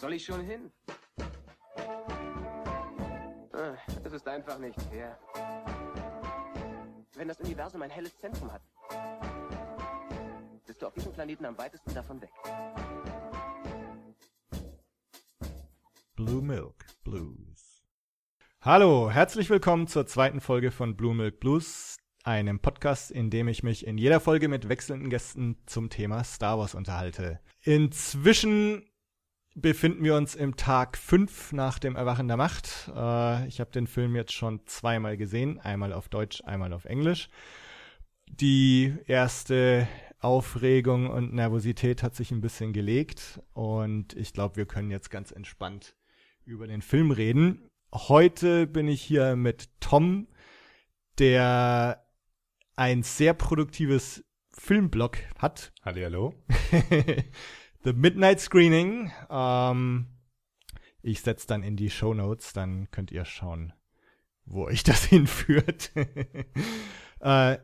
soll ich schon hin? Ah, Es ist einfach nicht fair. Wenn das Universum ein helles Zentrum hat, bist du auf diesem Planeten am weitesten davon weg. Blue Milk Blues. Hallo, herzlich willkommen zur zweiten Folge von Blue Milk Blues, einem Podcast, in dem ich mich in jeder Folge mit wechselnden Gästen zum Thema Star Wars unterhalte. Inzwischen befinden wir uns im Tag 5 nach dem Erwachen der Macht. Äh, ich habe den Film jetzt schon zweimal gesehen, einmal auf Deutsch, einmal auf Englisch. Die erste Aufregung und Nervosität hat sich ein bisschen gelegt und ich glaube, wir können jetzt ganz entspannt über den Film reden. Heute bin ich hier mit Tom, der ein sehr produktives Filmblog hat. Hallihallo. The Midnight Screening. Ähm, ich setze dann in die Show Notes, dann könnt ihr schauen, wo euch das hinführt. äh,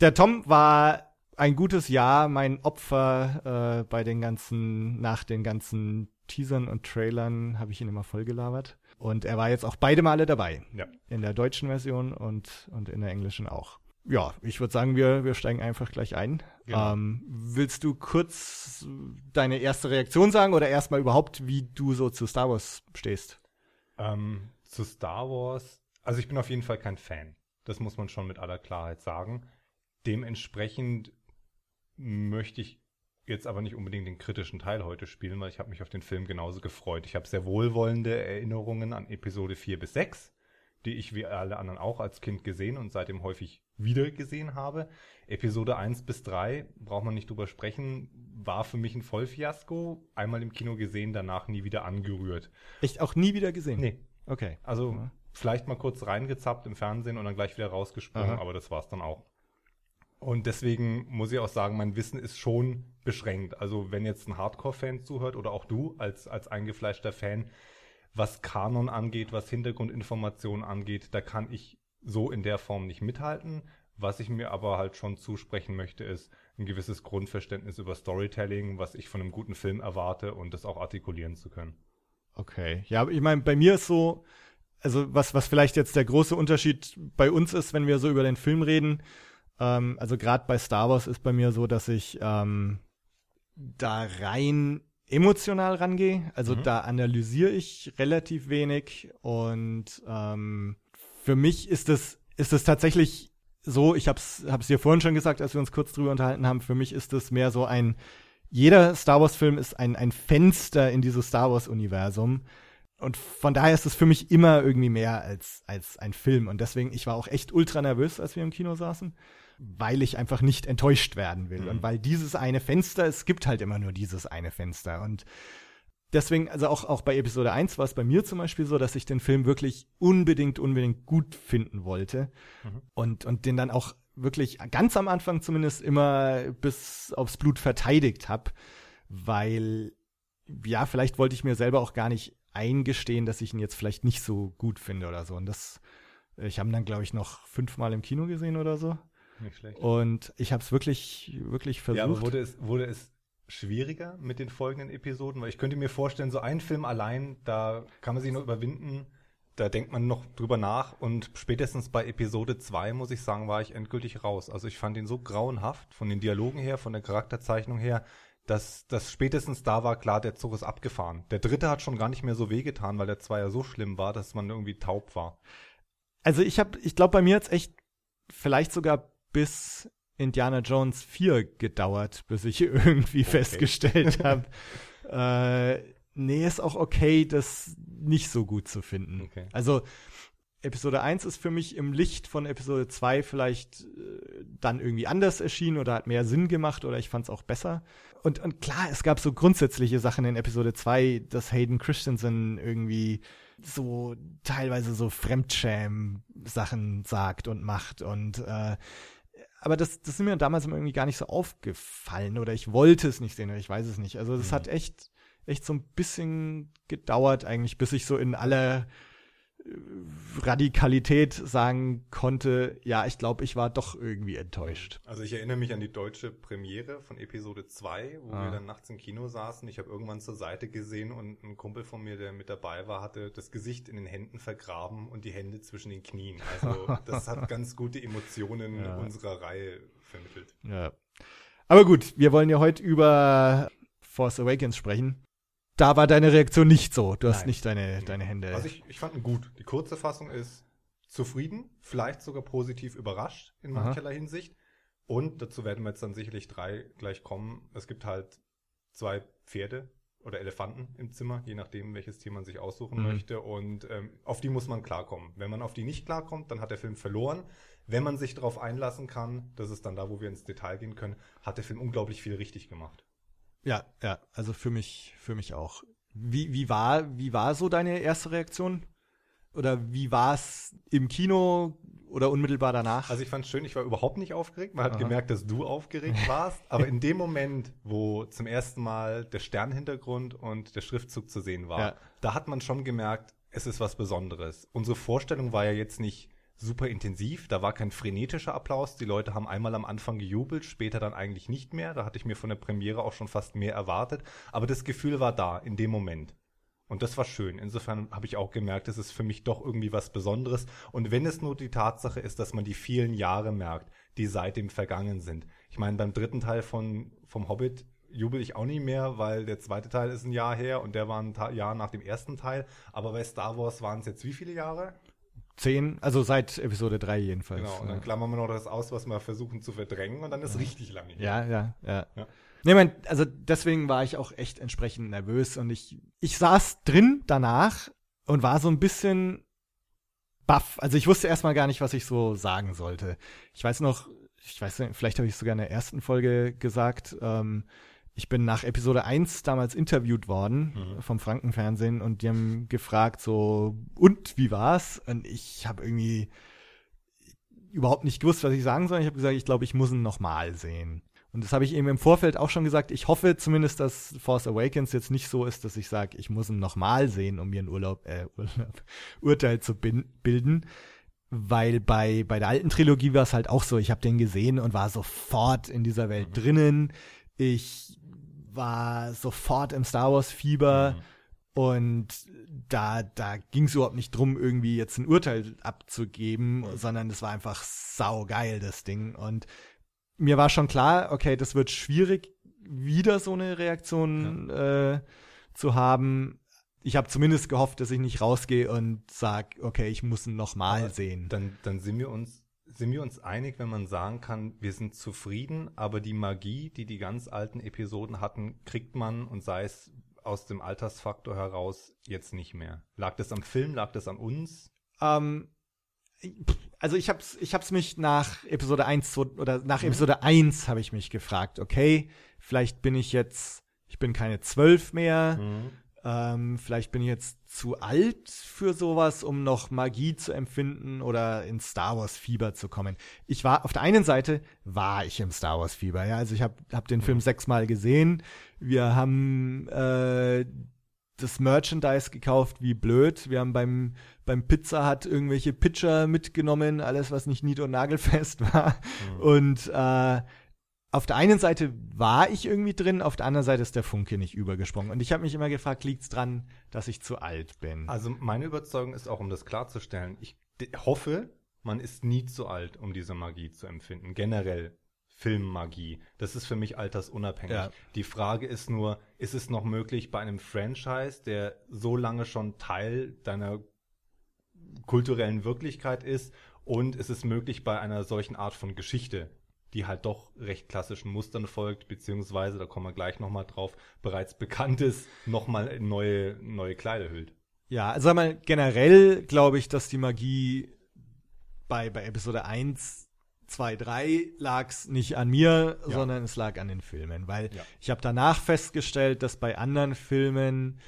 der Tom war ein gutes Jahr mein Opfer äh, bei den ganzen, nach den ganzen Teasern und Trailern habe ich ihn immer vollgelabert. Und er war jetzt auch beide Male dabei. Ja. In der deutschen Version und, und in der englischen auch. Ja, ich würde sagen, wir, wir steigen einfach gleich ein. Genau. Ähm, willst du kurz deine erste Reaktion sagen oder erstmal überhaupt, wie du so zu Star Wars stehst? Ähm, zu Star Wars, also ich bin auf jeden Fall kein Fan. Das muss man schon mit aller Klarheit sagen. Dementsprechend möchte ich jetzt aber nicht unbedingt den kritischen Teil heute spielen, weil ich habe mich auf den Film genauso gefreut. Ich habe sehr wohlwollende Erinnerungen an Episode 4 bis 6, die ich wie alle anderen auch als Kind gesehen und seitdem häufig wieder gesehen habe. Episode 1 bis 3, braucht man nicht drüber sprechen, war für mich ein Vollfiasko. Einmal im Kino gesehen, danach nie wieder angerührt. Echt auch nie wieder gesehen? Nee, Okay. also Ja. vielleicht mal kurz reingezappt im Fernsehen und dann gleich wieder rausgesprungen, Aha. aber das war's dann auch. Und deswegen muss ich auch sagen, mein Wissen ist schon beschränkt. Also wenn jetzt ein Hardcore-Fan zuhört oder auch du als, als eingefleischter Fan, was Kanon angeht, was Hintergrundinformationen angeht, da kann ich so in der Form nicht mithalten. Was ich mir aber halt schon zusprechen möchte, ist ein gewisses Grundverständnis über Storytelling, was ich von einem guten Film erwarte und das auch artikulieren zu können. Okay. Ja, ich meine, bei mir ist so, also was, was vielleicht jetzt der große Unterschied bei uns ist, wenn wir so über den Film reden, ähm, also gerade bei Star Wars ist bei mir so, dass ich ähm, da rein emotional rangehe. Also Mhm. da analysiere ich relativ wenig und ähm, für mich ist es ist es tatsächlich so, ich hab's hab's dir vorhin schon gesagt, als wir uns kurz drüber unterhalten haben, für mich ist es mehr so ein jeder Star Wars Film ist ein ein Fenster in dieses Star Wars Universum und von daher ist es für mich immer irgendwie mehr als als ein Film und deswegen ich war auch echt ultra nervös, als wir im Kino saßen, weil ich einfach nicht enttäuscht werden will Mhm. und weil dieses eine Fenster, es gibt halt immer nur dieses eine Fenster und deswegen, also auch, auch bei Episode 1 war es bei mir zum Beispiel so, dass ich den Film wirklich unbedingt, unbedingt gut finden wollte. Mhm. Und, und den dann auch wirklich ganz am Anfang zumindest immer bis aufs Blut verteidigt habe, weil, ja, vielleicht wollte ich mir selber auch gar nicht eingestehen, dass ich ihn jetzt vielleicht nicht so gut finde oder so. Und das, ich habe ihn dann, glaube ich, noch fünfmal im Kino gesehen oder so. Nicht schlecht. Und ich habe es wirklich, wirklich versucht. Ja, aber wurde es, wurde es schwieriger mit den folgenden Episoden? Weil ich könnte mir vorstellen, so ein Film allein, da kann man sich noch überwinden, da denkt man noch drüber nach und spätestens bei Episode 2, muss ich sagen, war ich endgültig raus. Also ich fand ihn so grauenhaft, von den Dialogen her, von der Charakterzeichnung her, dass das spätestens da war klar, der Zug ist abgefahren. Der dritte hat schon gar nicht mehr so wehgetan, weil der Zweier so schlimm war, dass man irgendwie taub war. Also ich habe, ich glaube, bei mir jetzt echt vielleicht sogar bis Indiana Jones 4 gedauert, bis ich irgendwie festgestellt habe, äh, nee, ist auch okay, das nicht so gut zu finden. Okay. Also Episode 1 ist für mich im Licht von Episode 2 vielleicht äh, dann irgendwie anders erschienen oder hat mehr Sinn gemacht oder ich fand es auch besser. Und, und klar, es gab so grundsätzliche Sachen in Episode 2, dass Hayden Christensen irgendwie so teilweise so Fremdschäm-Sachen sagt und macht und äh, aber das, das ist mir damals irgendwie gar nicht so aufgefallen oder ich wollte es nicht sehen oder ich weiß es nicht. Also das Mhm. hat echt, echt so ein bisschen gedauert eigentlich, bis ich so in aller Radikalität sagen konnte, ja, ich glaube, ich war doch irgendwie enttäuscht. Also ich erinnere mich an die deutsche Premiere von Episode 2, wo Ah. wir dann nachts im Kino saßen. Ich habe irgendwann zur Seite gesehen und ein Kumpel von mir, der mit dabei war, hatte das Gesicht in den Händen vergraben und die Hände zwischen den Knien. Also das hat ganz gute Emotionen Ja. unserer Reihe vermittelt. Ja. Aber gut, wir wollen ja heute über Force Awakens sprechen. Da war deine Reaktion nicht so. Du hast Nein. nicht deine, deine Hände. Also ich, ich fand ihn gut. Die kurze Fassung ist zufrieden, vielleicht sogar positiv überrascht in Aha. mancherlei Hinsicht. Und dazu werden wir jetzt dann sicherlich drei gleich kommen. Es gibt halt zwei Pferde oder Elefanten im Zimmer, je nachdem, welches Tier man sich aussuchen Mhm. möchte. Und ähm, auf die muss man klarkommen. Wenn man auf die nicht klarkommt, dann hat der Film verloren. Wenn man sich darauf einlassen kann, das ist dann da, wo wir ins Detail gehen können, hat der Film unglaublich viel richtig gemacht. Ja, ja, also für mich, für mich auch. Wie, wie war, wie war so deine erste Reaktion? Oder wie war es im Kino oder unmittelbar danach? Also ich fand es schön, ich war überhaupt nicht aufgeregt. Man hat Aha. gemerkt, dass du aufgeregt warst. Aber in dem Moment, wo zum ersten Mal der Sternhintergrund und der Schriftzug zu sehen war, Ja. da hat man schon gemerkt, es ist was Besonderes. Unsere Vorstellung war ja jetzt nicht super intensiv. Da war kein frenetischer Applaus. Die Leute haben einmal am Anfang gejubelt, später dann eigentlich nicht mehr. Da hatte ich mir von der Premiere auch schon fast mehr erwartet. Aber das Gefühl war da, in dem Moment. Und das war schön. Insofern habe ich auch gemerkt, es ist für mich doch irgendwie was Besonderes. Und wenn es nur die Tatsache ist, dass man die vielen Jahre merkt, die seitdem vergangen sind. Ich meine, beim dritten Teil von, vom Hobbit jubel ich auch nicht mehr, weil der zweite Teil ist ein Jahr her und der war ein Ta Jahr nach dem ersten Teil. Aber bei Star Wars waren es jetzt wie viele Jahre? Zehn, also seit Episode 3 jedenfalls. Genau. Und dann klammern wir noch das aus, was wir versuchen zu verdrängen und dann ist richtig lange. Ja, ja, ja. Ja. Nee, mein, also deswegen war ich auch echt entsprechend nervös und ich, ich saß drin danach und war so ein bisschen baff. Also ich wusste erstmal gar nicht, was ich so sagen sollte. Ich weiß noch, ich weiß nicht, vielleicht habe ich es sogar in der ersten Folge gesagt, ähm, ich bin nach Episode 1 damals interviewt worden Mhm. vom Frankenfernsehen und die haben gefragt so, und wie war's? Und ich habe irgendwie überhaupt nicht gewusst, was ich sagen soll. Ich habe gesagt, ich glaube, ich muss ihn nochmal sehen. Und das habe ich eben im Vorfeld auch schon gesagt. Ich hoffe zumindest, dass Force Awakens jetzt nicht so ist, dass ich sage, ich muss ihn nochmal sehen, um mir ein Urlaub, äh, Urlaub, Urteil zu bilden. Weil bei, bei der alten Trilogie war es halt auch so, ich habe den gesehen und war sofort in dieser Welt drinnen. Ich war sofort im Star Wars Fieber. Mhm. Und da, da ging es überhaupt nicht drum, irgendwie jetzt ein Urteil abzugeben, sondern das war einfach saugeil, das Ding. Und mir war schon klar, okay, das wird schwierig, wieder so eine Reaktion äh, zu haben. Ich habe zumindest gehofft, dass ich nicht rausgehe und sag, okay, ich muss ihn nochmal sehen. Dann, dann sind wir uns sind wir uns einig, wenn man sagen kann, wir sind zufrieden, aber die Magie, die die ganz alten Episoden hatten, kriegt man und sei es aus dem Altersfaktor heraus jetzt nicht mehr. Lag das am Film, lag das an uns? Ähm, also ich hab's, ich hab's mich nach Episode 1 so- oder nach Episode 1 habe ich mich gefragt, okay, vielleicht bin ich jetzt, ich bin keine zwölf mehr, ähm, vielleicht bin ich jetzt zu alt für sowas, um noch Magie zu empfinden oder in Star Wars Fieber zu kommen. Ich war auf der einen Seite war ich im Star Wars Fieber, ja, also ich habe hab den Film sechsmal gesehen. Wir haben äh, das Merchandise gekauft wie blöd. Wir haben beim beim Pizza Hut irgendwelche Pitcher mitgenommen, alles was nicht nied- und nagelfest war. Und äh, auf der einen Seite war ich irgendwie drin, auf der anderen Seite ist der Funke nicht übergesprungen. Und ich habe mich immer gefragt, liegt's dran, dass ich zu alt bin? Also meine Überzeugung ist auch, um das klarzustellen, ich hoffe, man ist nie zu alt, um diese Magie zu empfinden. Generell Filmmagie. Das ist für mich altersunabhängig. Ja. Die Frage ist nur, ist es noch möglich bei einem Franchise, der so lange schon Teil deiner kulturellen Wirklichkeit ist und ist es möglich bei einer solchen Art von Geschichte, die halt doch recht klassischen Mustern folgt, beziehungsweise, da kommen wir gleich nochmal drauf, bereits bekanntes, nochmal in neue, neue Kleider hüllt. Ja, also sag mal, generell glaube ich, dass die Magie bei, bei Episode 1, 2, 3 lag's nicht an mir, Ja. sondern es lag an den Filmen. Weil Ja. ich habe danach festgestellt, dass bei anderen Filmen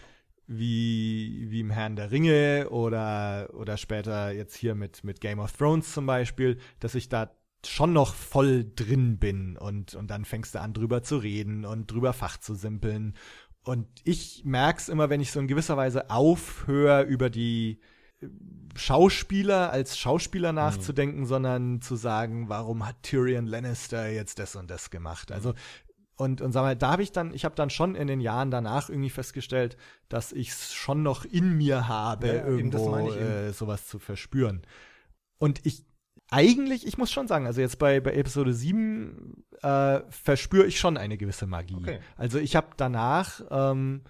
wie, wie im Herrn der Ringe oder, oder später jetzt hier mit, mit Game of Thrones zum Beispiel, dass ich da schon noch voll drin bin und, und dann fängst du an, drüber zu reden und drüber Fach zu simpeln. Und ich merk's immer, wenn ich so in gewisser Weise aufhöre, über die Schauspieler als Schauspieler nachzudenken, sondern zu sagen, warum hat Tyrion Lannister jetzt das und das gemacht? Also und, und sag mal, da habe ich dann, ich habe dann schon in den Jahren danach irgendwie festgestellt, dass ich es schon noch in mir habe, Ja, irgendwo äh, sowas zu verspüren. Und ich eigentlich, ich muss schon sagen, also jetzt bei, bei Episode 7 äh, verspüre ich schon eine gewisse Magie. Okay. Also ich habe danach, ähm,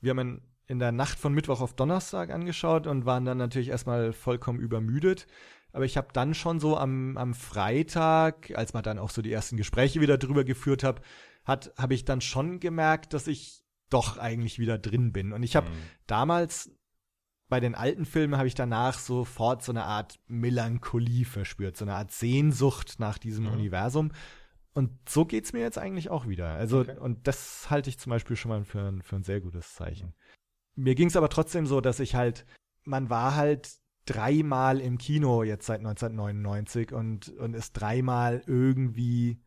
wir haben in, in der Nacht von Mittwoch auf Donnerstag angeschaut und waren dann natürlich erstmal vollkommen übermüdet. Aber ich habe dann schon so am, am Freitag, als man dann auch so die ersten Gespräche wieder drüber geführt hat, hat habe ich dann schon gemerkt, dass ich doch eigentlich wieder drin bin. Und ich habe Mhm. damals bei den alten Filmen habe ich danach sofort so eine Art Melancholie verspürt, so eine Art Sehnsucht nach diesem Mhm. Universum. Und so geht's mir jetzt eigentlich auch wieder. Also, Okay. und das halte ich zum Beispiel schon mal für, ein- für ein sehr gutes Zeichen. Mir ging's aber trotzdem so, dass ich halt, man war halt dreimal im Kino jetzt seit 1999 und, und ist dreimal irgendwie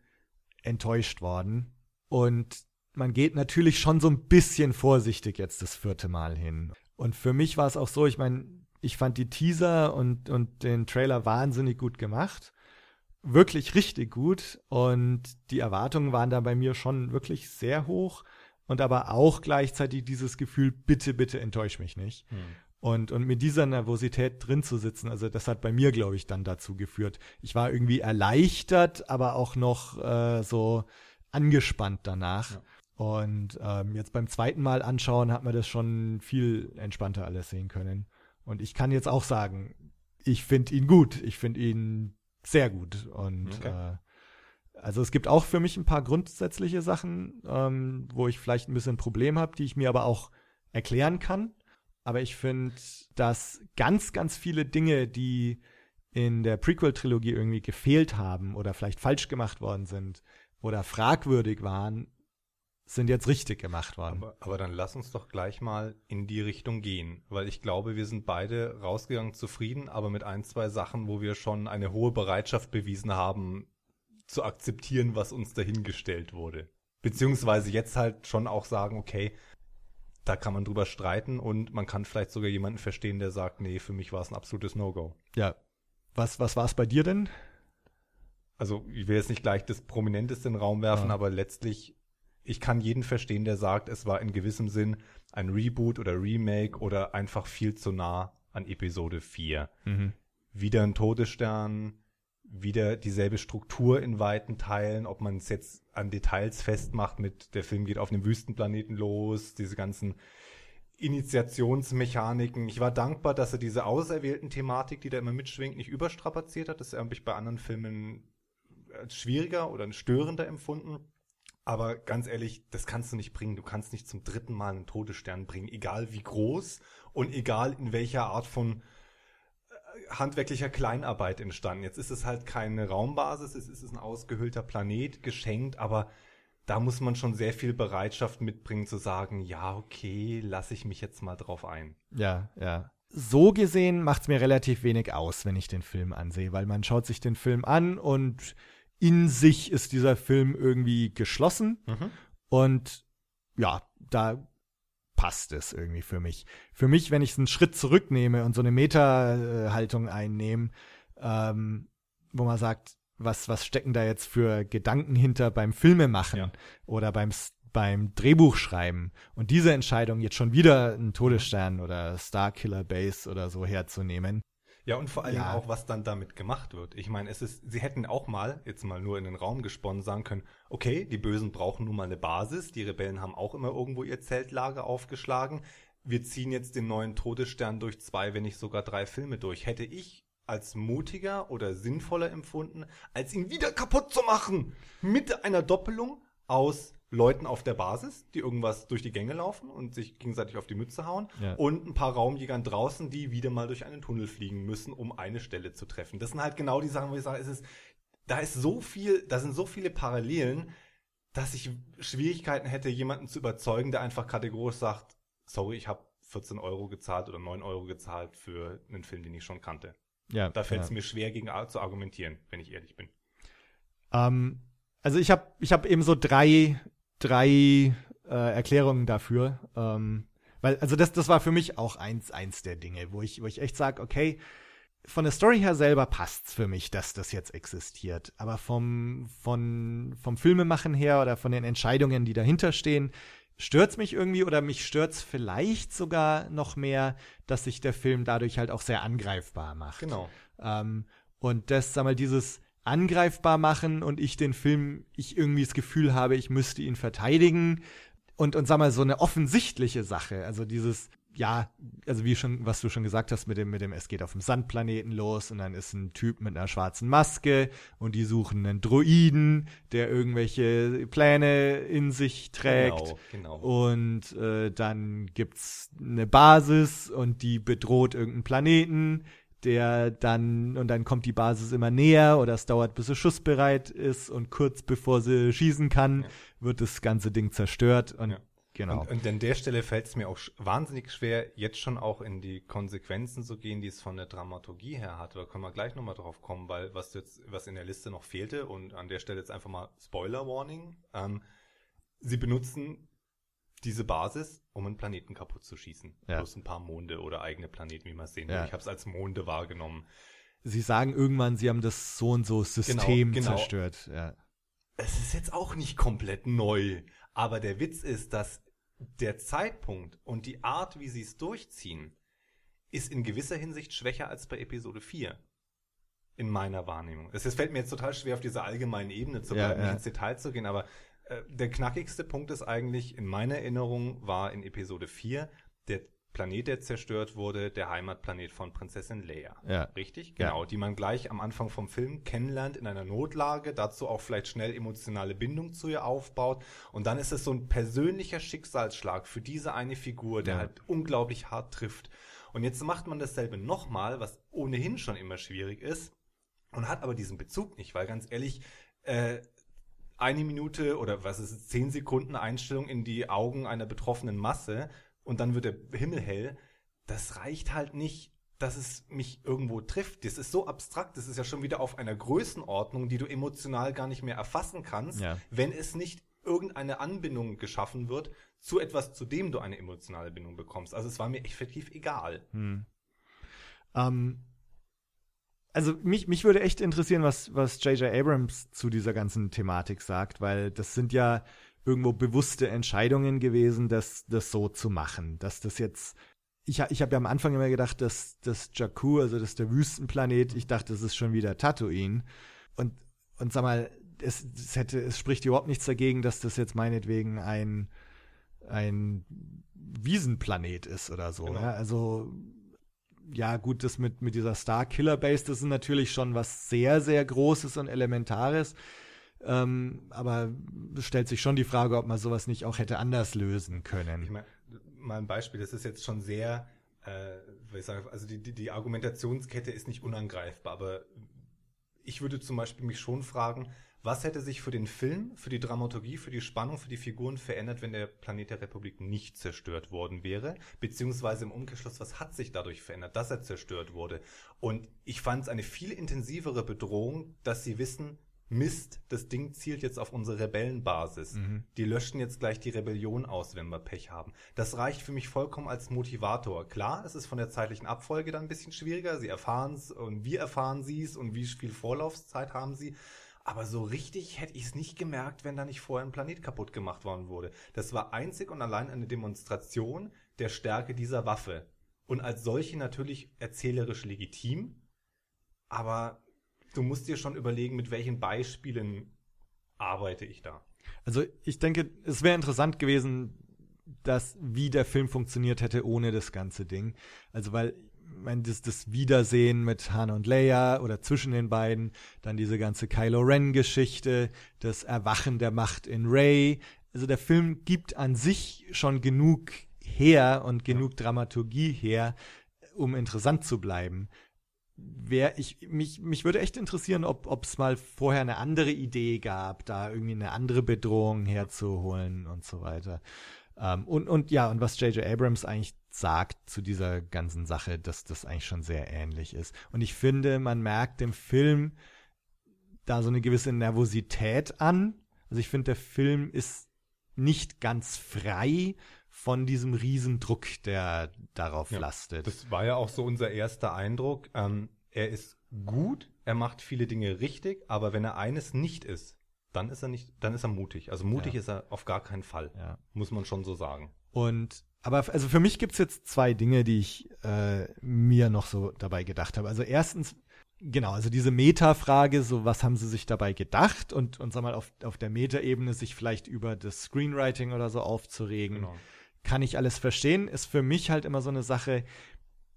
enttäuscht worden. Und man geht natürlich schon so ein bisschen vorsichtig jetzt das vierte Mal hin. Und für mich war es auch so, ich meine, ich fand die Teaser und, und den Trailer wahnsinnig gut gemacht. Wirklich richtig gut. Und die Erwartungen waren da bei mir schon wirklich sehr hoch. Und aber auch gleichzeitig dieses Gefühl, bitte, bitte enttäusch mich nicht. Hm. Und, und mit dieser Nervosität drin zu sitzen, also das hat bei mir, glaube ich, dann dazu geführt. Ich war irgendwie erleichtert, aber auch noch äh, so angespannt danach. Ja. Und ähm, jetzt beim zweiten Mal anschauen hat man das schon viel entspannter alles sehen können. Und ich kann jetzt auch sagen, ich finde ihn gut. Ich finde ihn sehr gut. Und Okay. äh, also es gibt auch für mich ein paar grundsätzliche Sachen, ähm, wo ich vielleicht ein bisschen ein Problem habe, die ich mir aber auch erklären kann. Aber ich finde, dass ganz, ganz viele Dinge, die in der Prequel-Trilogie irgendwie gefehlt haben oder vielleicht falsch gemacht worden sind oder fragwürdig waren, sind jetzt richtig gemacht worden. Aber, aber dann lass uns doch gleich mal in die Richtung gehen, weil ich glaube, wir sind beide rausgegangen zufrieden, aber mit ein, zwei Sachen, wo wir schon eine hohe Bereitschaft bewiesen haben, zu akzeptieren, was uns dahingestellt wurde. Beziehungsweise jetzt halt schon auch sagen, okay, da kann man drüber streiten und man kann vielleicht sogar jemanden verstehen, der sagt, nee, für mich war es ein absolutes No-Go. ja. Was, was war es bei dir denn? Also ich will jetzt nicht gleich das Prominenteste in den Raum werfen, Ja. aber letztlich, ich kann jeden verstehen, der sagt, es war in gewissem Sinn ein Reboot oder Remake oder einfach viel zu nah an Episode 4. Mhm. Wieder ein Todesstern, wieder dieselbe Struktur in weiten Teilen, ob man es jetzt an Details festmacht mit, der Film geht auf einem Wüstenplaneten los, diese ganzen Initiationsmechaniken. Ich war dankbar, dass er diese auserwählten Thematik, die da immer mitschwingt, nicht überstrapaziert hat. Das habe ich bei anderen Filmen als schwieriger oder störender empfunden. Aber ganz ehrlich, das kannst du nicht bringen. Du kannst nicht zum dritten Mal einen Todesstern bringen, egal wie groß und egal in welcher Art von äh, handwerklicher Kleinarbeit entstanden. Jetzt ist es halt keine Raumbasis, es ist ein ausgehöhlter Planet, geschenkt, aber da muss man schon sehr viel Bereitschaft mitbringen zu sagen, ja, okay, lasse ich mich jetzt mal drauf ein. Ja, ja. So gesehen macht es mir relativ wenig aus, wenn ich den Film ansehe, weil man schaut sich den Film an und in sich ist dieser Film irgendwie geschlossen und ja, da passt es irgendwie für mich. Für mich, wenn ich einen Schritt zurücknehme und so eine Meta-Haltung einnehme, ähm, wo man sagt, was, was stecken da jetzt für Gedanken hinter beim Filmemachen Ja. oder beim, beim Drehbuchschreiben und diese Entscheidung jetzt schon wieder einen Todesstern oder Starkiller Base oder so herzunehmen. Ja, und vor allem Ja. auch, was dann damit gemacht wird. Ich meine, es ist, sie hätten auch mal, jetzt mal nur in den Raum gesponnen, sagen können, okay, die Bösen brauchen nun mal eine Basis, die Rebellen haben auch immer irgendwo ihr Zeltlager aufgeschlagen. Wir ziehen jetzt den neuen Todesstern durch zwei, wenn nicht sogar drei Filme durch. Hätte ich als mutiger oder sinnvoller empfunden, als ihn wieder kaputt zu machen. Mit einer Doppelung aus Leuten auf der Basis, die irgendwas durch die Gänge laufen und sich gegenseitig auf die Mütze hauen Ja. und ein paar Raumjägern draußen, die wieder mal durch einen Tunnel fliegen müssen, um eine Stelle zu treffen. Das sind halt genau die Sachen, wo ich sage, es ist, da ist so viel, da sind so viele Parallelen, dass ich Schwierigkeiten hätte, jemanden zu überzeugen, der einfach kategorisch sagt, sorry, ich habe 14 Euro gezahlt oder 9 Euro gezahlt für einen Film, den ich schon kannte. Ja, Da fällt es ja. mir schwer, gegen zu argumentieren, wenn ich ehrlich bin. Ähm, also ich habe ich hab eben so drei, drei äh, Erklärungen dafür. Ähm, Weil, also das, das war für mich auch eins, eins der Dinge, wo ich, wo ich echt sage, okay, von der Story her selber passt's für mich, dass das jetzt existiert. Aber vom, von, vom Filmemachen her oder von den Entscheidungen, die dahinter stehen, stört's mich irgendwie oder mich stört's vielleicht sogar noch mehr, dass sich der Film dadurch halt auch sehr angreifbar macht. Genau. Ähm, und das, sag mal, dieses angreifbar machen und ich den Film, ich irgendwie das Gefühl habe, ich müsste ihn verteidigen und, und sag mal, so eine offensichtliche Sache. Also dieses, ja, also wie schon, was du schon gesagt hast mit dem, mit dem, es geht auf dem Sandplaneten los und dann ist ein Typ mit einer schwarzen Maske und die suchen einen Druiden, der irgendwelche Pläne in sich trägt. Genau, genau. Und äh, dann gibt's eine Basis und die bedroht irgendeinen Planeten, der dann, und dann kommt die Basis immer näher oder es dauert, bis sie schussbereit ist und kurz bevor sie schießen kann, Ja. wird das ganze Ding zerstört und Ja. genau. Und, und an der Stelle fällt es mir auch wahnsinnig schwer, jetzt schon auch in die Konsequenzen zu gehen, die es von der Dramaturgie her hat. Da können wir gleich nochmal drauf kommen, weil was jetzt, was in der Liste noch fehlte und an der Stelle jetzt einfach mal Spoiler Warning. Ähm, sie benutzen diese Basis, um einen Planeten kaputt zu schießen. Ja. Plus ein paar Monde oder eigene Planeten, wie man es sehen Ja. will. Ich habe es als Monde wahrgenommen. sie sagen irgendwann, sie haben das so und so System genau. zerstört. Ja. Es ist jetzt auch nicht komplett neu, aber der Witz ist, dass der Zeitpunkt und die Art, wie sie es durchziehen, ist in gewisser Hinsicht schwächer als bei Episode 4. In meiner Wahrnehmung. Es fällt mir jetzt total schwer, auf dieser allgemeinen Ebene zu Ja, bleiben, ja. nicht ins Detail zu gehen, aber der knackigste Punkt ist eigentlich, in meiner Erinnerung war in Episode 4 der Planet, der zerstört wurde, der Heimatplanet von Prinzessin Leia. Ja. Richtig? Ja. Genau, die man gleich am Anfang vom Film kennenlernt in einer Notlage, dazu auch vielleicht schnell emotionale Bindung zu ihr aufbaut. Und dann ist es so ein persönlicher Schicksalsschlag für diese eine Figur, der Ja. halt unglaublich hart trifft. Und jetzt macht man dasselbe nochmal, was ohnehin schon immer schwierig ist, und hat aber diesen Bezug nicht, weil ganz ehrlich, äh, eine Minute oder was ist es, zehn Sekunden Einstellung in die Augen einer betroffenen Masse und dann wird der Himmel hell, das reicht halt nicht, dass es mich irgendwo trifft. Das ist so abstrakt, das ist ja schon wieder auf einer Größenordnung, die du emotional gar nicht mehr erfassen kannst, Ja. wenn es nicht irgendeine Anbindung geschaffen wird zu etwas, zu dem du eine emotionale Bindung bekommst. Also es war mir effektiv egal. Hm. Ähm, also mich, mich würde echt interessieren, was, was J.J. Abrams zu dieser ganzen Thematik sagt, weil das sind ja irgendwo bewusste Entscheidungen gewesen, das, das so zu machen. Dass das jetzt. Ich, ich habe ja am Anfang immer gedacht, dass das Jakku, also das ist der Wüstenplanet, ich dachte, das ist schon wieder Tatooine. Und, und sag mal, es, es hätte, es spricht überhaupt nichts dagegen, dass das jetzt meinetwegen ein, ein Wiesenplanet ist oder so. Genau. Ja? Also ja, gut, das mit, mit dieser Star Killer Base, das ist natürlich schon was sehr, sehr Großes und Elementares. Ähm, aber es stellt sich schon die Frage, ob man sowas nicht auch hätte anders lösen können. Ich meine, mal ein Beispiel, das ist jetzt schon sehr, äh, wie ich sage, also die, die, die Argumentationskette ist nicht unangreifbar, aber ich würde zum Beispiel mich schon fragen, was hätte sich für den Film, für die Dramaturgie, für die Spannung, für die Figuren verändert, wenn der Planet der Republik nicht zerstört worden wäre? Beziehungsweise im Umkehrschluss, was hat sich dadurch verändert, dass er zerstört wurde? Und ich fand es eine viel intensivere Bedrohung, dass sie wissen, Mist, das Ding zielt jetzt auf unsere Rebellenbasis. Mhm. Die löschen jetzt gleich die Rebellion aus, wenn wir Pech haben. Das reicht für mich vollkommen als Motivator. Klar, es ist von der zeitlichen Abfolge dann ein bisschen schwieriger. Sie erfahren es und wir erfahren sie es und wie viel Vorlaufzeit haben sie. Aber so richtig hätte ich es nicht gemerkt, wenn da nicht vorher ein Planet kaputt gemacht worden wurde. Das war einzig und allein eine Demonstration der Stärke dieser Waffe. Und als solche natürlich erzählerisch legitim. Aber du musst dir schon überlegen, mit welchen Beispielen arbeite ich da. Also ich denke, es wäre interessant gewesen, dass wie der Film funktioniert hätte ohne das ganze Ding. Also weil meine, das, das Wiedersehen mit Han und Leia oder zwischen den beiden, dann diese ganze Kylo Ren-Geschichte, das Erwachen der Macht in Rey. Also der Film gibt an sich schon genug her und genug Dramaturgie her, um interessant zu bleiben. Wer ich mich mich würde echt interessieren, ob es mal vorher eine andere Idee gab, da irgendwie eine andere Bedrohung herzuholen und so weiter. Ähm, und und ja und was J.J. Abrams eigentlich sagt zu dieser ganzen Sache, dass das eigentlich schon sehr ähnlich ist. Und ich finde, man merkt dem Film da so eine gewisse Nervosität an. Also ich finde, der Film ist nicht ganz frei von diesem Riesendruck, der darauf Ja, lastet. Das war ja auch so unser erster Eindruck. Ähm, er ist gut, er macht viele Dinge richtig, aber wenn er eines nicht ist, dann ist er nicht, dann ist er mutig. Also mutig Ja. ist er auf gar keinen Fall. ja. Muss man schon so sagen. Und aber also für mich gibt's jetzt zwei Dinge, die ich äh, mir noch so dabei gedacht habe. Also erstens, genau, also diese Meta-Frage, so was haben sie sich dabei gedacht und, und sag mal, auf, auf der Meta-Ebene sich vielleicht über das Screenwriting oder so aufzuregen. Genau. kann ich alles verstehen, ist für mich halt immer so eine Sache,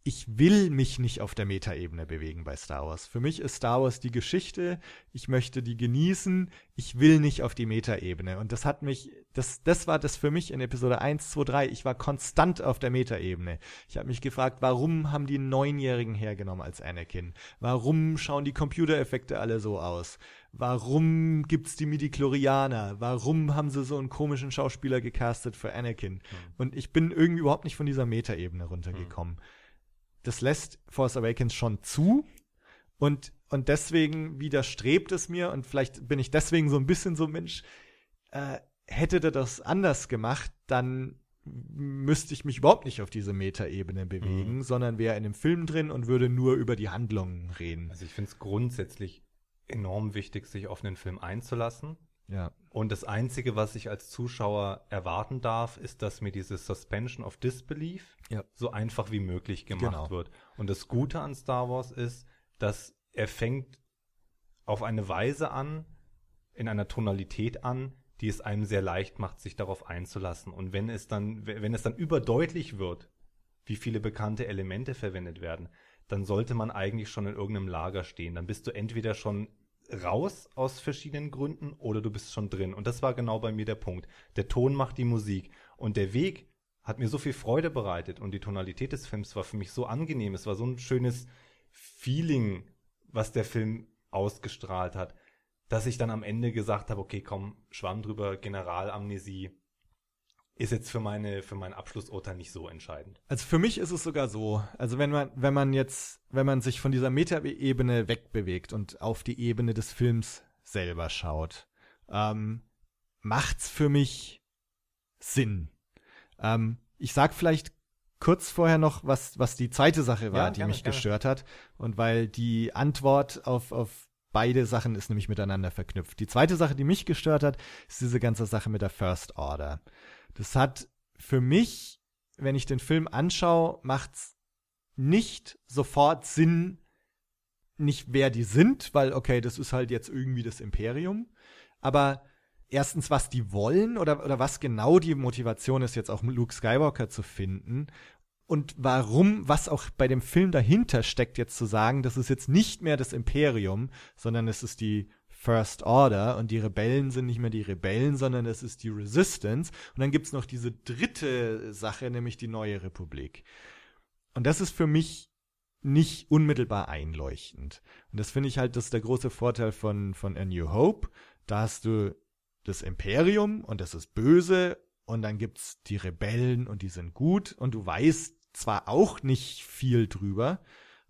ich will mich nicht auf der Metaebene bewegen bei Star Wars. Für mich ist Star Wars die Geschichte, ich möchte die genießen, ich will nicht auf die Metaebene. Und das hat mich, das, das war das für mich in Episode 1, 2, 3. Ich war konstant auf der Metaebene. Ich habe mich gefragt, warum haben die einen Neunjährigen hergenommen als Anakin? Warum schauen die Computereffekte alle so aus? Warum gibt's die Midichlorianer? Warum haben sie so einen komischen Schauspieler gecastet für Anakin? Und ich bin irgendwie überhaupt nicht von dieser Metaebene runtergekommen. Das lässt Force Awakens schon zu. Und, und deswegen widerstrebt es mir, und vielleicht bin ich deswegen so ein bisschen so, Mensch, äh, hätte der das anders gemacht, dann müsste ich mich überhaupt nicht auf diese Metaebene bewegen, Mhm. sondern wäre in dem Film drin und würde nur über die Handlungen reden. Also ich finde es grundsätzlich enorm wichtig, sich auf einen Film einzulassen. Ja. Und das Einzige, was ich als Zuschauer erwarten darf, ist, dass mir diese Suspension of Disbelief Ja. so einfach wie möglich gemacht Genau. wird. Und das Gute an Star Wars ist, dass er fängt auf eine Weise an, in einer Tonalität an, die es einem sehr leicht macht, sich darauf einzulassen. Und wenn es dann, wenn es dann überdeutlich wird, wie viele bekannte Elemente verwendet werden, dann sollte man eigentlich schon in irgendeinem Lager stehen. Dann bist du entweder schon raus aus verschiedenen Gründen oder du bist schon drin. Und das war genau bei mir der Punkt. Der Ton macht die Musik. Und der Weg hat mir so viel Freude bereitet und die Tonalität des Films war für mich so angenehm. Es war so ein schönes Feeling, was der Film ausgestrahlt hat, dass ich dann am Ende gesagt habe, okay, komm, schwamm drüber, Generalamnesie ist jetzt für meine, für mein Abschlussurteil nicht so entscheidend. Also für mich ist es sogar so, also wenn man, wenn man jetzt, wenn man sich von dieser Metaebene wegbewegt und auf die Ebene des Films selber schaut, ähm, macht's für mich Sinn. Ähm, ich sag vielleicht kurz vorher noch, was, was die zweite Sache war, Ja, die gerne, mich gerne. gestört hat. Und weil die Antwort auf, auf beide Sachen ist nämlich miteinander verknüpft. Die zweite Sache, die mich gestört hat, ist diese ganze Sache mit der First Order. Das hat für mich, wenn ich den Film anschaue, macht's nicht sofort Sinn, nicht wer die sind, weil okay, das ist halt jetzt irgendwie das Imperium, aber erstens, was die wollen oder, oder was genau die Motivation ist, jetzt auch Luke Skywalker zu finden und warum, was auch bei dem Film dahinter steckt, jetzt zu sagen, das ist jetzt nicht mehr das Imperium, sondern es ist die First Order und die Rebellen sind nicht mehr die Rebellen, sondern es ist die Resistance. Und dann gibt's noch diese dritte Sache, nämlich die neue Republik. Und das ist für mich nicht unmittelbar einleuchtend. Und das finde ich halt, das ist der große Vorteil von, von A New Hope. Da hast du das Imperium und das ist böse und dann gibt's die Rebellen und die sind gut und du weißt zwar auch nicht viel drüber,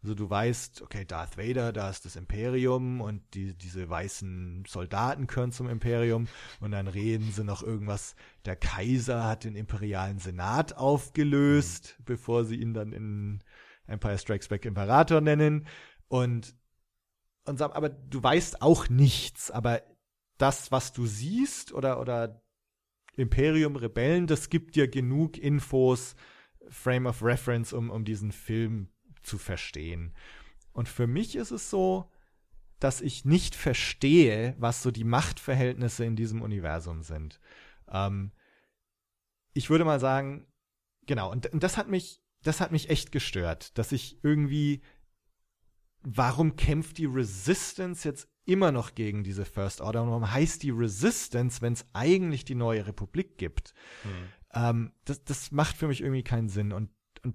also du weißt, okay, Darth Vader, da ist das Imperium und die, diese weißen Soldaten gehören zum Imperium. Und dann reden sie noch irgendwas, der Kaiser hat den imperialen Senat aufgelöst, bevor sie ihn dann in Empire Strikes Back Imperator nennen. Und, und sagen, aber du weißt auch nichts, aber das, was du siehst oder, oder Imperium Rebellen, das gibt dir genug Infos, Frame of Reference, um, um diesen Film zu verstehen. Und für mich ist es so, dass ich nicht verstehe, was so die Machtverhältnisse in diesem Universum sind. Ähm, ich würde mal sagen, genau, und, und das hat mich, das hat mich echt gestört, dass ich irgendwie, warum kämpft die Resistance jetzt immer noch gegen diese First Order und warum heißt die Resistance, wenn es eigentlich die neue Republik gibt? Ähm, das, das macht für mich irgendwie keinen Sinn und, und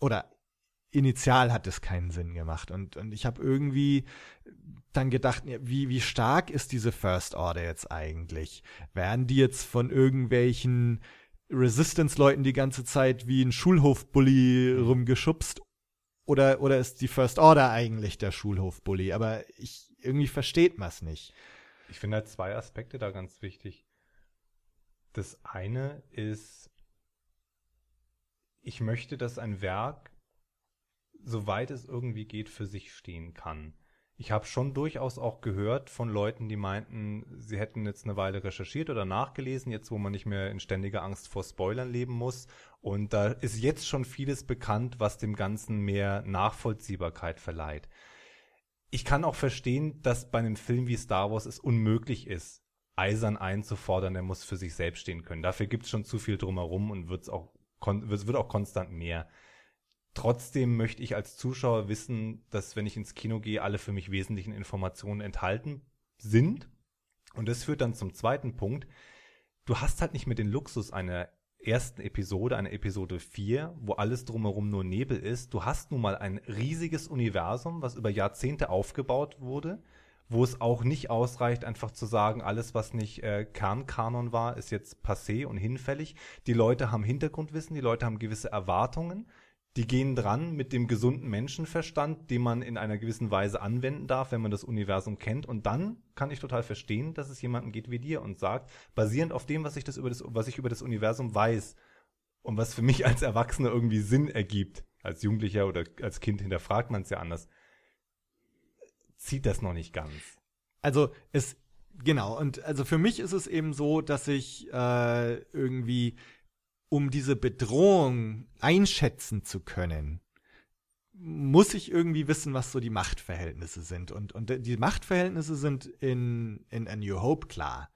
oder initial hat es keinen Sinn gemacht und, und ich habe irgendwie dann gedacht, wie, wie stark ist diese First Order jetzt eigentlich? Werden die jetzt von irgendwelchen Resistance-Leuten die ganze Zeit wie ein Schulhofbully rumgeschubst? Oder, oder ist die First Order eigentlich der Schulhofbully? Aber ich, irgendwie versteht man es nicht. Ich finde halt zwei Aspekte da ganz wichtig. Das eine ist, ich möchte, dass ein Werk, soweit es irgendwie geht, für sich stehen kann. Ich habe schon durchaus auch gehört von Leuten, die meinten, sie hätten jetzt eine Weile recherchiert oder nachgelesen, jetzt wo man nicht mehr in ständiger Angst vor Spoilern leben muss. Und da ist jetzt schon vieles bekannt, was dem Ganzen mehr Nachvollziehbarkeit verleiht. Ich kann auch verstehen, dass bei einem Film wie Star Wars es unmöglich ist, eisern einzufordern, er muss für sich selbst stehen können. Dafür gibt es schon zu viel drumherum und wird's auch, wird auch konstant mehr. Trotzdem möchte ich als Zuschauer wissen, dass wenn ich ins Kino gehe, alle für mich wesentlichen Informationen enthalten sind. Und das führt dann zum zweiten Punkt. Du hast halt nicht mehr den Luxus einer ersten Episode, einer Episode 4, wo alles drumherum nur Nebel ist. Du hast nun mal ein riesiges Universum, was über Jahrzehnte aufgebaut wurde, wo es auch nicht ausreicht, einfach zu sagen, alles, was nicht äh, Kernkanon war, ist jetzt passé und hinfällig. Die Leute haben Hintergrundwissen, die Leute haben gewisse Erwartungen die gehen dran mit dem gesunden Menschenverstand, den man in einer gewissen Weise anwenden darf, wenn man das Universum kennt. Und dann kann ich total verstehen, dass es jemanden geht wie dir und sagt, basierend auf dem, was ich, das über das, was ich über das Universum weiß und was für mich als Erwachsener irgendwie Sinn ergibt, als Jugendlicher oder als Kind hinterfragt man es ja anders, zieht das noch nicht ganz. Also es, genau, und also für mich ist es eben so, dass ich äh, irgendwie um diese Bedrohung einschätzen zu können, muss ich irgendwie wissen, was so die Machtverhältnisse sind. Und, und die Machtverhältnisse sind in, in A New Hope klar.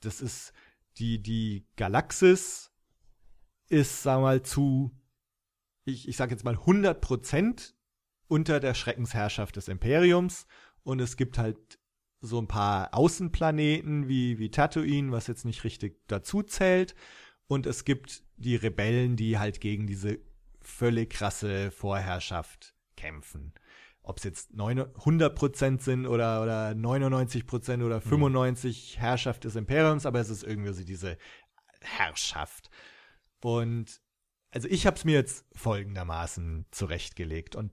Das ist die, die Galaxis ist, wir mal, zu, ich, ich sag jetzt mal 100 Prozent unter der Schreckensherrschaft des Imperiums. Und es gibt halt so ein paar Außenplaneten wie, wie Tatooine, was jetzt nicht richtig dazu zählt und es gibt die Rebellen, die halt gegen diese völlig krasse Vorherrschaft kämpfen. Ob es jetzt 100% sind oder, oder 99% oder 95% mhm. Herrschaft des Imperiums, aber es ist irgendwie so diese Herrschaft. Und also ich habe es mir jetzt folgendermaßen zurechtgelegt. Und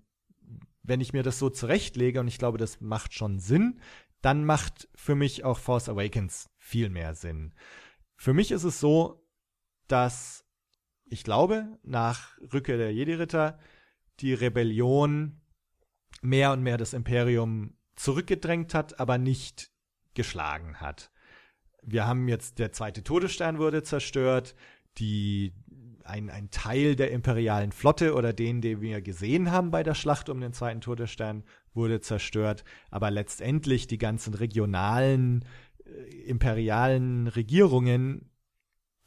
wenn ich mir das so zurechtlege, und ich glaube, das macht schon Sinn, dann macht für mich auch Force Awakens viel mehr Sinn. Für mich ist es so, dass ich glaube, nach Rückkehr der Jedi-Ritter die Rebellion mehr und mehr das Imperium zurückgedrängt hat, aber nicht geschlagen hat. Wir haben jetzt, der zweite Todesstern wurde zerstört, die, ein, ein Teil der imperialen Flotte oder den, den wir gesehen haben bei der Schlacht um den zweiten Todesstern, wurde zerstört, aber letztendlich die ganzen regionalen äh, imperialen Regierungen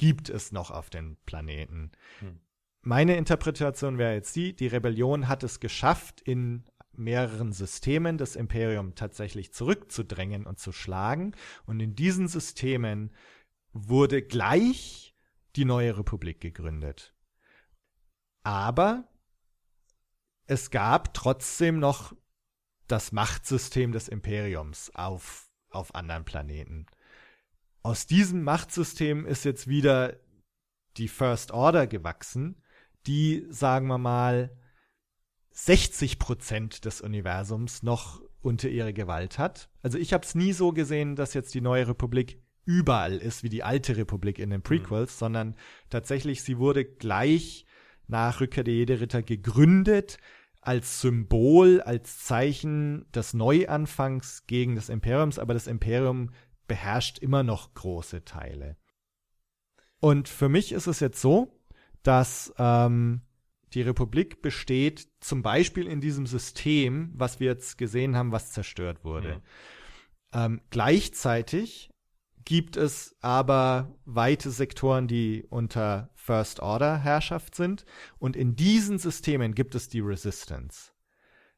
gibt es noch auf den Planeten. Hm. Meine Interpretation wäre jetzt die, die Rebellion hat es geschafft, in mehreren Systemen das Imperium tatsächlich zurückzudrängen und zu schlagen. Und in diesen Systemen wurde gleich die neue Republik gegründet. Aber es gab trotzdem noch das Machtsystem des Imperiums auf, auf anderen Planeten aus diesem Machtsystem ist jetzt wieder die First Order gewachsen, die, sagen wir mal, 60 Prozent des Universums noch unter ihre Gewalt hat. Also ich habe es nie so gesehen, dass jetzt die neue Republik überall ist wie die alte Republik in den Prequels, mhm. sondern tatsächlich sie wurde gleich nach Rückkehr der Jedi-Ritter gegründet als Symbol, als Zeichen des Neuanfangs gegen das Imperiums, aber das Imperium beherrscht immer noch große Teile. Und für mich ist es jetzt so, dass ähm, die Republik besteht zum Beispiel in diesem System, was wir jetzt gesehen haben, was zerstört wurde. Mhm. Ähm, gleichzeitig gibt es aber weite Sektoren, die unter First Order Herrschaft sind. Und in diesen Systemen gibt es die Resistance.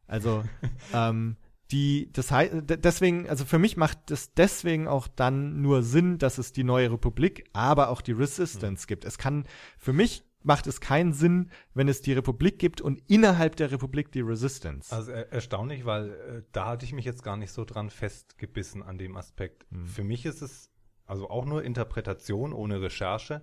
Also ähm, die, das heißt, deswegen, also für mich macht es deswegen auch dann nur Sinn, dass es die neue Republik, aber auch die Resistance mhm. gibt. Es kann, für mich macht es keinen Sinn, wenn es die Republik gibt und innerhalb der Republik die Resistance. Also er erstaunlich, weil äh, da hatte ich mich jetzt gar nicht so dran festgebissen an dem Aspekt. Mhm. Für mich ist es also auch nur Interpretation ohne Recherche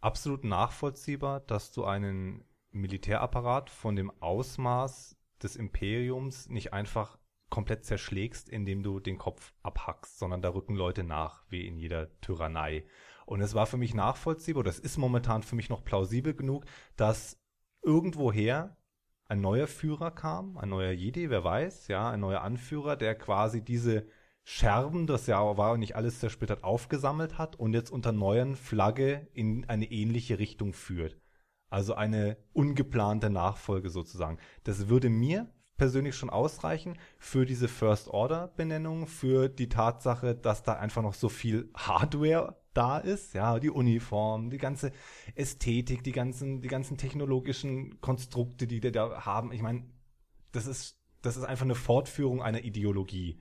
absolut nachvollziehbar, dass du einen Militärapparat von dem Ausmaß des Imperiums nicht einfach komplett zerschlägst, indem du den Kopf abhackst, sondern da rücken Leute nach, wie in jeder Tyrannei. Und es war für mich nachvollziehbar, oder es ist momentan für mich noch plausibel genug, dass irgendwoher ein neuer Führer kam, ein neuer Jedi, wer weiß, ja, ein neuer Anführer, der quasi diese Scherben, das ja war nicht alles zersplittert, aufgesammelt hat und jetzt unter neuen Flagge in eine ähnliche Richtung führt. Also eine ungeplante Nachfolge sozusagen. Das würde mir persönlich schon ausreichen für diese First Order Benennung, für die Tatsache, dass da einfach noch so viel Hardware da ist, ja, die Uniform, die ganze Ästhetik, die ganzen, die ganzen technologischen Konstrukte, die die da haben. Ich meine, das ist, das ist einfach eine Fortführung einer Ideologie.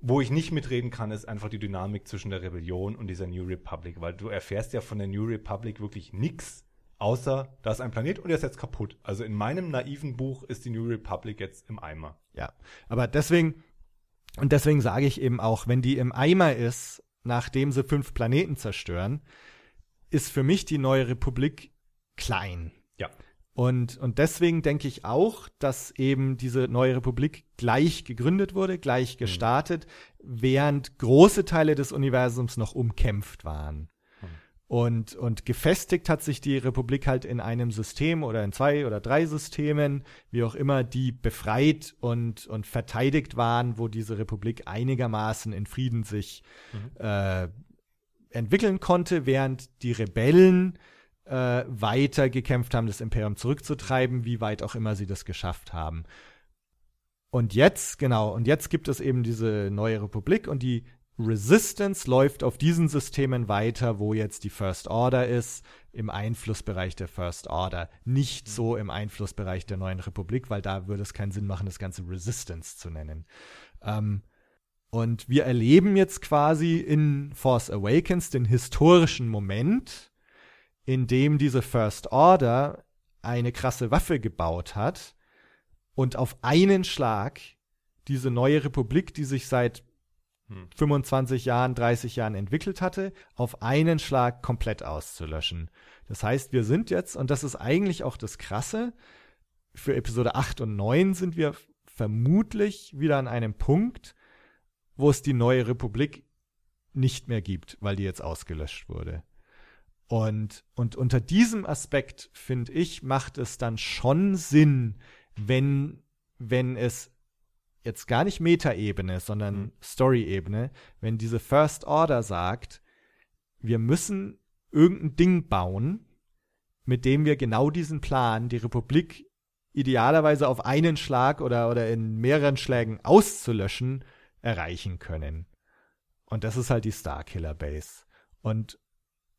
Wo ich nicht mitreden kann, ist einfach die Dynamik zwischen der Rebellion und dieser New Republic, weil du erfährst ja von der New Republic wirklich nichts, außer da ist ein Planet und der ist jetzt kaputt. Also in meinem naiven Buch ist die New Republic jetzt im Eimer. Ja, aber deswegen, und deswegen sage ich eben auch, wenn die im Eimer ist, nachdem sie fünf Planeten zerstören, ist für mich die neue Republik klein. Ja. Und, und deswegen denke ich auch, dass eben diese neue Republik gleich gegründet wurde, gleich gestartet, mhm. während große Teile des Universums noch umkämpft waren. Und, und gefestigt hat sich die Republik halt in einem System oder in zwei oder drei Systemen, wie auch immer, die befreit und, und verteidigt waren, wo diese Republik einigermaßen in Frieden sich mhm. äh, entwickeln konnte, während die Rebellen äh, weiter gekämpft haben, das Imperium zurückzutreiben, wie weit auch immer sie das geschafft haben. Und jetzt, genau, und jetzt gibt es eben diese neue Republik und die Resistance läuft auf diesen Systemen weiter, wo jetzt die First Order ist, im Einflussbereich der First Order, nicht so im Einflussbereich der neuen Republik, weil da würde es keinen Sinn machen, das Ganze Resistance zu nennen. Ähm, und wir erleben jetzt quasi in Force Awakens den historischen Moment, in dem diese First Order eine krasse Waffe gebaut hat und auf einen Schlag diese neue Republik, die sich seit hm. 25 Jahren, 30 Jahren entwickelt hatte, auf einen Schlag komplett auszulöschen. Das heißt, wir sind jetzt, und das ist eigentlich auch das Krasse, für Episode 8 und 9 sind wir vermutlich wieder an einem Punkt, wo es die neue Republik nicht mehr gibt, weil die jetzt ausgelöscht wurde. Und, und unter diesem Aspekt, finde ich, macht es dann schon Sinn, wenn, wenn es jetzt gar nicht Metaebene, sondern mhm. Story-Ebene, wenn diese First Order sagt, wir müssen irgendein Ding bauen, mit dem wir genau diesen Plan, die Republik idealerweise auf einen Schlag oder, oder in mehreren Schlägen auszulöschen, erreichen können. Und das ist halt die Starkiller Base. Und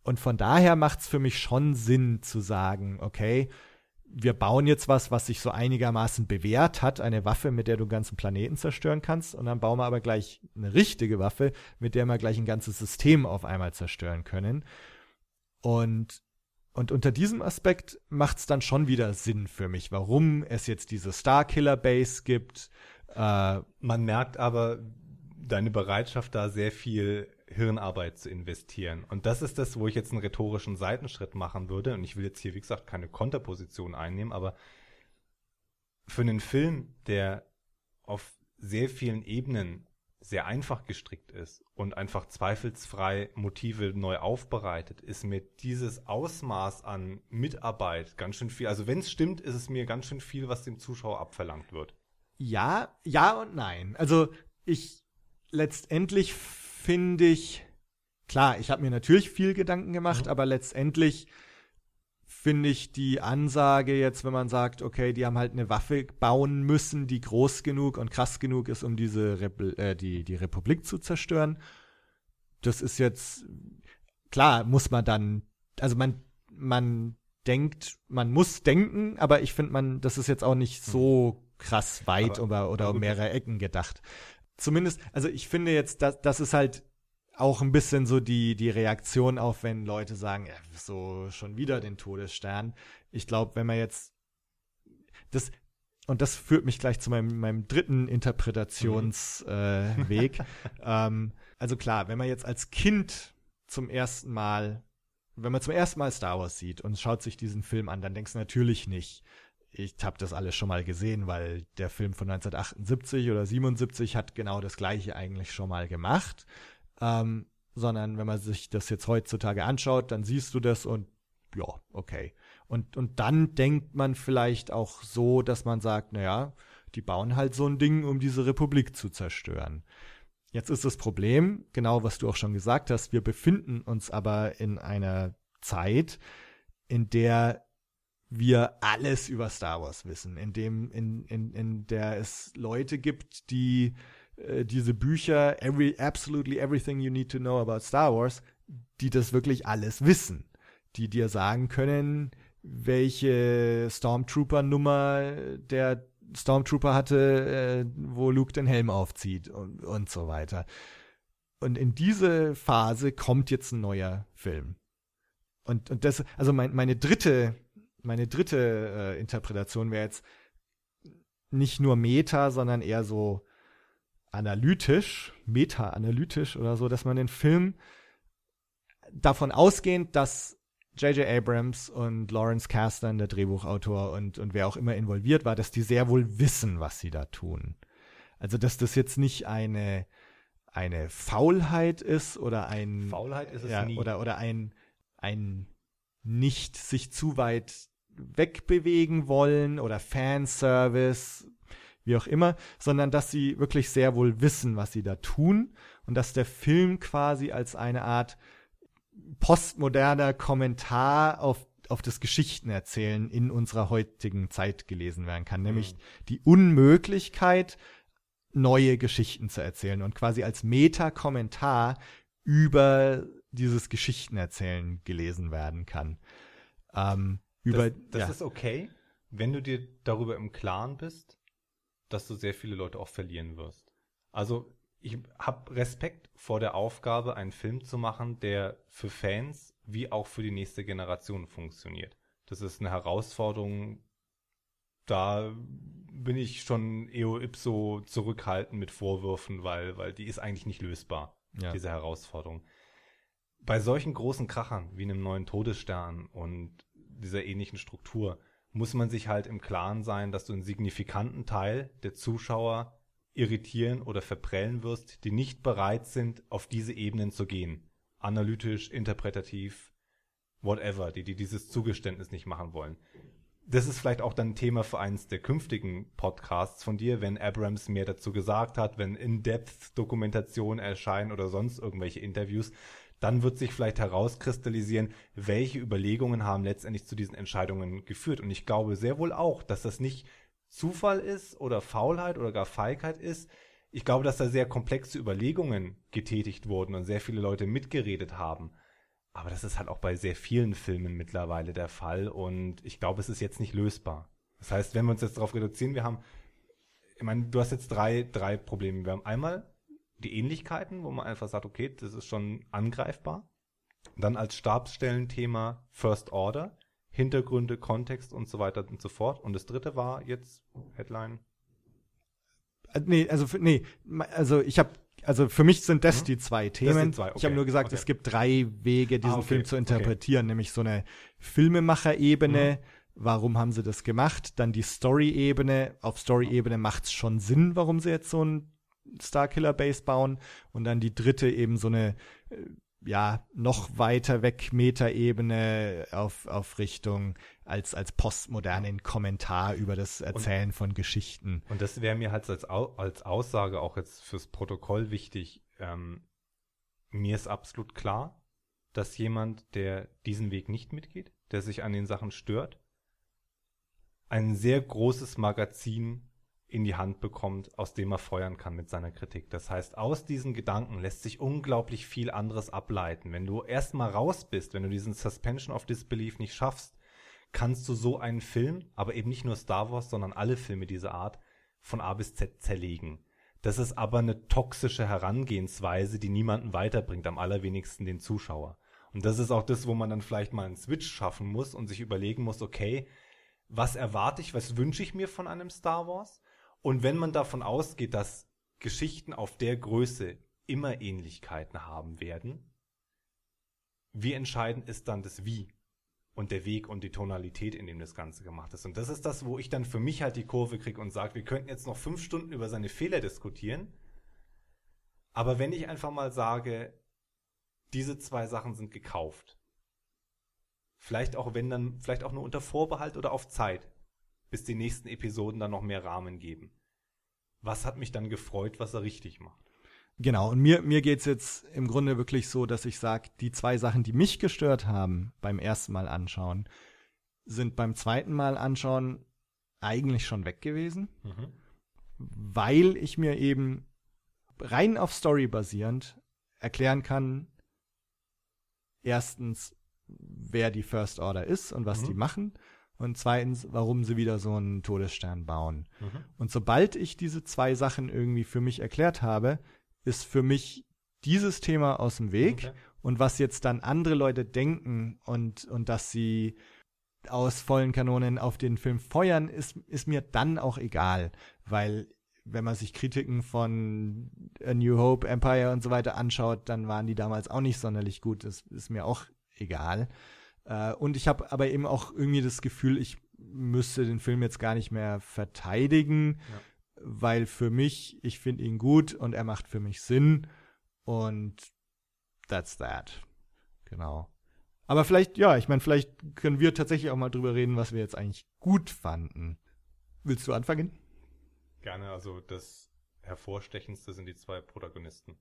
und von daher macht es für mich schon Sinn zu sagen, okay, wir bauen jetzt was, was sich so einigermaßen bewährt hat, eine Waffe, mit der du ganzen Planeten zerstören kannst, und dann bauen wir aber gleich eine richtige Waffe, mit der wir gleich ein ganzes System auf einmal zerstören können. Und, und unter diesem Aspekt macht es dann schon wieder Sinn für mich, warum es jetzt diese Starkiller Base gibt. Äh, Man merkt aber deine Bereitschaft, da sehr viel Hirnarbeit zu investieren. Und das ist das, wo ich jetzt einen rhetorischen Seitenschritt machen würde. Und ich will jetzt hier, wie gesagt, keine Konterposition einnehmen, aber für einen Film, der auf sehr vielen Ebenen sehr einfach gestrickt ist und einfach zweifelsfrei Motive neu aufbereitet, ist mir dieses Ausmaß an Mitarbeit ganz schön viel. Also wenn es stimmt, ist es mir ganz schön viel, was dem Zuschauer abverlangt wird. Ja, ja und nein. Also ich letztendlich finde ich, klar, ich habe mir natürlich viel Gedanken gemacht, mhm. aber letztendlich finde ich die Ansage jetzt, wenn man sagt, okay, die haben halt eine Waffe bauen müssen, die groß genug und krass genug ist, um diese Repl äh, die, die Republik zu zerstören. Das ist jetzt, klar, muss man dann, also man, man denkt, man muss denken, aber ich finde man, das ist jetzt auch nicht mhm. so krass weit aber, oder, oder um mehrere Ecken gedacht zumindest, also ich finde jetzt, dass das ist halt auch ein bisschen so die, die Reaktion auf, wenn Leute sagen, so schon wieder den Todesstern. Ich glaube, wenn man jetzt das, und das führt mich gleich zu meinem, meinem dritten Interpretationsweg. Mhm. Äh, ähm, also klar, wenn man jetzt als Kind zum ersten Mal, wenn man zum ersten Mal Star Wars sieht und schaut sich diesen Film an, dann denkst du natürlich nicht, ich habe das alles schon mal gesehen, weil der Film von 1978 oder 77 hat genau das gleiche eigentlich schon mal gemacht. Ähm, sondern wenn man sich das jetzt heutzutage anschaut, dann siehst du das und ja, okay. Und, und dann denkt man vielleicht auch so, dass man sagt, naja, die bauen halt so ein Ding, um diese Republik zu zerstören. Jetzt ist das Problem, genau was du auch schon gesagt hast, wir befinden uns aber in einer Zeit, in der wir alles über Star Wars wissen, in dem, in, in, in der es Leute gibt, die äh, diese Bücher, every, absolutely everything you need to know about Star Wars, die das wirklich alles wissen, die dir sagen können, welche Stormtrooper-Nummer der Stormtrooper hatte, äh, wo Luke den Helm aufzieht und, und so weiter. Und in diese Phase kommt jetzt ein neuer Film. Und, und das, also mein, meine dritte, meine dritte äh, Interpretation wäre jetzt nicht nur Meta, sondern eher so analytisch, meta-analytisch oder so, dass man den Film davon ausgehend, dass J.J. Abrams und Lawrence Kasdan, der Drehbuchautor und, und wer auch immer involviert war, dass die sehr wohl wissen, was sie da tun. Also, dass das jetzt nicht eine, eine Faulheit ist oder ein. Faulheit ist es ja, nie. Oder, oder ein, ein nicht sich zu weit wegbewegen wollen oder Fanservice, wie auch immer, sondern dass sie wirklich sehr wohl wissen, was sie da tun und dass der Film quasi als eine Art postmoderner Kommentar auf, auf das Geschichtenerzählen in unserer heutigen Zeit gelesen werden kann, nämlich Mhm. die Unmöglichkeit, neue Geschichten zu erzählen und quasi als Meta-Kommentar über dieses Geschichtenerzählen gelesen werden kann. Ähm, über, das das ja. ist okay, wenn du dir darüber im Klaren bist, dass du sehr viele Leute auch verlieren wirst. Also ich habe Respekt vor der Aufgabe, einen Film zu machen, der für Fans wie auch für die nächste Generation funktioniert. Das ist eine Herausforderung, da bin ich schon eo ipso zurückhaltend mit Vorwürfen, weil, weil die ist eigentlich nicht lösbar, Ja. diese Herausforderung. Bei solchen großen Krachern wie einem neuen Todesstern und dieser ähnlichen Struktur muss man sich halt im Klaren sein, dass du einen signifikanten Teil der Zuschauer irritieren oder verprellen wirst, die nicht bereit sind, auf diese Ebenen zu gehen. Analytisch, interpretativ, whatever, die, die dieses Zugeständnis nicht machen wollen. Das ist vielleicht auch dann ein Thema für eins der künftigen Podcasts von dir, wenn Abrams mehr dazu gesagt hat, wenn In-Depth-Dokumentationen erscheinen oder sonst irgendwelche Interviews, dann wird sich vielleicht herauskristallisieren, welche Überlegungen haben letztendlich zu diesen Entscheidungen geführt. Und ich glaube sehr wohl auch, dass das nicht Zufall ist oder Faulheit oder gar Feigheit ist. Ich glaube, dass da sehr komplexe Überlegungen getätigt wurden und sehr viele Leute mitgeredet haben. Aber das ist halt auch bei sehr vielen Filmen mittlerweile der Fall und ich glaube, es ist jetzt nicht lösbar. Das heißt, wenn wir uns jetzt darauf reduzieren, wir haben, ich meine, du hast jetzt drei, drei Probleme. Wir haben einmal die Ähnlichkeiten, wo man einfach sagt, okay, das ist schon angreifbar. Dann als Stabsstellenthema First Order, Hintergründe, Kontext und so weiter und so fort. Und das dritte war jetzt Headline. Äh, Nee, also für, nee, also ich habe also für mich sind das Mhm. die zwei sind Themen. zwei, Ich habe okay, nur gesagt, okay. es gibt drei Wege, diesen Ah, okay, Film zu okay. interpretieren, nämlich so eine Filmemacher-Ebene. Mhm. Warum haben sie das gemacht? Dann die Story-Ebene. Auf Story-Ebene macht es schon Sinn, warum sie jetzt so ein Starkiller-Base bauen. Und dann die dritte eben so eine, äh, ja, noch weiter weg Meta-Ebene auf, auf Richtung als, als postmodernen Kommentar über das Erzählen von Geschichten. Und das wäre mir halt als, als Aussage auch jetzt fürs Protokoll wichtig. Ähm, mir ist absolut klar, dass jemand, der diesen Weg nicht mitgeht, der sich an den Sachen stört, ein sehr großes Magazin in die Hand bekommt, aus dem er feuern kann mit seiner Kritik. Das heißt, aus diesen Gedanken lässt sich unglaublich viel anderes ableiten. Wenn du erstmal raus bist, wenn du diesen Suspension of Disbelief nicht schaffst, kannst du so einen Film, aber eben nicht nur Star Wars, sondern alle Filme dieser Art von A bis Z zerlegen. Das ist aber eine toxische Herangehensweise, die niemanden weiterbringt, am allerwenigsten den Zuschauer. Und das ist auch das, wo man dann vielleicht mal einen Switch schaffen muss und sich überlegen muss, okay, was erwarte ich, was wünsche ich mir von einem Star Wars? Und wenn man davon ausgeht, dass Geschichten auf der Größe immer Ähnlichkeiten haben werden, wie entscheidend ist dann das Wie und der Weg und die Tonalität, in dem das Ganze gemacht ist. Und das ist das, wo ich dann für mich halt die Kurve kriege und sage, wir könnten jetzt noch fünf Stunden über seine Fehler diskutieren. Aber wenn ich einfach mal sage, diese zwei Sachen sind gekauft. Vielleicht auch, wenn dann, vielleicht auch nur unter Vorbehalt oder auf Zeit, bis die nächsten Episoden dann noch mehr Rahmen geben. Was hat mich dann gefreut, was er richtig macht? Genau, und mir, mir geht's jetzt im Grunde wirklich so, dass ich sage, die zwei Sachen, die mich gestört haben beim ersten Mal anschauen, sind beim zweiten Mal anschauen eigentlich schon weg gewesen, Mhm. weil ich mir eben rein auf Story basierend erklären kann, erstens, wer die First Order ist und was Mhm. die machen und zweitens, warum sie wieder so einen Todesstern bauen. Mhm. Und sobald ich diese zwei Sachen irgendwie für mich erklärt habe, ist für mich dieses Thema aus dem Weg. Okay. Und was jetzt dann andere Leute denken und, und dass sie aus vollen Kanonen auf den Film feuern, ist, ist mir dann auch egal. Weil, wenn man sich Kritiken von A New Hope, Empire und so weiter anschaut, dann waren die damals auch nicht sonderlich gut. Das ist mir auch egal. Äh, und ich habe aber eben auch irgendwie das Gefühl, ich müsste den Film jetzt gar nicht mehr verteidigen, Ja. weil für mich, ich finde ihn gut und er macht für mich Sinn. Und that's that. Genau. Aber vielleicht, ja, ich meine, vielleicht können wir tatsächlich auch mal drüber reden, was wir jetzt eigentlich gut fanden. Willst du anfangen? Gerne, also das hervorstechendste sind die zwei Protagonisten.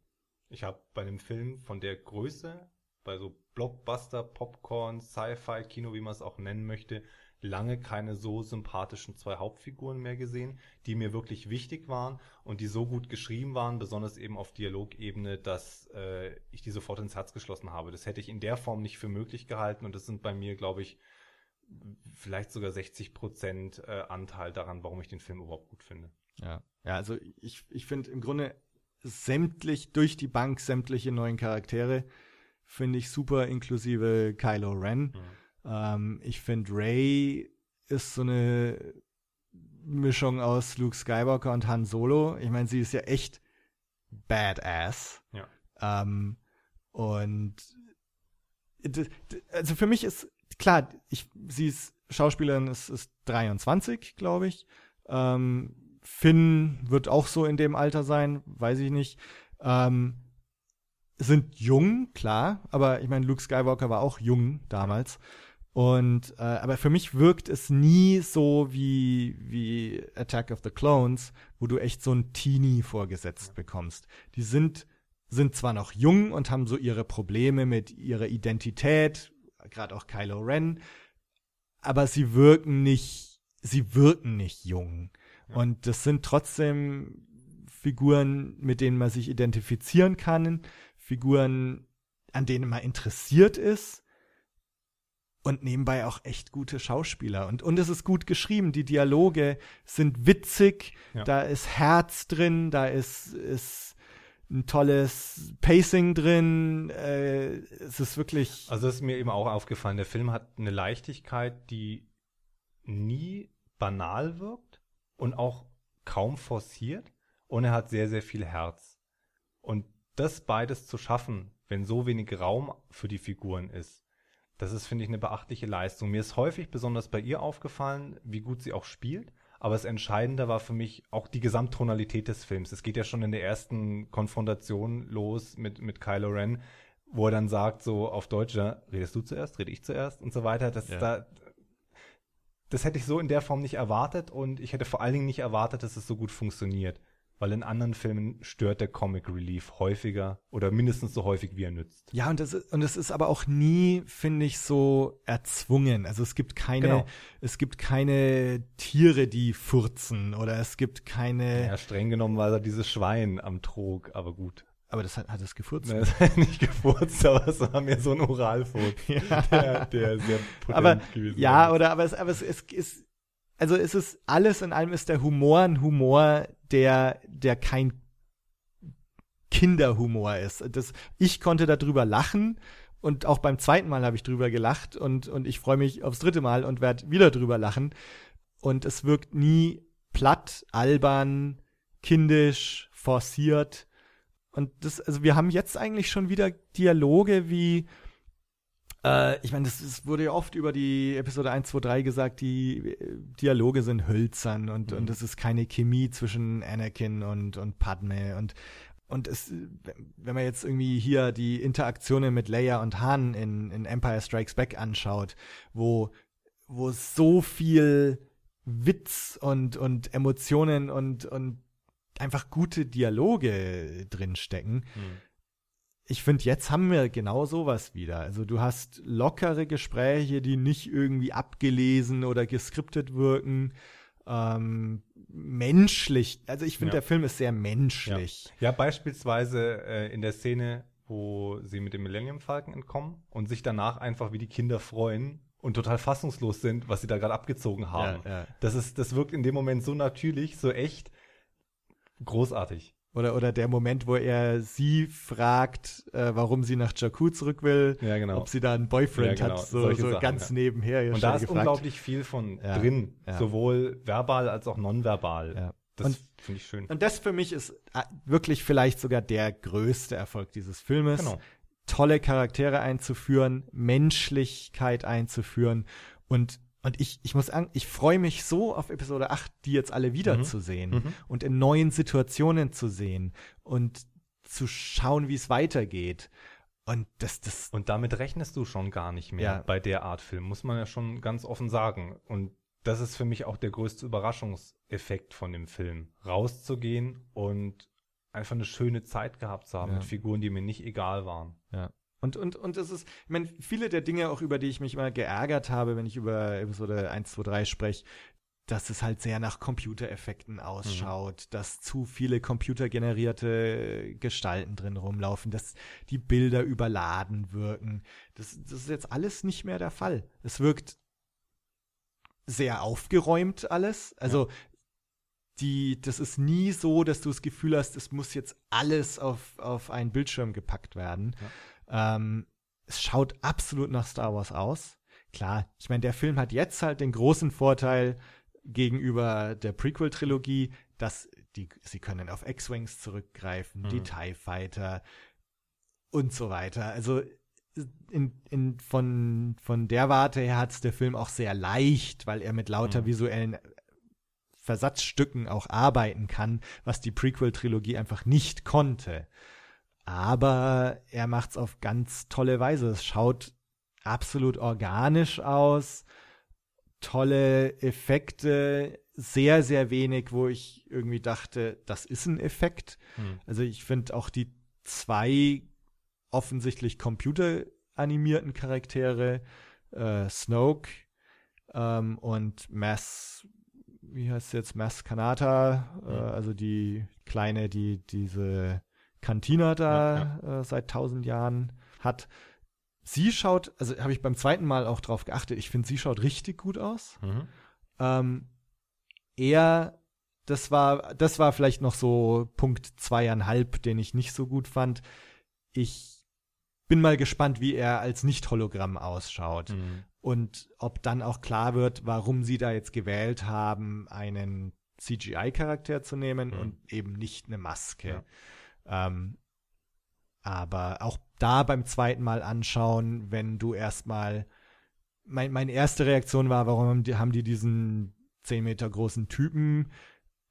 Ich habe bei einem Film von der Größe, bei so Blockbuster, Popcorn, Sci-Fi-Kino, wie man es auch nennen möchte, lange keine so sympathischen zwei Hauptfiguren mehr gesehen, die mir wirklich wichtig waren und die so gut geschrieben waren, besonders eben auf Dialogebene, dass äh, ich die sofort ins Herz geschlossen habe. Das hätte ich in der Form nicht für möglich gehalten und das sind bei mir, glaube ich, vielleicht sogar 60 Prozent äh, Anteil daran, warum ich den Film überhaupt gut finde. Ja. Ja, also ich, ich finde im Grunde sämtlich, durch die Bank sämtliche neuen Charaktere finde ich super, inklusive Kylo Ren. Ähm, ich finde Ray ist so eine Mischung aus Luke Skywalker und Han Solo. Ich meine, sie ist ja echt badass. Ja. Ähm, und also für mich ist klar, ich, sie ist Schauspielerin, ist, ist 23, glaube ich. Ähm, Finn wird auch so in dem Alter sein, weiß ich nicht. Ähm, sind jung, klar, aber ich meine, Luke Skywalker war auch jung damals. Und äh, aber für mich wirkt es nie so wie wie Attack of the Clones, wo du echt so ein Teenie vorgesetzt bekommst. Die sind sind zwar noch jung und haben so ihre Probleme mit ihrer Identität, gerade auch Kylo Ren, aber sie wirken nicht sie wirken nicht jung. Ja. Und das sind trotzdem Figuren, mit denen man sich identifizieren kann, Figuren, an denen man interessiert ist und nebenbei auch echt gute Schauspieler. Und, und es ist gut geschrieben. Die Dialoge sind witzig, Ja. da ist Herz drin, da ist, ist ein tolles Pacing drin. Äh, es ist wirklich. Also das ist mir eben auch aufgefallen. Der Film hat eine Leichtigkeit, die nie banal wirkt und auch kaum forciert. Und er hat sehr, sehr viel Herz. Und das beides zu schaffen, wenn so wenig Raum für die Figuren ist, das ist, finde ich, eine beachtliche Leistung. Mir ist häufig besonders bei ihr aufgefallen, wie gut sie auch spielt. Aber das Entscheidende war für mich auch die Gesamttonalität des Films. Es geht ja schon in der ersten Konfrontation los mit, mit Kylo Ren, wo er dann sagt, so auf Deutsch, ja, redest du zuerst, rede ich zuerst und so weiter. Das, Ja. da, das hätte ich so in der Form nicht erwartet und ich hätte vor allen Dingen nicht erwartet, dass es so gut funktioniert. Weil in anderen Filmen stört der Comic Relief häufiger oder mindestens so häufig, wie er nützt. Ja, und das ist, und es ist aber auch nie, finde ich, so erzwungen. Also es gibt keine, Genau. es gibt keine Tiere, die furzen oder es gibt keine. Ja, streng genommen war er dieses Schwein am Trog, aber gut. Aber das hat, hat es gefurzt. Ne, es hat nicht gefurzt, aber es war mir so ein Oralfurz, Ja. der, der sehr potent aber gewesen ja, war. oder aber es, aber es, es ist, also es ist alles in allem ist der Humor ein Humor, der, der kein Kinderhumor ist. Das, ich konnte darüber lachen und auch beim zweiten Mal habe ich drüber gelacht und, und ich freue mich aufs dritte Mal und werde wieder drüber lachen. Und es wirkt nie platt, albern, kindisch, forciert. Und das, also wir haben jetzt eigentlich schon wieder Dialoge wie, äh, ich meine, das, das wurde ja oft über die Episode 1, 2, 3 gesagt, die äh, Dialoge sind hölzern und, Mhm. und es ist keine Chemie zwischen Anakin und, und Padme und und es, wenn man jetzt irgendwie hier die Interaktionen mit Leia und Han in, in Empire Strikes Back anschaut, wo, wo so viel Witz und, und Emotionen und, und einfach gute Dialoge drinstecken. Hm. Ich finde, jetzt haben wir genau sowas wieder. Also du hast lockere Gespräche, die nicht irgendwie abgelesen oder geskriptet wirken. Ähm, menschlich. Also ich finde, ja. der Film ist sehr menschlich. Ja, ja beispielsweise äh, in der Szene, wo sie mit dem Millennium Falcon entkommen und sich danach einfach wie die Kinder freuen und total fassungslos sind, was sie da gerade abgezogen haben. Ja, ja. Das ist, das wirkt in dem Moment so natürlich, so echt, großartig. Oder, oder der Moment, wo er sie fragt, äh, warum sie nach Jakku zurück will, ja, genau. ob sie da einen Boyfriend ja, genau. hat, so, so Sachen, ganz ja. nebenher. Und da ist gefragt. unglaublich viel von drin, sowohl verbal als auch nonverbal. Das finde ich schön. Und das für mich ist äh, wirklich vielleicht sogar der größte Erfolg dieses Filmes. Genau. Tolle Charaktere einzuführen, Menschlichkeit einzuführen und und ich, ich muss sagen, ich freue mich so auf Episode 8, die jetzt alle wiederzusehen mhm. mhm. und in neuen Situationen zu sehen und zu schauen, wie es weitergeht. Und das, das. Und damit rechnest du schon gar nicht mehr ja. bei der Art Film, muss man ja schon ganz offen sagen. Und das ist für mich auch der größte Überraschungseffekt von dem Film. Rauszugehen und einfach eine schöne Zeit gehabt zu haben ja. mit Figuren, die mir nicht egal waren. Ja. Und, und, und es ist, ich meine, viele der Dinge, auch über die ich mich immer geärgert habe, wenn ich über Episode 1, 2, 3 spreche, dass es halt sehr nach Computereffekten ausschaut, mhm. dass zu viele computergenerierte Gestalten drin rumlaufen, dass die Bilder überladen wirken. Das, das ist jetzt alles nicht mehr der Fall. Es wirkt sehr aufgeräumt alles. Also ja. die, das ist nie so, dass du das Gefühl hast, es muss jetzt alles auf, auf einen Bildschirm gepackt werden. Ja. Ähm, es schaut absolut nach Star Wars aus. Klar, ich meine, der Film hat jetzt halt den großen Vorteil gegenüber der Prequel-Trilogie, dass die, sie können auf X-Wings zurückgreifen, mhm. die TIE Fighter und so weiter. Also in, in, von, von der Warte her hat es der Film auch sehr leicht, weil er mit lauter mhm. visuellen Versatzstücken auch arbeiten kann, was die Prequel-Trilogie einfach nicht konnte. Aber er macht's auf ganz tolle Weise. Es schaut absolut organisch aus. Tolle Effekte, sehr, sehr wenig, wo ich irgendwie dachte, das ist ein Effekt. Hm. Also ich finde auch die zwei offensichtlich computeranimierten Charaktere, äh, Snoke ähm, und Mass, wie heißt es jetzt, Mass Kanata, äh, hm. also die kleine, die diese Cantina da ja, ja. Äh, seit tausend Jahren hat. Sie schaut, also habe ich beim zweiten Mal auch drauf geachtet, ich finde, sie schaut richtig gut aus. Mhm. Ähm, er, das war, das war vielleicht noch so Punkt zweieinhalb, den ich nicht so gut fand. Ich bin mal gespannt, wie er als Nicht-Hologramm ausschaut. Mhm. Und ob dann auch klar wird, warum sie da jetzt gewählt haben, einen CGI-Charakter zu nehmen mhm. und eben nicht eine Maske. Ja. Ähm, aber auch da beim zweiten Mal anschauen, wenn du erstmal mein, meine erste Reaktion war, warum haben die, haben die diesen 10 Meter großen Typen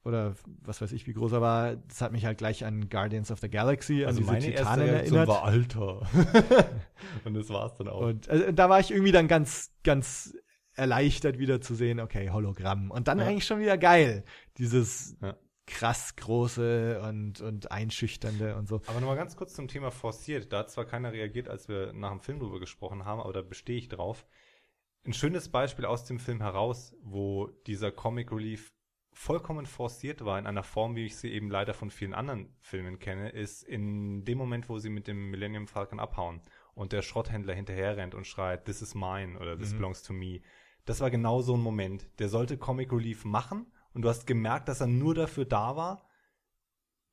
oder was weiß ich, wie groß er war, das hat mich halt gleich an Guardians of the Galaxy, also an diese meine Titanen erste Reaktion erinnert. war Alter. Und das war's dann auch. Und also, da war ich irgendwie dann ganz, ganz erleichtert wieder zu sehen, okay, Hologramm. Und dann ja. eigentlich schon wieder geil. Dieses ja krass große und, und einschüchternde und so. Aber nochmal ganz kurz zum Thema forciert. Da hat zwar keiner reagiert, als wir nach dem Film drüber gesprochen haben, aber da bestehe ich drauf. Ein schönes Beispiel aus dem Film heraus, wo dieser Comic Relief vollkommen forciert war in einer Form, wie ich sie eben leider von vielen anderen Filmen kenne, ist in dem Moment, wo sie mit dem Millennium Falcon abhauen und der Schrotthändler hinterher rennt und schreit, this is mine oder this mhm. belongs to me. Das war genau so ein Moment. Der sollte Comic Relief machen und du hast gemerkt, dass er nur dafür da war,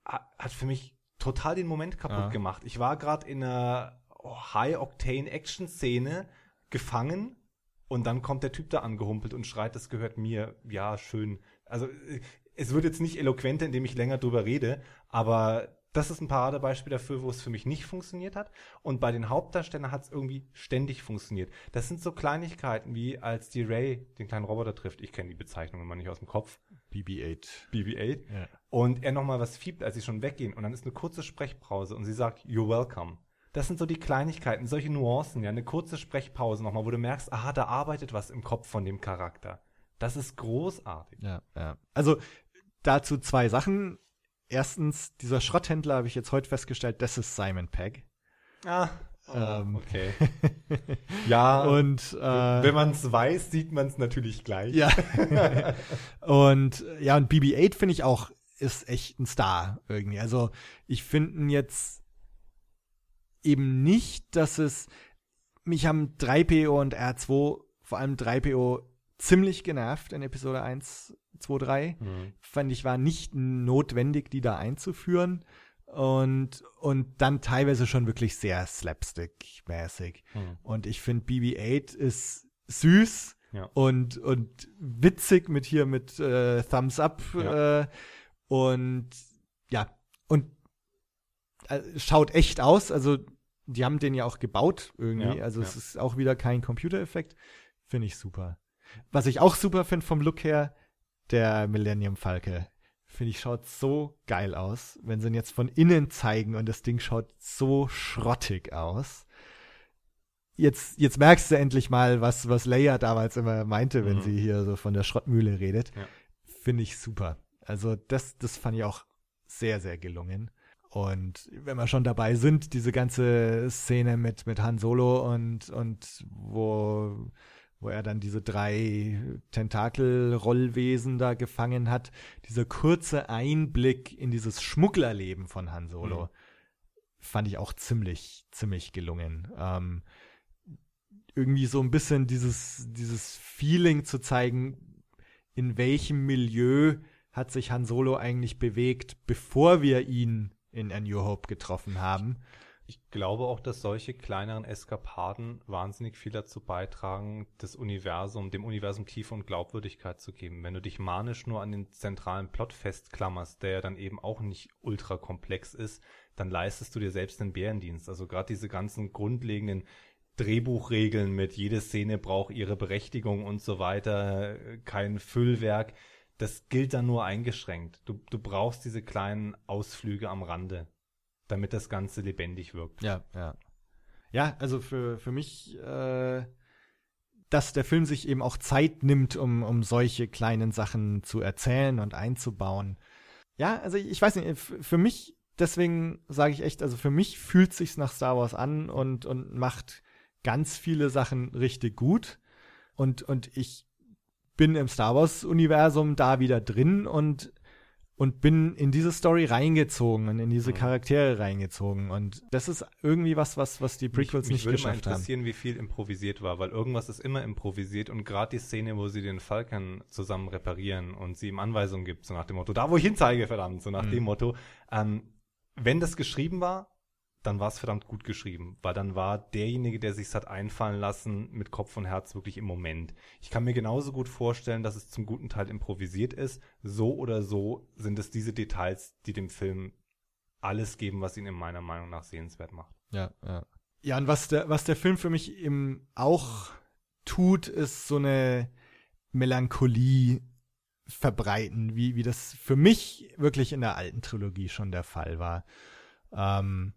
hat für mich total den Moment kaputt ja. gemacht. Ich war gerade in einer High-Octane-Action-Szene gefangen und dann kommt der Typ da angehumpelt und schreit, das gehört mir. Ja, schön. Also es wird jetzt nicht eloquenter, indem ich länger drüber rede, aber das ist ein Paradebeispiel dafür, wo es für mich nicht funktioniert hat. Und bei den Hauptdarstellern hat es irgendwie ständig funktioniert. Das sind so Kleinigkeiten wie als die Ray den kleinen Roboter trifft. Ich kenne die Bezeichnung immer nicht aus dem Kopf. BB-8. BB-8. Ja. Und er nochmal was fiebt, als sie schon weggehen. Und dann ist eine kurze Sprechpause und sie sagt, you're welcome. Das sind so die Kleinigkeiten, solche Nuancen, ja, eine kurze Sprechpause nochmal, wo du merkst, aha, da arbeitet was im Kopf von dem Charakter. Das ist großartig. Ja, ja. Also dazu zwei Sachen. Erstens, dieser Schrotthändler habe ich jetzt heute festgestellt, das ist Simon Pegg. Ah, Ähm. okay. ja, Und äh, wenn man es weiß, sieht man es natürlich gleich. ja. und ja, und BB-8 finde ich auch ist echt ein Star irgendwie. Also ich finde jetzt eben nicht, dass es mich haben 3PO und R2, vor allem 3PO, ziemlich genervt in Episode 1, 2, 3. Mhm. fand ich, war nicht notwendig, die da einzuführen. Und, und dann teilweise schon wirklich sehr slapstick-mäßig. Mhm. Und ich finde, BB-8 ist süß Ja. und, und witzig mit hier mit äh, Thumbs Up. Ja. Äh, und ja, und äh, schaut echt aus. Also, die haben den ja auch gebaut irgendwie. Ja, also, es ist auch wieder kein Computereffekt. Finde ich super. Was ich auch super finde vom Look her, der Millennium Falke. Finde ich, schaut so geil aus, wenn sie ihn jetzt von innen zeigen und das Ding schaut so schrottig aus. Jetzt, jetzt merkst du endlich mal, was, was Leia damals immer meinte, wenn Mhm. sie hier so von der Schrottmühle redet. Ja. Finde ich super. Also das, das fand ich auch sehr, sehr gelungen. Und wenn wir schon dabei sind, diese ganze Szene mit, mit Han Solo und, und wo, wo er dann diese drei Tentakelrollwesen da gefangen hat, dieser kurze Einblick in dieses Schmugglerleben von Han Solo, Mhm. fand ich auch ziemlich, ziemlich gelungen. Ähm, irgendwie so ein bisschen dieses, dieses Feeling zu zeigen, in welchem Milieu hat sich Han Solo eigentlich bewegt, bevor wir ihn in A New Hope getroffen haben. Ich glaube auch, dass solche kleineren Eskapaden wahnsinnig viel dazu beitragen, das Universum, dem Universum Tiefe und Glaubwürdigkeit zu geben. Wenn du dich manisch nur an den zentralen Plot festklammerst, der ja dann eben auch nicht ultra komplex ist, dann leistest du dir selbst einen Bärendienst. Also gerade diese ganzen grundlegenden Drehbuchregeln mit jede Szene braucht ihre Berechtigung und so weiter, kein Füllwerk, das gilt dann nur eingeschränkt. Du, du brauchst diese kleinen Ausflüge am Rande, damit das Ganze lebendig wirkt. Ja, ja. Ja, also für, für mich, äh, dass der Film sich eben auch Zeit nimmt, um, um solche kleinen Sachen zu erzählen und einzubauen. Ja, also ich, weiß nicht, für mich, deswegen sage ich echt, also für mich fühlt sich's nach Star Wars an und, und macht ganz viele Sachen richtig gut. Und, und ich bin im Star Wars-Universum da wieder drin und, und bin in diese Story reingezogen und in diese Mhm. Charaktere reingezogen. Und das ist irgendwie was, was, was die Prequels mich, mich nicht würde geschafft mal haben. interessieren, wie viel improvisiert war, weil irgendwas ist immer improvisiert und gerade die Szene, wo sie den Falcon zusammen reparieren und sie ihm Anweisungen gibt, so nach dem Motto, da wo ich hinzeige, verdammt, so nach Mhm. dem Motto, ähm, wenn das geschrieben war, dann war es verdammt gut geschrieben, weil dann war derjenige, der sich's hat einfallen lassen, mit Kopf und Herz wirklich im Moment. Ich kann mir genauso gut vorstellen, dass es zum guten Teil improvisiert ist. So oder so sind es diese Details, die dem Film alles geben, was ihn in meiner Meinung nach sehenswert macht. Ja, ja. Ja, und was der, was der Film für mich eben auch tut, ist so eine Melancholie verbreiten, wie, wie das für mich wirklich in der alten Trilogie schon der Fall war. Ähm,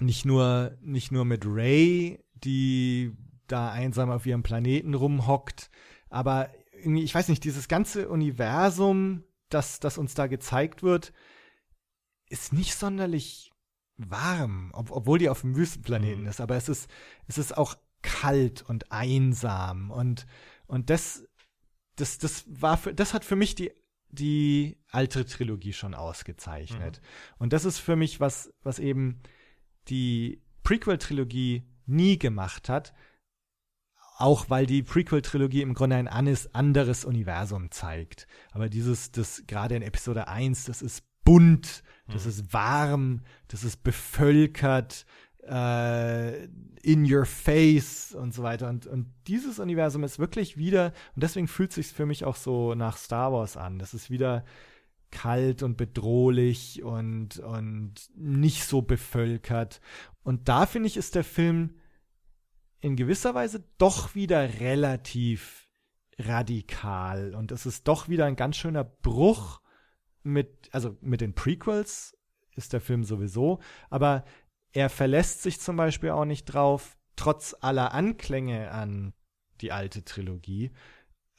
nicht nur, nicht nur mit Ray, die da einsam auf ihrem Planeten rumhockt, aber irgendwie, ich weiß nicht, dieses ganze Universum, das, das uns da gezeigt wird, ist nicht sonderlich warm, ob, obwohl die auf dem Wüstenplaneten Mhm. ist, aber es ist, es ist auch kalt und einsam und, und das, das, das war für, das hat für mich die, die alte Trilogie schon ausgezeichnet. Und das ist für mich was, was eben die Prequel-Trilogie nie gemacht hat, auch weil die Prequel-Trilogie im Grunde ein anderes Universum zeigt. Aber dieses, das gerade in Episode 1, das ist bunt, das Mhm. ist warm, das ist bevölkert, äh, in your face und so weiter. Und, und dieses Universum ist wirklich wieder, und deswegen fühlt sich für mich auch so nach Star Wars an. Das ist wieder kalt und bedrohlich und, und nicht so bevölkert. Und da finde ich, ist der Film in gewisser Weise doch wieder relativ radikal und es ist doch wieder ein ganz schöner Bruch mit, also mit den Prequels ist der Film sowieso, aber er verlässt sich zum Beispiel auch nicht drauf, trotz aller Anklänge an die alte Trilogie,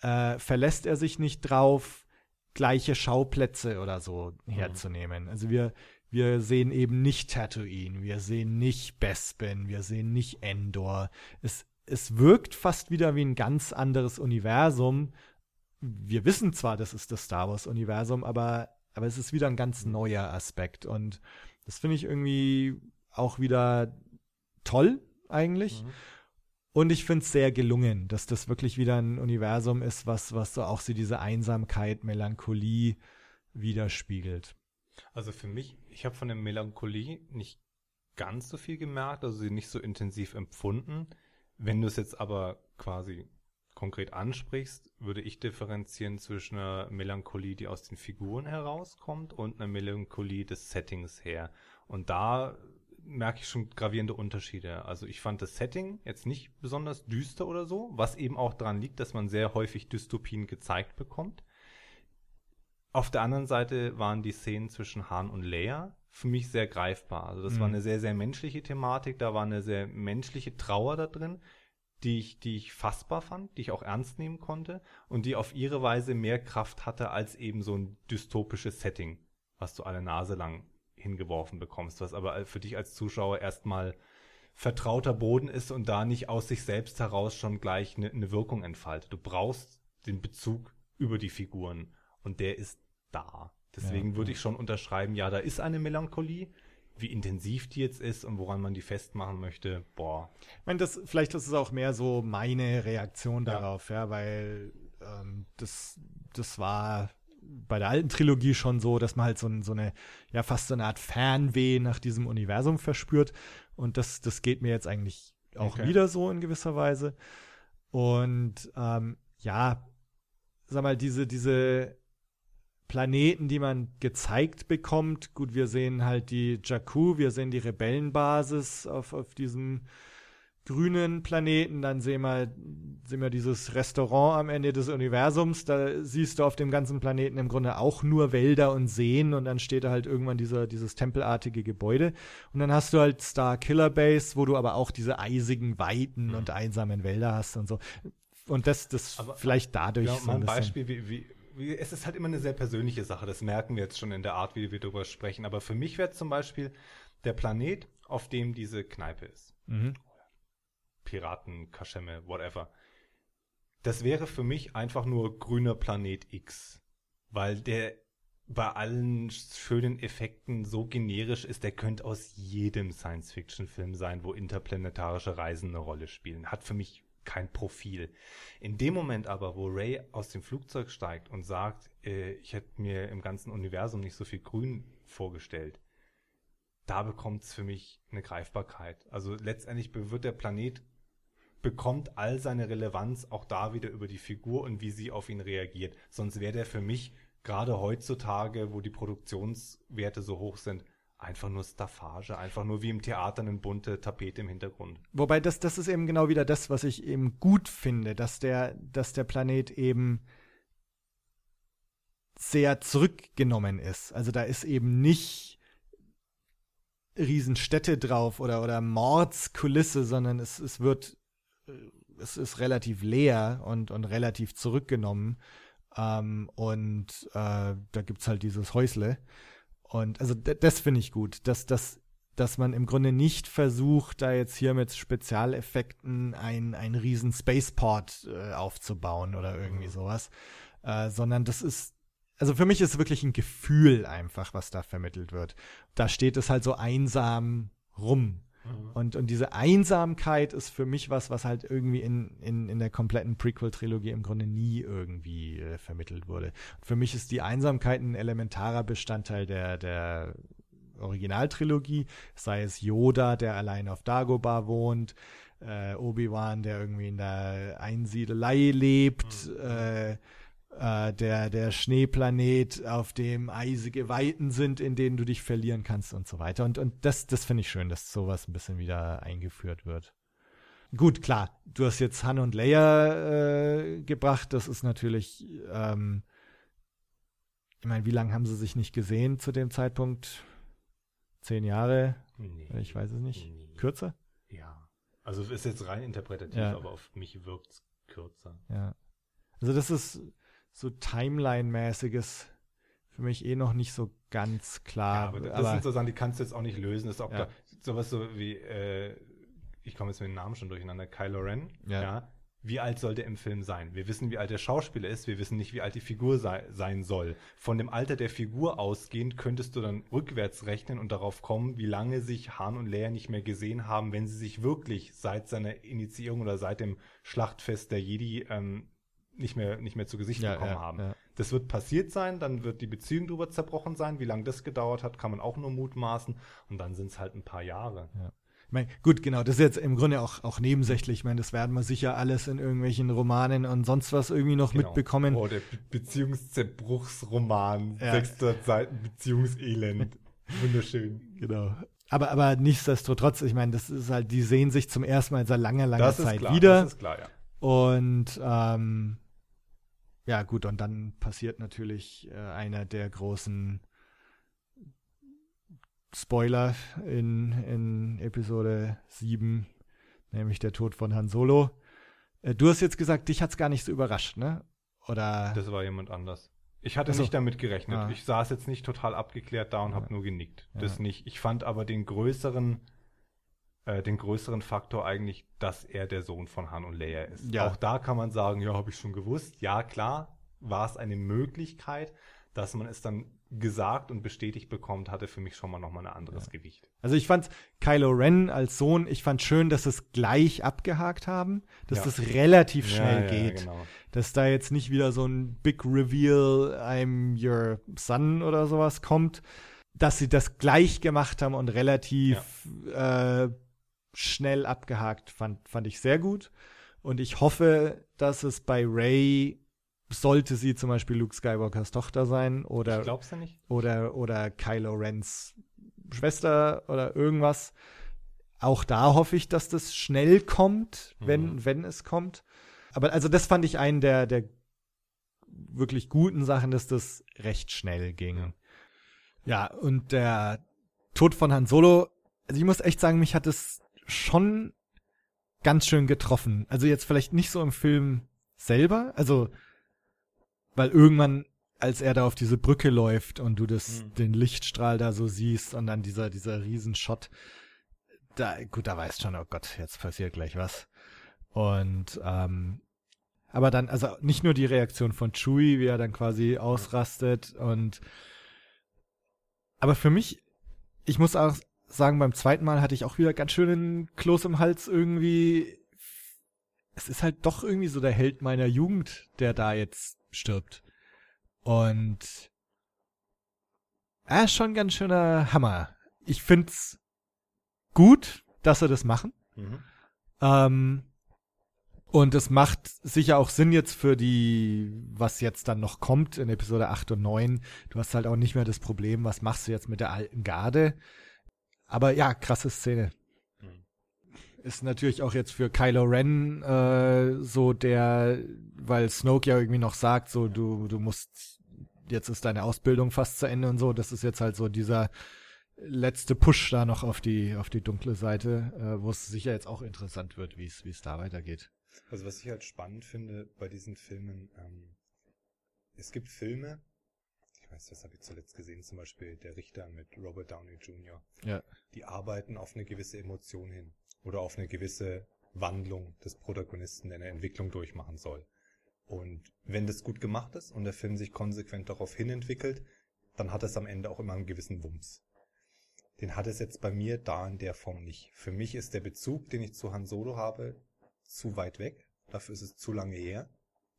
äh, verlässt er sich nicht drauf, gleiche Schauplätze oder so mhm. herzunehmen. Also wir, wir sehen eben nicht Tatooine, wir sehen nicht Bespin, wir sehen nicht Endor. Es, es wirkt fast wieder wie ein ganz anderes Universum. Wir wissen zwar, das ist das Star Wars-Universum, aber, aber es ist wieder ein ganz mhm. neuer Aspekt. Und das finde ich irgendwie auch wieder toll, eigentlich. Mhm. Und ich finde es sehr gelungen, dass das wirklich wieder ein Universum ist, was, was so auch so diese Einsamkeit, Melancholie widerspiegelt. Also für mich, ich habe von der Melancholie nicht ganz so viel gemerkt, also sie nicht so intensiv empfunden. Wenn du es jetzt aber quasi konkret ansprichst, würde ich differenzieren zwischen einer Melancholie, die aus den Figuren herauskommt und einer Melancholie des Settings her. Und da merke ich schon gravierende Unterschiede. Also ich fand das Setting jetzt nicht besonders düster oder so, was eben auch daran liegt, dass man sehr häufig Dystopien gezeigt bekommt. Auf der anderen Seite waren die Szenen zwischen Han und Leia für mich sehr greifbar. Also das mhm. war eine sehr, sehr menschliche Thematik, da war eine sehr menschliche Trauer da drin, die ich, die ich fassbar fand, die ich auch ernst nehmen konnte und die auf ihre Weise mehr Kraft hatte als eben so ein dystopisches Setting, was du alle Nase lang hingeworfen bekommst, was aber für dich als Zuschauer erstmal vertrauter Boden ist und da nicht aus sich selbst heraus schon gleich eine, eine Wirkung entfaltet. Du brauchst den Bezug über die Figuren und der ist da. Deswegen ja, würde ich schon unterschreiben, ja, da ist eine Melancholie. Wie intensiv die jetzt ist und woran man die festmachen möchte, boah. Ich meine, das, vielleicht ist es auch mehr so meine Reaktion darauf, ja, ja weil ähm, das, das war bei der alten Trilogie schon so, dass man halt so, so eine, ja, fast so eine Art Fernweh nach diesem Universum verspürt. Und das, das geht mir jetzt eigentlich auch okay. wieder so in gewisser Weise. Und ähm, ja, sag mal, diese, diese Planeten, die man gezeigt bekommt, gut, wir sehen halt die Jakku, wir sehen die Rebellenbasis auf, auf diesem grünen Planeten, dann sehen wir, sehen wir dieses Restaurant am Ende des Universums, da siehst du auf dem ganzen Planeten im Grunde auch nur Wälder und Seen und dann steht da halt irgendwann dieser, dieses tempelartige Gebäude und dann hast du halt Star Killer Base, wo du aber auch diese eisigen, weiten mhm. und einsamen Wälder hast und so. Und das, das aber, vielleicht dadurch. Ja, so ein, ein Beispiel, wie, wie, wie, es ist halt immer eine sehr persönliche Sache, das merken wir jetzt schon in der Art, wie wir darüber sprechen, aber für mich wäre zum Beispiel der Planet, auf dem diese Kneipe ist. Mhm Piraten, Kaschemme, whatever. Das wäre für mich einfach nur grüner Planet X, weil der bei allen schönen Effekten so generisch ist, der könnte aus jedem Science-Fiction-Film sein, wo interplanetarische Reisen eine Rolle spielen. Hat für mich kein Profil. In dem Moment aber, wo Ray aus dem Flugzeug steigt und sagt, äh, ich hätte mir im ganzen Universum nicht so viel Grün vorgestellt, da bekommt es für mich eine Greifbarkeit. Also letztendlich wird der Planet bekommt all seine Relevanz auch da wieder über die Figur und wie sie auf ihn reagiert. Sonst wäre der für mich gerade heutzutage, wo die Produktionswerte so hoch sind, einfach nur Staffage, einfach nur wie im Theater eine bunte Tapete im Hintergrund. Wobei das, das ist eben genau wieder das, was ich eben gut finde, dass der, dass der Planet eben sehr zurückgenommen ist. Also da ist eben nicht Riesenstädte drauf oder, oder Mordskulisse, sondern es, es wird es ist relativ leer und, und relativ zurückgenommen. Ähm, und äh, da gibt's halt dieses Häusle. Und also das finde ich gut, dass, dass, dass man im Grunde nicht versucht, da jetzt hier mit Spezialeffekten ein, ein riesen Spaceport äh, aufzubauen oder irgendwie mhm. sowas. Äh, sondern das ist, also für mich ist es wirklich ein Gefühl einfach, was da vermittelt wird. Da steht es halt so einsam rum Mhm. Und, und diese Einsamkeit ist für mich was, was halt irgendwie in, in, in der kompletten Prequel-Trilogie im Grunde nie irgendwie äh, vermittelt wurde. Und für mich ist die Einsamkeit ein elementarer Bestandteil der, der Originaltrilogie, sei es Yoda, der allein auf Dagobah wohnt, äh, Obi-Wan, der irgendwie in der Einsiedelei lebt, mhm. äh, äh, der, der Schneeplanet, auf dem eisige Weiten sind, in denen du dich verlieren kannst und so weiter. Und, und das, das finde ich schön, dass sowas ein bisschen wieder eingeführt wird. gut, klar, du hast jetzt Han und Leia äh, gebracht, das ist natürlich, ähm, ich meine, wie lange haben sie sich nicht gesehen zu dem Zeitpunkt? Zehn Jahre? Nee. Ich weiß es nicht. Nee. Kürzer? Ja. Also ist jetzt rein interpretativ, Ja. aber auf mich wirkt's kürzer. Ja. Also das ist so Timeline-mäßiges für mich eh noch nicht so ganz klar. Ja, aber das sind so Sachen, die kannst du jetzt auch nicht lösen. Das ist auch Ja. klar. Sowas so wie, äh, ich komme jetzt mit den Namen schon durcheinander, Kylo Ren. Ja. Wie alt soll der im Film sein? Wir wissen, wie alt der Schauspieler ist. Wir wissen nicht, wie alt die Figur sei, sein soll. Von dem Alter der Figur ausgehend könntest du dann rückwärts rechnen und darauf kommen, wie lange sich Han und Leia nicht mehr gesehen haben, wenn sie sich wirklich seit seiner Initiierung oder seit dem Schlachtfest der Jedi ähm, nicht mehr, nicht mehr zu Gesicht ja, bekommen ja, haben. Ja. Das wird passiert sein, dann wird die Beziehung drüber zerbrochen sein. Wie lange das gedauert hat, kann man auch nur mutmaßen. Und dann sind es halt ein paar Jahre. Ich mein, gut, genau, das ist jetzt im Grunde auch, auch nebensächlich. Ich meine, das werden wir sicher alles in irgendwelchen Romanen und sonst was irgendwie noch Genau. mitbekommen. Oh, der Be Beziehungszerbruchsroman, Ja. 600 Seiten Beziehungselend. Wunderschön. Genau. Aber, aber nichtsdestotrotz, ich meine, das ist halt, die sehen sich zum ersten Mal seit langer, langer Das Zeit klar, wieder. das ist klar, ja. Und ähm, ja, gut, und dann passiert natürlich äh, einer der großen Spoiler in, in Episode 7, nämlich der Tod von Han Solo. Äh, du hast jetzt gesagt, dich hat's gar nicht so überrascht, ne? Oder Das war jemand anders. Ich hatte Ach so. nicht damit gerechnet. Ah. Ich saß jetzt nicht total abgeklärt da und Ja. habe nur genickt. Ja. Das nicht. Ich fand aber den größeren, äh, den größeren Faktor eigentlich, dass er der Sohn von Han und Leia ist. Ja. Auch da kann man sagen, ja, habe ich schon gewusst. Ja, klar, war es eine Möglichkeit, dass man es dann gesagt und bestätigt bekommt, hatte für mich schon mal nochmal ein anderes Gewicht. Also ich fand Kylo Ren als Sohn, ich fand schön, dass es gleich abgehakt haben, dass Ja. das relativ schnell ja, geht. Ja, genau. dass da jetzt nicht wieder so ein Big Reveal, I'm your son oder sowas kommt, dass sie das gleich gemacht haben und relativ äh, schnell abgehakt, fand, fand ich sehr gut. Und ich hoffe, dass es bei Ray sollte sie zum Beispiel Luke Skywalkers Tochter sein oder Ich glaub's ja nicht. oder, oder Kylo Rens Schwester oder irgendwas. Auch da hoffe ich, dass das schnell kommt, wenn, Mhm. wenn es kommt. Aber also das fand ich einen der, der wirklich guten Sachen, dass das recht schnell ging. Ja. Ja, und der Tod von Han Solo, also ich muss echt sagen, mich hat es schon ganz schön getroffen. Also jetzt vielleicht nicht so im Film selber, also weil irgendwann, als er da auf diese Brücke läuft und du das, Mhm. den Lichtstrahl da so siehst und dann dieser, dieser Riesenshot, da, gut, da weißt schon, oh Gott, jetzt passiert gleich was. Und, ähm, aber dann, also nicht nur die Reaktion von Chewie, wie er dann quasi ausrastet und, aber für mich, ich muss auch sagen, beim zweiten Mal hatte ich auch wieder ganz schönen Kloß im Hals irgendwie. Es ist halt doch irgendwie so der Held meiner Jugend, der da jetzt stirbt. Und er ist schon ein ganz schöner Hammer. Ich find's gut, dass sie das machen. Mhm. Ähm, und es macht sicher auch Sinn jetzt für die, was jetzt dann noch kommt in Episode 8 und 9. Du hast halt auch nicht mehr das Problem, was machst du jetzt mit der alten Garde. Aber ja, krasse Szene. Mhm. Ist natürlich auch jetzt für Kylo Ren äh, so der, weil Snoke ja irgendwie noch sagt, so du, du musst, jetzt ist deine Ausbildung fast zu Ende und so. Das ist jetzt halt so dieser letzte Push da noch auf die, auf die dunkle Seite, äh, wo es sicher jetzt auch interessant wird, wie es, wie es da weitergeht. Also was ich halt spannend finde bei diesen Filmen, ähm, es gibt Filme, ich weiß, das habe ich zuletzt gesehen, zum Beispiel Der Richter mit Robert Downey Jr. Ja. Die arbeiten auf eine gewisse Emotion hin oder auf eine gewisse Wandlung des Protagonisten, der eine Entwicklung durchmachen soll. Und wenn das gut gemacht ist und der Film sich konsequent darauf hin entwickelt, dann hat es am Ende auch immer einen gewissen Wumms. Den hat es jetzt bei mir da in der Form nicht. Für mich ist der Bezug, den ich zu Han Solo habe, zu weit weg. Dafür ist es zu lange her.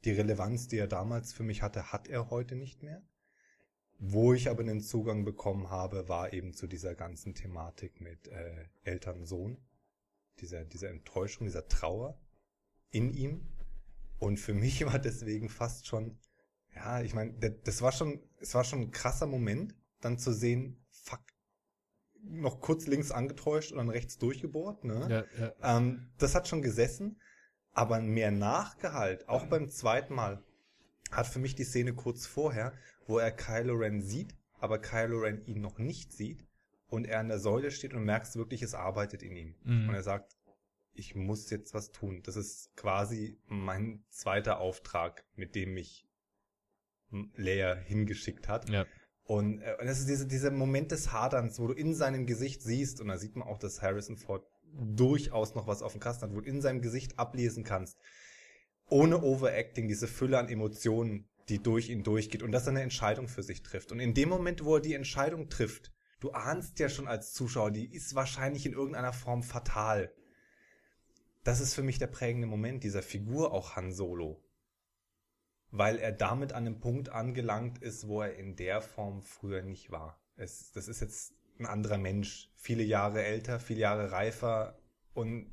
Die Relevanz, die er damals für mich hatte, hat er heute nicht mehr. Wo ich aber den Zugang bekommen habe, war eben zu dieser ganzen Thematik mit äh, Eltern-Sohn. Dieser, dieser Enttäuschung, dieser Trauer in ihm. Und für mich war deswegen fast schon, ja, ich meine, das war schon, es war schon ein krasser Moment, dann zu sehen, fuck, noch kurz links angetäuscht und dann rechts durchgebohrt. Ne? Ja, ja. Ähm, das hat schon gesessen, aber mehr Nachgehalt, auch beim zweiten Mal, hat für mich die Szene kurz vorher, wo er Kylo Ren sieht, aber Kylo Ren ihn noch nicht sieht und er an der Säule steht und merkst wirklich, es arbeitet in ihm. Mhm. Und er sagt, ich muss jetzt was tun. Das ist quasi mein zweiter Auftrag, mit dem mich Leia hingeschickt hat. ja. Und, äh, und das ist diese, dieser Moment des Haderns, wo du in seinem Gesicht siehst, und da sieht man auch, dass Harrison Ford durchaus noch was auf dem Kasten hat, wo du in seinem Gesicht ablesen kannst, ohne Overacting, diese Fülle an Emotionen, die durch ihn durchgeht und dass er eine Entscheidung für sich trifft. Und in dem Moment, wo er die Entscheidung trifft, du ahnst ja schon als Zuschauer, die ist wahrscheinlich in irgendeiner Form fatal. Das ist für mich der prägende Moment dieser Figur, auch Han Solo weil er damit an einem Punkt angelangt ist, wo er in der Form früher nicht war. Es, das ist jetzt ein anderer Mensch, viele Jahre älter, viele Jahre reifer und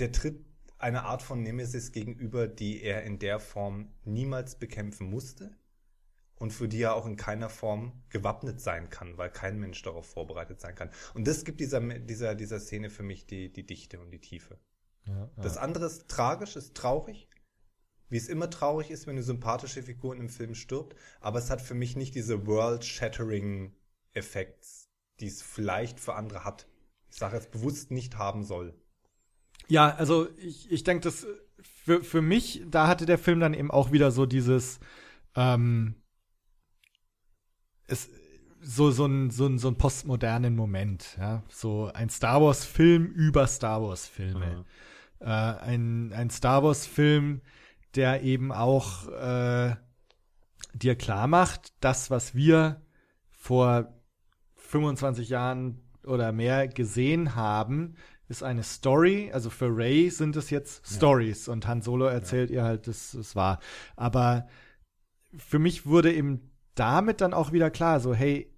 der tritt eine Art von Nemesis gegenüber, die er in der Form niemals bekämpfen musste und für die er auch in keiner Form gewappnet sein kann, weil kein Mensch darauf vorbereitet sein kann. Und das gibt dieser, dieser, dieser Szene für mich die, die Dichte und die Tiefe. Ja, Das andere ist tragisch, ist traurig, wie es immer traurig ist, wenn eine sympathische Figur in einem Film stirbt, aber es hat für mich nicht diese World-Shattering-Effekts, die es vielleicht für andere hat. Ich sage jetzt bewusst nicht haben soll. Ja, also ich, ich denke, das für, für mich, da hatte der Film dann eben auch wieder so dieses ähm, es, so, so, ein, so, ein, so ein postmodernen Moment, ja. So ein Star Wars-Film über Star Wars-Filme. Äh, ein, ein Star Wars-Film, der eben auch äh, dir klar macht, das, was wir vor 25 Jahren oder mehr gesehen haben, ist eine Story. Also für Ray sind es jetzt Stories und Han Solo erzählt ihr halt, das, das war. Aber für mich wurde eben damit dann auch wieder klar, so hey,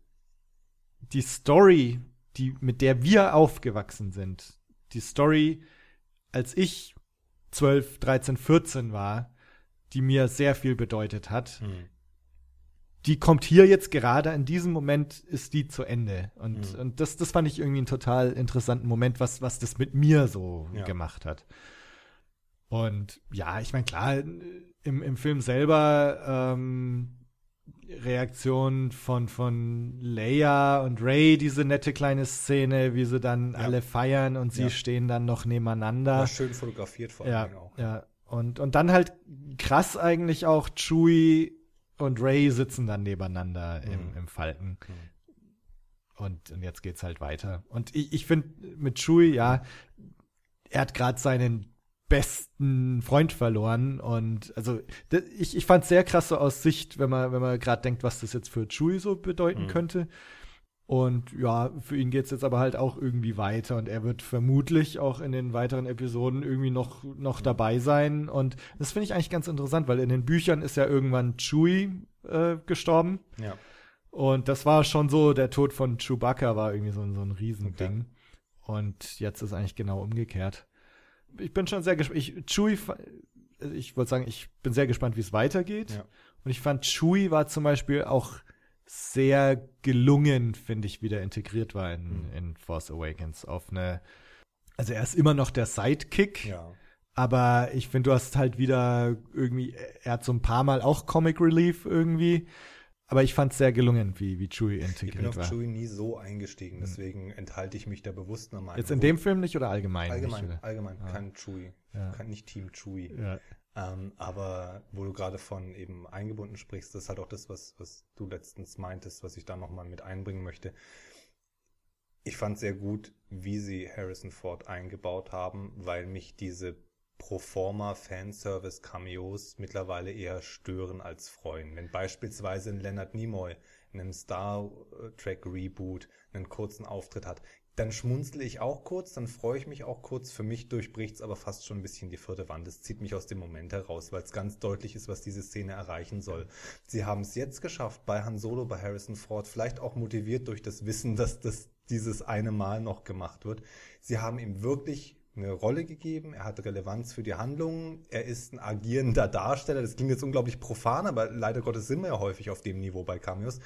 die Story, die mit der wir aufgewachsen sind, die Story, als ich 12, 13, 14 war, die mir sehr viel bedeutet hat, die kommt hier jetzt gerade in diesem Moment ist die zu Ende und, Mhm. und das, das fand ich irgendwie einen total interessanten Moment, was, was das mit mir so Ja. gemacht hat. Und ja, ich meine, klar, im, im Film selber ähm, Reaktion von, von Leia und Ray, diese nette kleine Szene, wie sie dann Ja. alle feiern und sie Ja. stehen dann noch nebeneinander. War schön fotografiert vor allem Ja, auch. ja. Und, und dann halt krass eigentlich auch Chewie und Ray sitzen dann nebeneinander im, Mhm. im Falken. Mhm. Und, und jetzt geht's halt weiter. Und ich, ich finde mit Chewie, ja, er hat gerade seinen besten Freund verloren und also ich, ich fand sehr krass so aus Sicht, wenn man wenn man gerade denkt, was das jetzt für Chewie so bedeuten Mhm. könnte. Und ja, für ihn geht's jetzt aber halt auch irgendwie weiter und er wird vermutlich auch in den weiteren Episoden irgendwie noch, noch dabei sein. Und das finde ich eigentlich ganz interessant, weil in den Büchern ist ja irgendwann Chewie äh, gestorben. Ja. Und das war schon so, der Tod von Chewbacca war irgendwie so, ein- so ein Riesending. Okay. Und jetzt ist eigentlich genau umgekehrt. Ich bin schon sehr gespannt. Ich, Chewie, also ich wollte sagen, ich bin sehr gespannt, wie es weitergeht. Ja. Und ich fand, Chewie war zum Beispiel auch sehr gelungen, finde ich, wie der integriert war in, Mhm. in Force Awakens auf eine, also er ist immer noch der Sidekick, Ja. aber ich finde, du hast halt wieder irgendwie, er hat so ein paar Mal auch Comic Relief irgendwie, aber ich fand es sehr gelungen, wie, wie Chewie Ich bin integriert auf war. Chewie nie so eingestiegen, deswegen enthalte ich mich da bewusst Meinung. Jetzt in dem Film nicht oder allgemein? allgemein, nicht, oder? allgemein, Ah. kein Chewie. Ja. Kein, nicht Team Chewie. Ja. Ähm, aber wo du gerade von eben eingebunden sprichst, das ist halt auch das, was, was du letztens meintest, was ich da nochmal mit einbringen möchte. Ich fand sehr gut, wie sie Harrison Ford eingebaut haben, weil mich diese Proforma Fanservice Cameos mittlerweile eher stören als freuen. Wenn beispielsweise ein Leonard Nimoy in einem Star Trek Reboot einen kurzen Auftritt hat, dann schmunzle ich auch kurz, dann freue ich mich auch kurz. Für mich durchbricht es aber fast schon ein bisschen die vierte Wand. Es zieht mich aus dem Moment heraus, weil es ganz deutlich ist, was diese Szene erreichen soll. Sie haben es jetzt geschafft, bei Han Solo, bei Harrison Ford, vielleicht auch motiviert durch das Wissen, dass das dieses eine Mal noch gemacht wird. Sie haben ihm wirklich eine Rolle gegeben, er hat Relevanz für die Handlungen, er ist ein agierender Darsteller. Das klingt jetzt unglaublich profan, aber leider Gottes sind wir ja häufig auf dem Niveau bei Cameos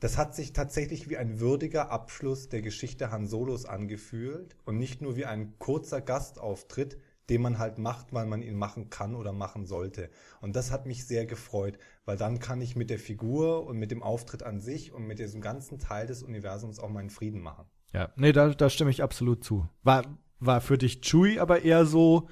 das hat sich tatsächlich wie ein würdiger Abschluss der Geschichte Han Solos angefühlt und nicht nur wie ein kurzer Gastauftritt, den man halt macht, weil man ihn machen kann oder machen sollte. Und das hat mich sehr gefreut, weil dann kann ich mit der Figur und mit dem Auftritt an sich und mit diesem ganzen Teil des Universums auch meinen Frieden machen. Ja, nee, da, da stimme ich absolut zu. War, war für dich Chewie aber eher so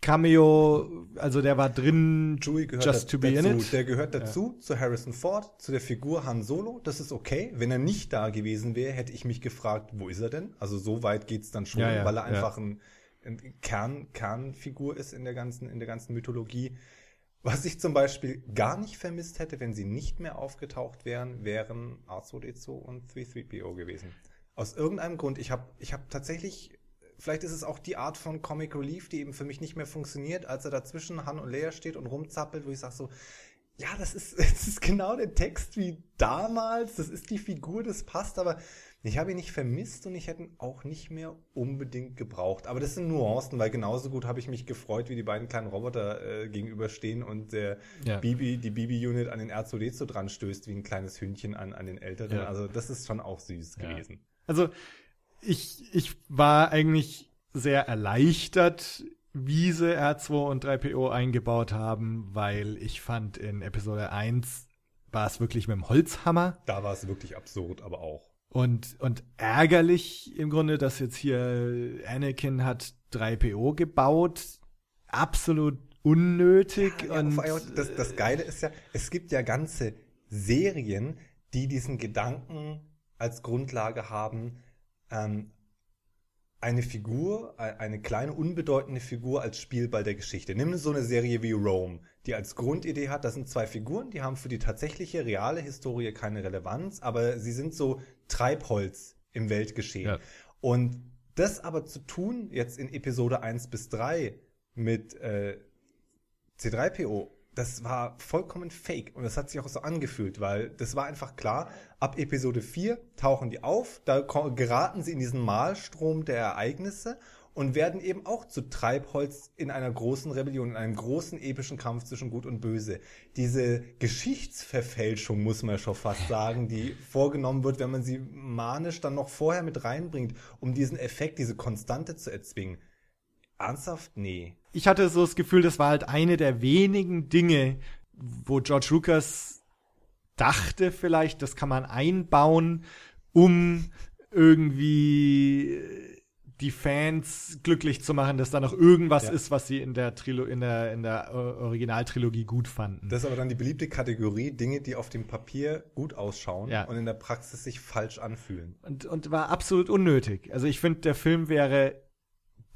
Cameo, also der war drin, Chewie gehört just to be dazu. in it. Der gehört dazu, zu Harrison Ford, zu der Figur Han Solo. Das ist okay. Wenn er nicht da gewesen wäre, hätte ich mich gefragt, wo ist er denn? Also so weit geht's dann schon, Ja, ja, weil er ja. einfach ein, ein Kern, Kernfigur ist in der ganzen, in der ganzen Mythologie. Was ich zum Beispiel gar nicht vermisst hätte, wenn sie nicht mehr aufgetaucht wären, wären R2D2 und 3-3PO gewesen. Aus irgendeinem Grund. Ich habe ich hab tatsächlich, vielleicht ist es auch die Art von Comic Relief, die eben für mich nicht mehr funktioniert, als er dazwischen Han und Leia steht und rumzappelt, wo ich sage so, ja, das ist, das ist genau der Text wie damals, das ist die Figur, das passt, aber ich habe ihn nicht vermisst und ich hätte ihn auch nicht mehr unbedingt gebraucht. Aber das sind Nuancen, weil genauso gut habe ich mich gefreut, wie die beiden kleinen Roboter äh, gegenüberstehen und der Ja. Bibi, die Bibi-Unit an den R2D2 dran stößt, wie ein kleines Hündchen an, an den Älteren. Ja. Also das ist schon auch süß Ja. gewesen. Also ich, ich war eigentlich sehr erleichtert, wie sie R2 und 3PO eingebaut haben, weil ich fand, in Episode 1 war es wirklich mit dem Holzhammer Da war es wirklich absurd, aber auch. und, und ärgerlich im Grunde, dass jetzt hier Anakin hat 3PO gebaut. Absolut unnötig. Ja, und allem, das, das Geile ist ja, es gibt ja ganze Serien, die diesen Gedanken als Grundlage haben, ähm, eine Figur, eine kleine unbedeutende Figur als Spielball der Geschichte. Nimm so eine Serie wie Rome, die als Grundidee hat, das sind zwei Figuren, die haben für die tatsächliche reale Historie keine Relevanz, aber sie sind so Treibholz im Weltgeschehen. Ja. Und das aber zu tun, jetzt in Episode 1 bis 3 mit äh, C3PO, das war vollkommen fake und das hat sich auch so angefühlt, weil das war einfach klar, ab Episode 4 tauchen die auf, da geraten sie in diesen Malstrom der Ereignisse und werden eben auch zu Treibholz in einer großen Rebellion, in einem großen epischen Kampf zwischen Gut und Böse. Diese Geschichtsverfälschung, muss man schon fast sagen, die vorgenommen wird, wenn man sie manisch dann noch vorher mit reinbringt, um diesen Effekt, diese Konstante zu erzwingen. Ernsthaft? Nee. ich hatte so das Gefühl, das war halt eine der wenigen Dinge, wo George Lucas dachte vielleicht, das kann man einbauen, um irgendwie äh, die Fans glücklich zu machen, dass da noch irgendwas Ja. ist, was sie in der Trilo in der in der äh, Originaltrilogie gut fanden. Das ist aber dann die beliebte Kategorie, Dinge, die auf dem Papier gut ausschauen Ja. und in der Praxis sich falsch anfühlen. und, und war absolut unnötig. Also ich finde, der Film wäre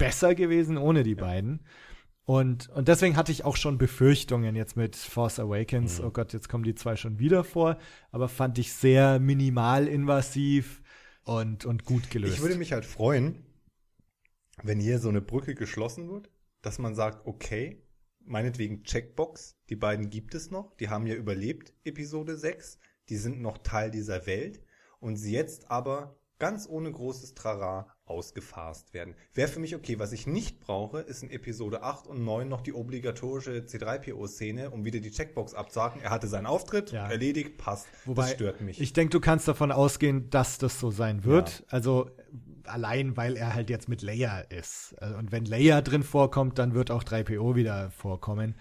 besser gewesen ohne die beiden. Und, und deswegen hatte ich auch schon Befürchtungen jetzt mit Force Awakens. Mhm. Oh Gott, jetzt kommen die zwei schon wieder vor. Aber fand ich sehr minimal invasiv und, und gut gelöst. Ich würde mich halt freuen, wenn hier so eine Brücke geschlossen wird, dass man sagt, okay, meinetwegen Checkbox, die beiden gibt es noch, die haben ja überlebt, Episode 6, die sind noch Teil dieser Welt und sie jetzt aber ganz ohne großes Trara ausgefasst werden. Wäre für mich okay. Was ich nicht brauche, ist in Episode 8 und 9 noch die obligatorische C3PO-Szene, um wieder die Checkbox abzuhaken. Er hatte seinen Auftritt, Ja. erledigt, passt. Wobei, das stört mich. Ich denke, du kannst davon ausgehen, dass das so sein wird. Also allein, weil er halt jetzt mit Leia ist. Also, Und wenn Leia drin vorkommt, dann wird auch 3PO wieder vorkommen.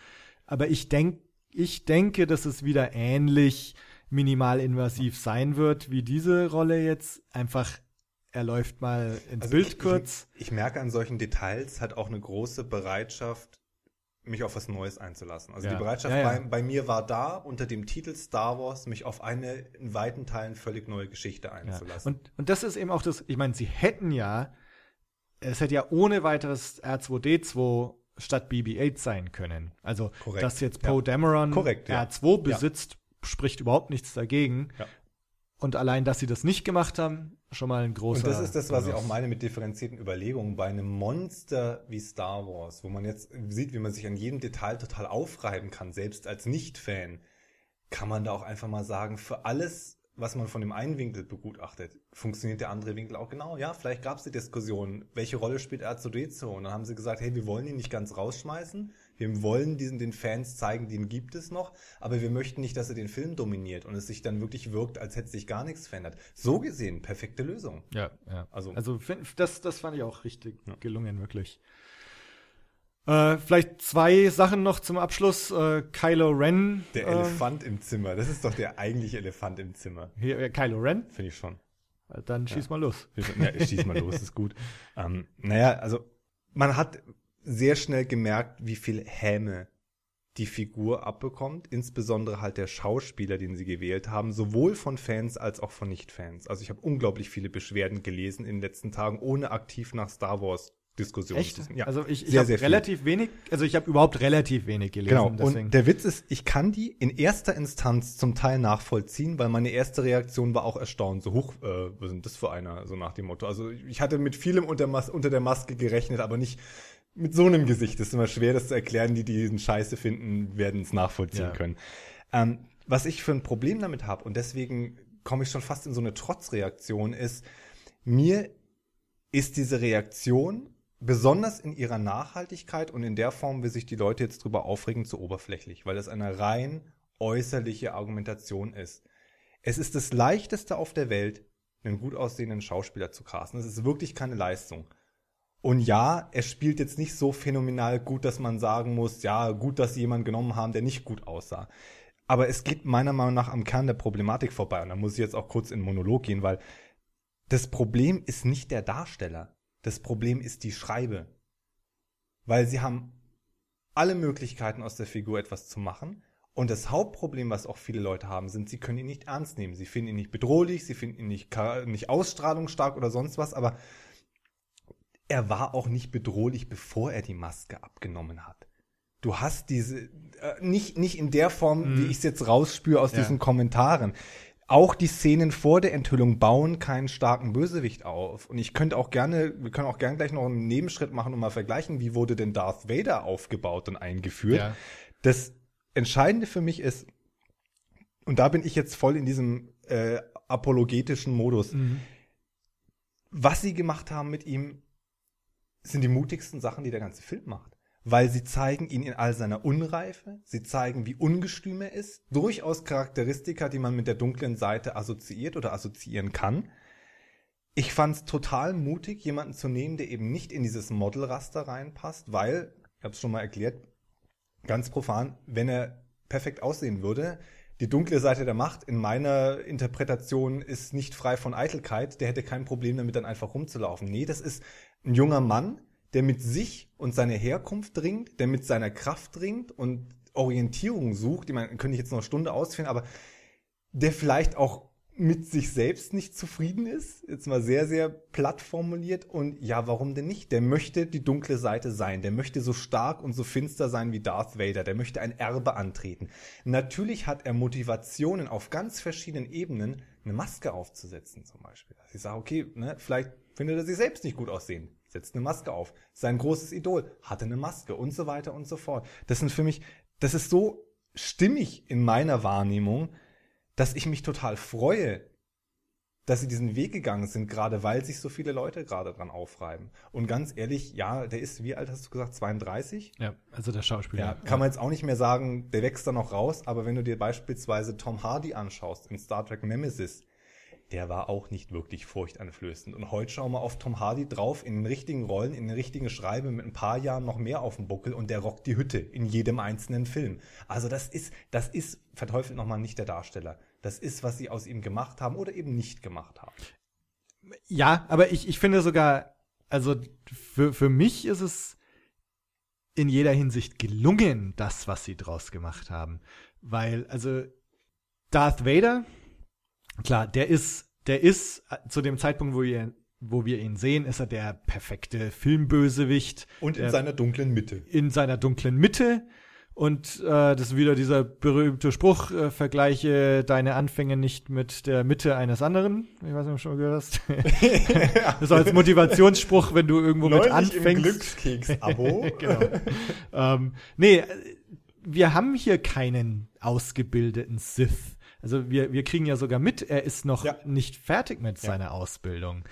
Aber ich denk, ich denke, dass es wieder ähnlich minimalinvasiv sein wird, wie diese Rolle jetzt. Einfach, er läuft mal ins Also Bild ich, kurz. Ich, ich merke an solchen Details halt auch eine große Bereitschaft, mich auf was Neues einzulassen. Also Ja. die Bereitschaft Ja, ja. Bei, bei mir war da, unter dem Titel Star Wars mich auf eine in weiten Teilen völlig neue Geschichte einzulassen. Und, und das ist eben auch das, ich meine, sie hätten ja, es hätte ja ohne weiteres R2D2 statt BB-8 sein können. Also, Korrekt. dass jetzt. Poe Dameron Korrekt, ja. R2 besitzt, spricht überhaupt nichts dagegen. Ja. Und allein, dass sie das nicht gemacht haben, schon mal ein großer. Und das ist das, was ich auch meine mit differenzierten Überlegungen. Bei einem Monster wie Star Wars, wo man jetzt sieht, wie man sich an jedem Detail total aufreiben kann, selbst als Nicht-Fan, kann man da auch einfach mal sagen, für alles, was man von dem einen Winkel begutachtet, funktioniert der andere Winkel auch genau. Ja, vielleicht gab es die Diskussion, welche Rolle spielt R2D2? Und dann haben sie gesagt, hey, wir wollen ihn nicht ganz rausschmeißen. Wir wollen diesen den Fans zeigen, den gibt es noch, aber wir möchten nicht, dass er den Film dominiert und es sich dann wirklich wirkt, als hätte sich gar nichts verändert. So gesehen, perfekte Lösung. Ja, ja. Also- Also, das, das fand ich auch richtig gelungen, wirklich. Äh, vielleicht zwei Sachen noch zum Abschluss. Äh, Kylo Ren. Der äh, Elefant im Zimmer, das ist doch der eigentliche Elefant im Zimmer. Hier, äh, Kylo Ren. Finde ich schon. Dann schieß mal los. Ja, schieß mal los, ist gut. Ähm, naja, also man hat sehr schnell gemerkt, wie viel Häme die Figur abbekommt, insbesondere halt der Schauspieler, den sie gewählt haben, sowohl von Fans als auch von Nicht-Fans. Also ich habe unglaublich viele Beschwerden gelesen in den letzten Tagen, ohne aktiv nach Star Wars Diskussionen Echt? zu Ja, also ich, ich habe sehr viel. relativ wenig, also ich habe überhaupt relativ wenig gelesen. Genau, deswegen. und der Witz ist, ich kann die in erster Instanz zum Teil nachvollziehen, weil meine erste Reaktion war auch erstaunt. So, hoch, äh, was denn das für einer? So nach dem Motto. Also ich hatte mit vielem unter, Mas unter der Maske gerechnet, aber nicht mit so einem Gesicht. Ist immer schwer, das zu erklären. Die, die diesen Scheiße finden, werden es nachvollziehen Ja. können. Ähm, was ich für ein Problem damit habe, und deswegen komme ich schon fast in so eine Trotzreaktion, ist, mir ist diese Reaktion besonders in ihrer Nachhaltigkeit und in der Form, wie sich die Leute jetzt drüber aufregen, zu oberflächlich, weil das eine rein äußerliche Argumentation ist. Es ist das leichteste auf der Welt, einen gut aussehenden Schauspieler zu casten. Es ist wirklich keine Leistung. Und ja, er spielt jetzt nicht so phänomenal gut, dass man sagen muss, ja, gut, dass sie jemanden genommen haben, der nicht gut aussah. Aber es geht meiner Meinung nach am Kern der Problematik vorbei. Und da muss ich jetzt auch kurz in Monolog gehen, weil das Problem ist nicht der Darsteller. Das Problem ist die Schreibe. Weil sie haben alle Möglichkeiten aus der Figur etwas zu machen. Und das Hauptproblem, was auch viele Leute haben, sind, sie können ihn nicht ernst nehmen. Sie finden ihn nicht bedrohlich, sie finden ihn nicht, nicht ausstrahlungsstark oder sonst was, aber er war auch nicht bedrohlich, bevor er die Maske abgenommen hat. Du hast diese, äh, nicht, nicht in der Form, wie ich es jetzt rausspüre aus Ja. diesen Kommentaren. Auch die Szenen vor der Enthüllung bauen keinen starken Bösewicht auf. Und ich könnte auch gerne, wir können auch gerne gleich noch einen Nebenschritt machen und mal vergleichen, wie wurde denn Darth Vader aufgebaut und eingeführt. Ja. Das Entscheidende für mich ist, und da bin ich jetzt voll in diesem äh, apologetischen Modus, Mhm. was sie gemacht haben mit ihm, sind die mutigsten Sachen, die der ganze Film macht. Weil sie zeigen ihn in all seiner Unreife, sie zeigen, wie ungestüm er ist, durchaus Charakteristika, die man mit der dunklen Seite assoziiert oder assoziieren kann. Ich fand es total mutig, jemanden zu nehmen, der eben nicht in dieses Modelraster reinpasst, weil, ich habe es schon mal erklärt, ganz profan, wenn er perfekt aussehen würde, die dunkle Seite der Macht in meiner Interpretation ist nicht frei von Eitelkeit, der hätte kein Problem damit, dann einfach rumzulaufen. Nee, das ist ein junger Mann, der mit sich und seiner Herkunft ringt, der mit seiner Kraft ringt und Orientierung sucht. Ich meine, könnte ich jetzt noch eine Stunde ausführen, aber der vielleicht auch mit sich selbst nicht zufrieden ist, jetzt mal sehr, sehr platt formuliert. Und ja, warum denn nicht? Der möchte die dunkle Seite sein. Der möchte so stark und so finster sein wie Darth Vader. Der möchte ein Erbe antreten. Natürlich hat er Motivationen auf ganz verschiedenen Ebenen, eine Maske aufzusetzen zum Beispiel. Dass ich sage, okay, ne, vielleicht findet er sich selbst nicht gut aussehen. Setzt eine Maske auf. Sein großes Idol hatte eine Maske und so weiter und so fort. Das sind für mich, das ist so stimmig in meiner Wahrnehmung, dass ich mich total freue, dass sie diesen Weg gegangen sind, gerade weil sich so viele Leute gerade dran aufreiben. Und ganz ehrlich, ja, der ist, wie alt hast du gesagt, 32? Ja, also der Schauspieler. Ja, kann man jetzt auch nicht mehr sagen, der wächst da noch raus, aber wenn du dir beispielsweise Tom Hardy anschaust in Star Trek Nemesis, der war auch nicht wirklich furchteinflößend. Und heute schauen wir auf Tom Hardy drauf, in den richtigen Rollen, in den richtigen Schreiben, mit ein paar Jahren noch mehr auf dem Buckel und der rockt die Hütte in jedem einzelnen Film. Also das ist, das ist, verteufelt nochmal nicht der Darsteller. Das ist, was sie aus ihm gemacht haben oder eben nicht gemacht haben. Ja, aber ich, ich finde sogar, also für, für mich ist es in jeder Hinsicht gelungen, das, was sie draus gemacht haben. Weil, also, Darth Vader, klar, der ist, der ist äh, zu dem Zeitpunkt, wo wir, wo wir ihn sehen, ist er der perfekte Filmbösewicht. Und in der, seiner dunklen Mitte. in seiner dunklen Mitte. Und äh, das ist wieder dieser berühmte Spruch, äh, vergleiche deine Anfänge nicht mit der Mitte eines anderen. Ich weiß nicht, ob du schon mal gehört hast. das ist als Motivationsspruch, wenn du irgendwo mit Neulich im anfängst. Glückskeks-Abo. genau. ähm, nee, wir haben hier keinen ausgebildeten Sith. Also wir, wir kriegen ja sogar mit, er ist noch Ja. nicht fertig mit Ja. seiner Ausbildung.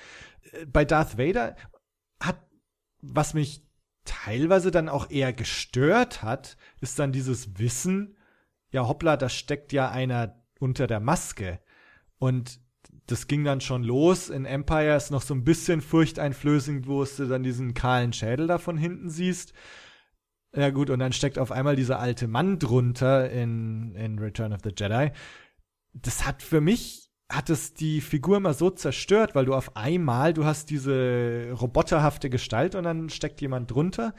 Äh, Bei Darth Vader hat, was mich teilweise dann auch eher gestört hat, ist dann dieses Wissen, ja hoppla, da steckt ja einer unter der Maske. Und das ging dann schon los. In Empire ist noch so ein bisschen furchteinflößend, wo du dann diesen kahlen Schädel da von hinten siehst. Ja gut, und dann steckt auf einmal dieser alte Mann drunter in, in Return of the Jedi. Das hat für mich, hat es die Figur immer so zerstört, weil du auf einmal, du hast diese roboterhafte Gestalt und dann steckt jemand drunter.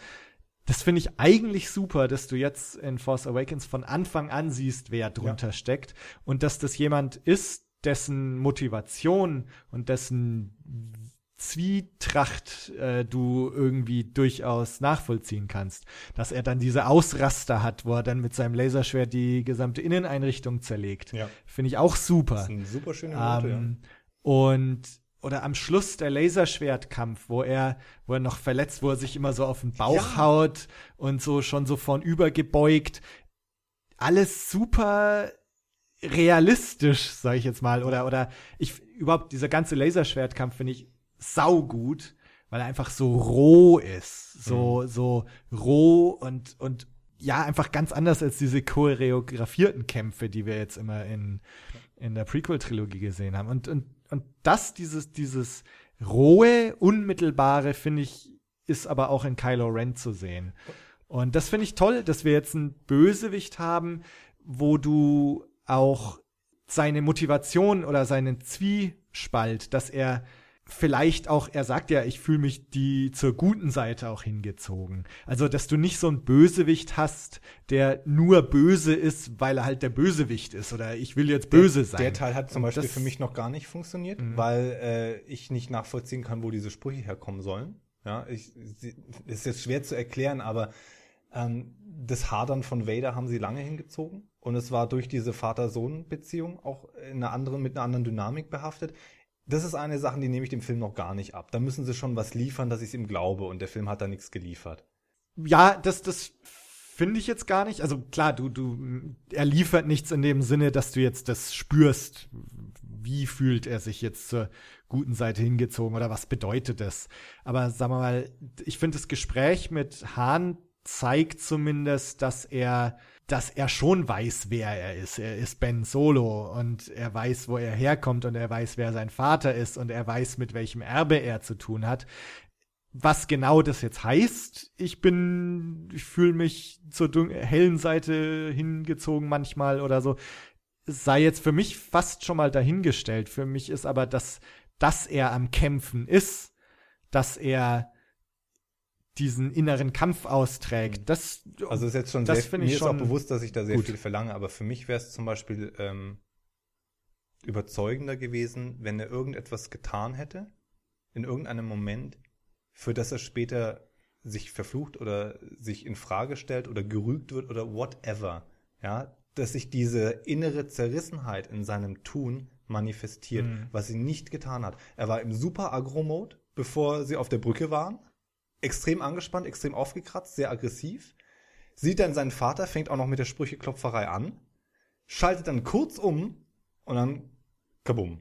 Das finde ich eigentlich super, dass du jetzt in Force Awakens von Anfang an siehst, wer drunter steckt und dass das jemand ist, dessen Motivation und dessen Zwietracht äh, du irgendwie durchaus nachvollziehen kannst. Dass er dann diese Ausraster hat, wo er dann mit seinem Laserschwert die gesamte Inneneinrichtung zerlegt. Ja. Finde ich auch super. Das ist eine super schöne Note, Ähm, Und oder am Schluss der Laserschwertkampf, wo er, wo er noch verletzt, wo er sich immer so auf den Bauch Ja. haut und so schon so vornüber gebeugt. Alles super realistisch, sage ich jetzt mal. Oder, oder ich überhaupt, dieser ganze Laserschwertkampf finde ich saugut, weil er einfach so roh ist. So, so roh und, und ja, einfach ganz anders als diese choreografierten Kämpfe, die wir jetzt immer in, in der Prequel-Trilogie gesehen haben. Und, und, und das, dieses, dieses rohe, unmittelbare, finde ich, ist aber auch in Kylo Ren zu sehen. Und das finde ich toll, dass wir jetzt einen Bösewicht haben, wo du auch seine Motivation oder seinen Zwiespalt, dass er vielleicht auch, er sagt ja, ich fühle mich die zur guten Seite auch hingezogen. Also, dass du nicht so einen Bösewicht hast, der nur böse ist, weil er halt der Bösewicht ist oder ich will jetzt böse sein. Der Teil hat zum Beispiel das- für mich noch gar nicht funktioniert, Mhm. weil äh, ich nicht nachvollziehen kann, wo diese Sprüche herkommen sollen. Ja, ich, sie, ist jetzt schwer zu erklären, aber ähm, das Hadern von Vader haben sie lange hingezogen und es war durch diese Vater-Sohn-Beziehung auch in einer anderen, mit einer anderen Dynamik behaftet. Das ist eine Sache, die nehme ich dem Film noch gar nicht ab. Da müssen sie schon was liefern, dass ich es ihm glaube und der Film hat da nichts geliefert. Ja, das, das finde ich jetzt gar nicht. Also klar, du, du, er liefert nichts in dem Sinne, dass du jetzt das spürst. Wie fühlt er sich jetzt zur guten Seite hingezogen oder was bedeutet das? Aber sagen wir mal, ich finde das Gespräch mit Hahn zeigt zumindest, dass er, dass er schon weiß, wer er ist. Er ist Ben Solo und er weiß, wo er herkommt und er weiß, wer sein Vater ist und er weiß, mit welchem Erbe er zu tun hat was genau das jetzt heißt. Ich bin, ich fühle mich zur hellen Seite hingezogen manchmal oder so. Es sei jetzt für mich fast schon mal dahingestellt. Für mich ist aber das, dass er am Kämpfen ist, dass er diesen inneren Kampf austrägt. Das, Also ist jetzt schon Das sehr, mir ich ist auch bewusst, dass ich da sehr gut. viel verlange, aber für mich wäre es zum Beispiel ähm, überzeugender gewesen, wenn er irgendetwas getan hätte, in irgendeinem Moment, für das er später sich verflucht oder sich in Frage stellt oder gerügt wird oder whatever, ja, dass sich diese innere Zerrissenheit in seinem Tun manifestiert, Mhm. was sie nicht getan hat. Er war im super Agro-Mode, bevor sie auf der Brücke waren, extrem angespannt, extrem aufgekratzt, sehr aggressiv, sieht dann seinen Vater, fängt auch noch mit der Sprücheklopferei an, schaltet dann kurz um und dann kabum.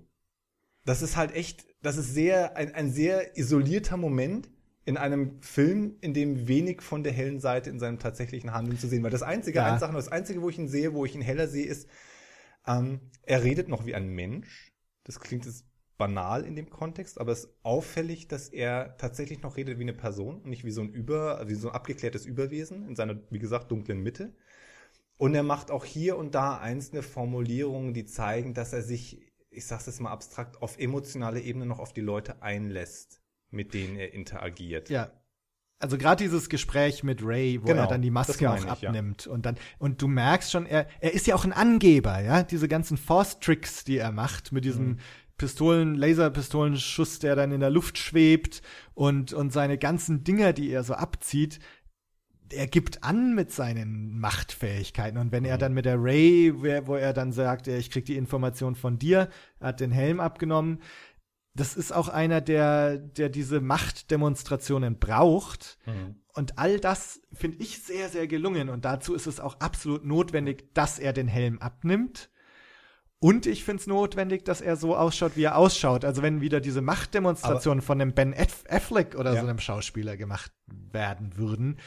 Das ist halt echt, das ist sehr, ein, ein sehr isolierter Moment in einem Film, in dem wenig von der hellen Seite in seinem tatsächlichen Handeln zu sehen war. Das einzige, Ja. Sache, das einzige, wo ich ihn sehe, wo ich ihn heller sehe, ist, ähm, er redet noch wie ein Mensch. Das klingt jetzt banal in dem Kontext, aber es ist auffällig, dass er tatsächlich noch redet wie eine Person und nicht wie so ein über, wie so ein abgeklärtes Überwesen in seiner, wie gesagt, dunklen Mitte. Und er macht auch hier und da einzelne Formulierungen, die zeigen, dass er sich, ich sag's jetzt mal abstrakt, auf emotionaler Ebene noch auf die Leute einlässt, mit denen er interagiert. Ja. Also gerade dieses Gespräch mit Ray, wo Genau, er dann die Maske auch ich, ja. abnimmt und dann und du merkst schon, er er ist ja auch ein Angeber, ja, diese ganzen Force Tricks, die er macht mit diesem Mhm. Pistolen, Laserpistolenschuss, der dann in der Luft schwebt und und seine ganzen Dinger, die er so abzieht, er gibt an mit seinen Machtfähigkeiten und wenn er Mhm. dann mit der Ray, wo er dann sagt, ich krieg die Information von dir, er hat den Helm abgenommen, das ist auch einer, der, der diese Machtdemonstrationen braucht. Mhm. Und all das finde ich sehr, sehr gelungen. Und dazu ist es auch absolut notwendig, dass er den Helm abnimmt. Und ich finde es notwendig, dass er so ausschaut, wie er ausschaut. Also wenn wieder diese Machtdemonstrationen von einem Ben Affleck oder Ja. so einem Schauspieler gemacht werden würden,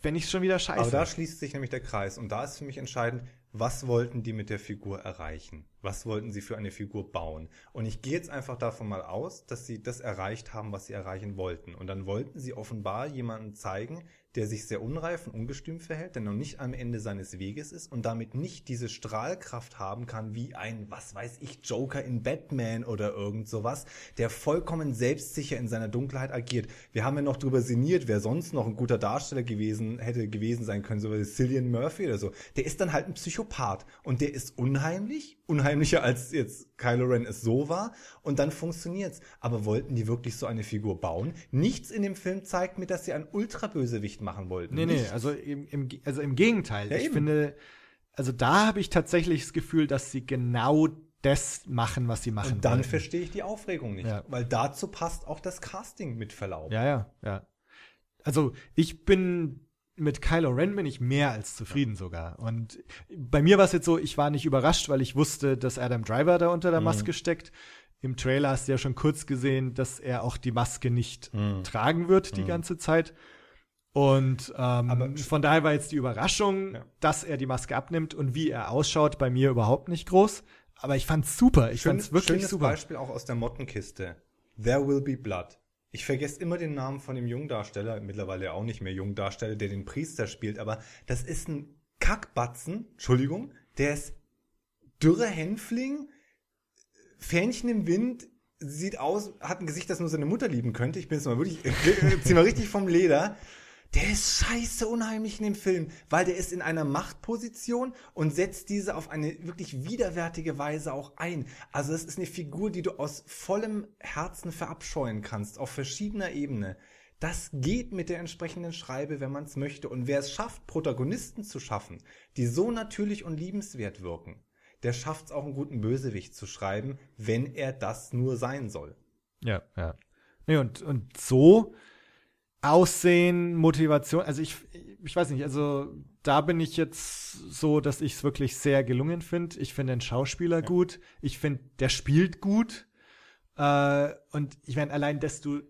fände ich schon wieder scheiße. Aber da schließt sich nämlich der Kreis. Und da ist für mich entscheidend, was wollten die mit der Figur erreichen? Was wollten sie für eine Figur bauen? Und ich gehe jetzt einfach davon mal aus, dass sie das erreicht haben, was sie erreichen wollten. Und dann wollten sie offenbar jemanden zeigen, der sich sehr unreif und ungestüm verhält, der noch nicht am Ende seines Weges ist und damit nicht diese Strahlkraft haben kann wie ein, was weiß ich, Joker in Batman oder irgend sowas, der vollkommen selbstsicher in seiner Dunkelheit agiert. Wir haben ja noch drüber sinniert, wer sonst noch ein guter Darsteller gewesen hätte gewesen sein können, so wie Cillian Murphy oder so. Der ist dann halt ein Psychopath und der ist unheimlich, unheimlicher als jetzt Kylo Ren es so war und dann funktioniert's. Aber wollten die wirklich so eine Figur bauen? Nichts in dem Film zeigt mir, dass sie einen Ultrabösewicht machen wollten. Nee, nee, also im, im, also im Gegenteil. Ja, ich eben. finde, also da habe ich tatsächlich das Gefühl, dass sie genau das machen, was sie machen Und dann wollten. verstehe ich die Aufregung nicht, Ja. weil dazu passt auch das Casting mit Verlaub. Ja, ja, ja. Also ich bin mit Kylo Ren bin ich mehr als zufrieden sogar. Und bei mir war es jetzt so, ich war nicht überrascht, weil ich wusste, dass Adam Driver da unter der Mhm. Maske steckt. Im Trailer hast du ja schon kurz gesehen, dass er auch die Maske nicht Mhm. tragen wird die Mhm. ganze Zeit. Und ähm, von daher war jetzt die Überraschung, Ja. dass er die Maske abnimmt und wie er ausschaut, bei mir überhaupt nicht groß. Aber ich fand's super. Ich Schön, fand's wirklich schönes super. Beispiel auch aus der Mottenkiste. There will be blood. Ich vergesse immer den Namen von dem Jungdarsteller, mittlerweile auch nicht mehr Jungdarsteller, der den Priester spielt, aber das ist ein Kackbatzen, Entschuldigung, der ist dürre Hänfling, Fähnchen im Wind, sieht aus, hat ein Gesicht, das nur seine Mutter lieben könnte. Ich bin jetzt mal wirklich, zieh mal richtig vom Leder. Der ist scheiße unheimlich in dem Film, weil der ist in einer Machtposition und setzt diese auf eine wirklich widerwärtige Weise auch ein. Also das ist eine Figur, die du aus vollem Herzen verabscheuen kannst, auf verschiedener Ebene. Das geht mit der entsprechenden Schreibe, wenn man es möchte. Und wer es schafft, Protagonisten zu schaffen, die so natürlich und liebenswert wirken, der schafft es auch einen guten Bösewicht zu schreiben, wenn er das nur sein soll. Ja, ja. Nee, und, und so Aussehen, Motivation, also ich, ich weiß nicht, also da bin ich jetzt so, dass ich es wirklich sehr gelungen finde. Ich finde den Schauspieler gut. Ich finde, der spielt gut. Äh, und ich meine, allein, dass du,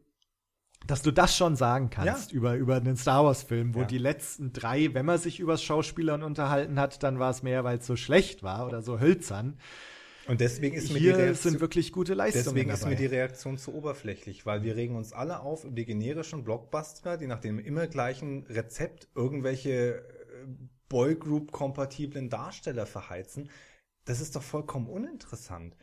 dass du das schon sagen kannst Ja. über, über einen Star Wars-Film, wo Ja. die letzten drei, wenn man sich über Schauspielern unterhalten hat, dann war es mehr, weil es so schlecht war oder so hölzern. Und deswegen ist mir die Hier Reaktion, sind wirklich gute Leistungen Deswegen ist dabei. mir die Reaktion zu oberflächlich, weil wir regen uns alle auf über die generischen Blockbuster, die nach dem immer gleichen Rezept irgendwelche äh, Boygroup-kompatiblen Darsteller verheizen. Das ist doch vollkommen uninteressant.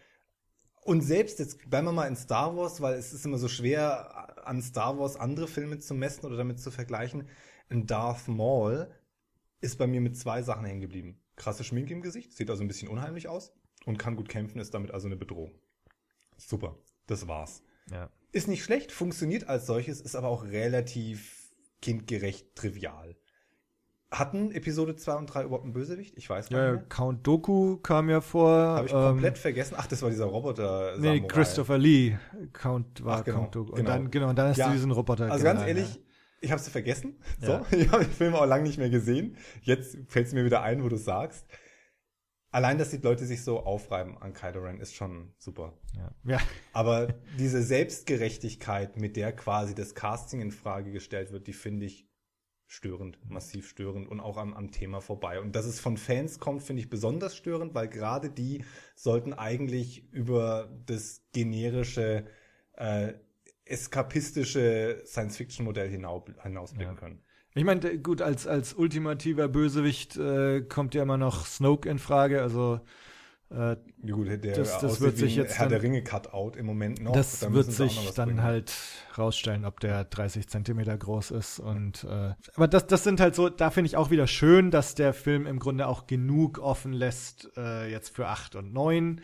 Und selbst jetzt bleiben wir mal in Star Wars, weil es ist immer so schwer, an Star Wars andere Filme zu messen oder damit zu vergleichen. Ein Darth Maul ist bei mir mit zwei Sachen hängen geblieben. Krasse Schminke im Gesicht, sieht also ein bisschen unheimlich aus und kann gut kämpfen, ist damit also eine Bedrohung. Super, das war's. ja. Ist nicht schlecht, funktioniert als solches, ist aber auch relativ kindgerecht trivial. Hatten Episode 2 und 3 überhaupt einen Bösewicht? Ich weiß gar Ja, nicht mehr. Count Doku kam ja vor. Habe ich ähm, komplett vergessen. Ach, das war dieser Roboter. Nee, Samurai. Christopher Lee Count war Ach, genau, Count Doku. Und genau. dann, genau, und dann hast Ja, du diesen Roboter Also ganz ehrlich, ich habe sie vergessen. So, Ja. ich habe den Film auch lange nicht mehr gesehen. Jetzt fällt es mir wieder ein, wo du sagst. Allein, dass die Leute sich so aufreiben an Kylo Ren, ist schon super. Ja. ja. Aber diese Selbstgerechtigkeit, mit der quasi das Casting in Frage gestellt wird, die finde ich störend, massiv störend und auch am, am Thema vorbei. Und dass es von Fans kommt, finde ich besonders störend, weil gerade die sollten eigentlich über das generische, äh, eskapistische Science-Fiction-Modell hinau, hinausblicken Ja. können. Ich meine, gut, als, als ultimativer Bösewicht äh, kommt ja immer noch Snoke in Frage. Also äh, Ja, gut, der Das- das wird sich jetzt Herr dann- der Ringe Cutout im Moment noch. das Da wird sich dann bringen. halt rausstellen, ob der 30 Zentimeter groß ist. Und äh, aber das, das sind halt so, da finde ich auch wieder schön, dass der Film im Grunde auch genug offen lässt, äh, jetzt für 8 und 9.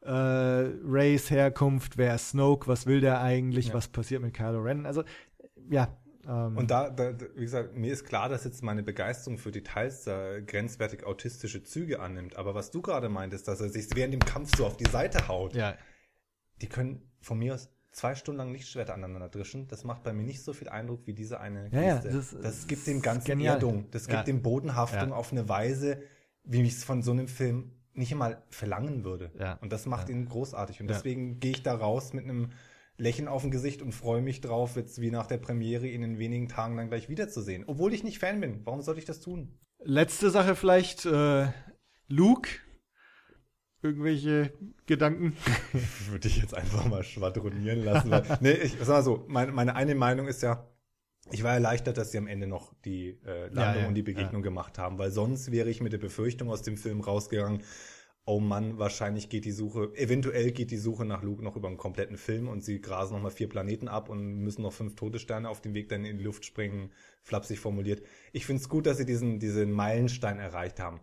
Äh, Rays Herkunft, wer ist Snoke, was will der eigentlich, Ja. was passiert mit Kylo Ren? Also, ja. Ähm, Und da, da, wie gesagt, mir ist klar, dass jetzt meine Begeisterung für Details da grenzwertig autistische Züge annimmt. Aber was du gerade meintest, dass er sich während dem Kampf so auf die Seite haut, ja, die können von mir aus zwei Stunden lang Lichtschwerter aneinander drischen. Das macht bei mir nicht so viel Eindruck wie diese eine Ja, ja, Geste. das- das, gibt dem Ganzen. Erdung. Das gibt Ja. dem Bodenhaftung Ja. auf eine Weise, wie ich es von so einem Film nicht einmal verlangen würde. Ja. Und das macht Ja. ihn großartig. Und Ja. deswegen gehe ich da raus mit einem Lächeln auf dem Gesicht und freue mich drauf, jetzt wie nach der Premiere ihn in wenigen Tagen dann gleich wiederzusehen. Obwohl ich nicht Fan bin. Warum sollte ich das tun? Letzte Sache vielleicht, äh, Luke. Irgendwelche Gedanken? Würde ich jetzt einfach mal schwadronieren lassen. Weil, nee, ich sag mal so, meine, meine eine Meinung ist ja, ich war erleichtert, dass sie am Ende noch die äh, Landung Ja, ja, und die Begegnung gemacht haben, weil sonst wäre ich mit der Befürchtung aus dem Film rausgegangen, oh Mann, wahrscheinlich geht die Suche, eventuell geht die Suche nach Luke noch über einen kompletten Film und sie grasen noch mal vier Planeten ab und müssen noch fünf Todessterne auf dem Weg dann in die Luft springen, flapsig formuliert. Ich finde es gut, dass sie diesen, diesen Meilenstein erreicht haben.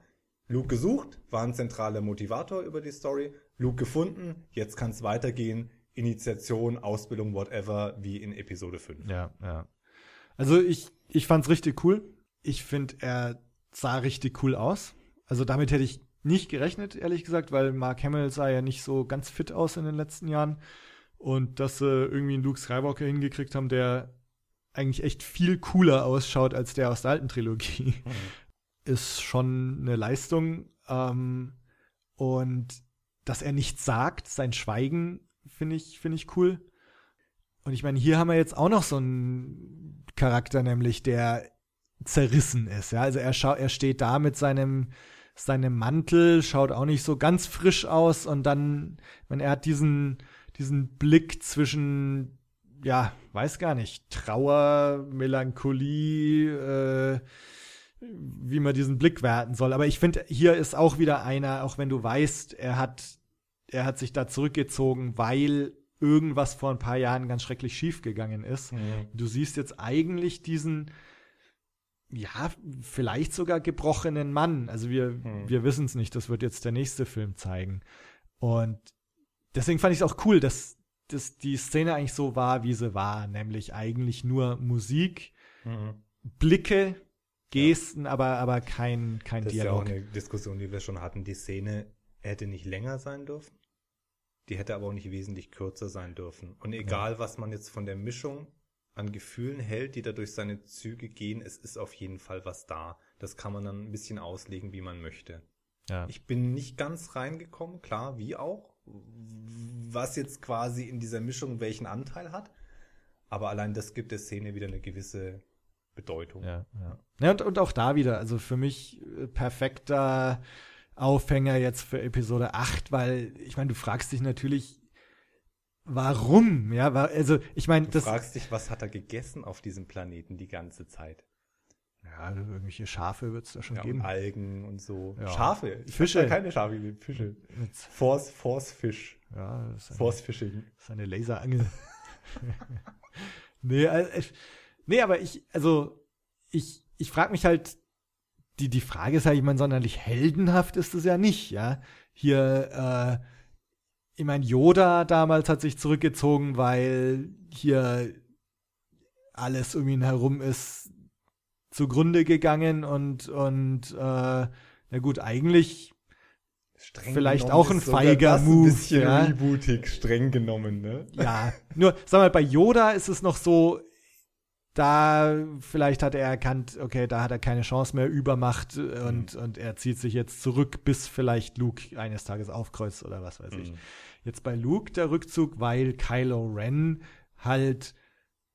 Luke gesucht, war ein zentraler Motivator über die Story. Luke gefunden, jetzt kann es weitergehen. Initiation, Ausbildung, whatever, wie in Episode 5. Ja, ja. Also ich, ich fand's richtig cool. Ich finde, er sah richtig cool aus. Also damit hätte ich nicht gerechnet, ehrlich gesagt, weil Mark Hamill sah ja nicht so ganz fit aus in den letzten Jahren. Und dass sie irgendwie einen Luke Skywalker hingekriegt haben, der eigentlich echt viel cooler ausschaut als der aus der alten Trilogie, ist schon eine Leistung. Ähm, und dass er nichts sagt, sein Schweigen, finde ich, finde ich cool. Und ich meine, hier haben wir jetzt auch noch so einen Charakter, nämlich der zerrissen ist. Ja, also er schaut, er steht da mit seinem seinem Mantel, schaut auch nicht so ganz frisch aus und dann, wenn er hat diesen diesen Blick zwischen ja, weiß gar nicht, Trauer, Melancholie, äh, wie man diesen Blick werten soll. Aber ich finde, hier ist auch wieder einer, auch wenn du weißt, er hat, er hat sich da zurückgezogen, weil irgendwas vor ein paar Jahren ganz schrecklich schief gegangen ist. Mhm. Du siehst jetzt eigentlich diesen, ja, vielleicht sogar gebrochenen Mann. Also wir, Hm. wir wissen es nicht. Das wird jetzt der nächste Film zeigen. Und deswegen fand ich es auch cool, dass, dass die Szene eigentlich so war, wie sie war. Nämlich eigentlich nur Musik, Mhm. Blicke, Gesten, aber, aber kein, kein Das ist ja auch Dialog. eine Diskussion, die wir schon hatten. Die Szene hätte nicht länger sein dürfen. Die hätte aber auch nicht wesentlich kürzer sein dürfen. Und egal, was man jetzt von der Mischung an Gefühlen hält, die da durch seine Züge gehen, es ist auf jeden Fall was da. Das kann man dann ein bisschen auslegen, wie man möchte. ja. Ich bin nicht ganz reingekommen, klar, wie auch, was jetzt quasi in dieser Mischung welchen Anteil hat. Aber allein das gibt der Szene wieder eine gewisse Bedeutung. Ja, ja. ja und, und auch da wieder, also für mich äh, perfekter Aufhänger jetzt für Episode 8, weil ich meine, du fragst dich natürlich, warum? Ja, war, also ich meine, Du das fragst dich, was hat er gegessen auf diesem Planeten die ganze Zeit? ja, irgendwelche Schafe wird es da schon Ja, und geben. Algen und so. Ja. Schafe. Ich Fische. da keine Schafe, Fische. Force, Force Fish. ja, das ist eine, Force Fishing. das ist eine Laserangel. nee, äh, nee, aber ich, also ich, ich frage mich halt, die, die Frage ist halt, ich meine, sonderlich heldenhaft ist es ja nicht, ja. Hier, äh, ich meine, Yoda damals hat sich zurückgezogen, weil hier alles um ihn herum ist zugrunde gegangen und, und äh, na gut, eigentlich Streng Vielleicht auch ein feiger das Move, Ein bisschen ja. rebootig, streng genommen, ne? Ja, nur, sag mal, bei Yoda ist es noch so, da vielleicht hat er erkannt, okay, da hat er keine Chance mehr, Übermacht äh, und, und er zieht sich jetzt zurück, bis vielleicht Luke eines Tages aufkreuzt oder was weiß ich. Mhm. Jetzt bei Luke der Rückzug, weil Kylo Ren halt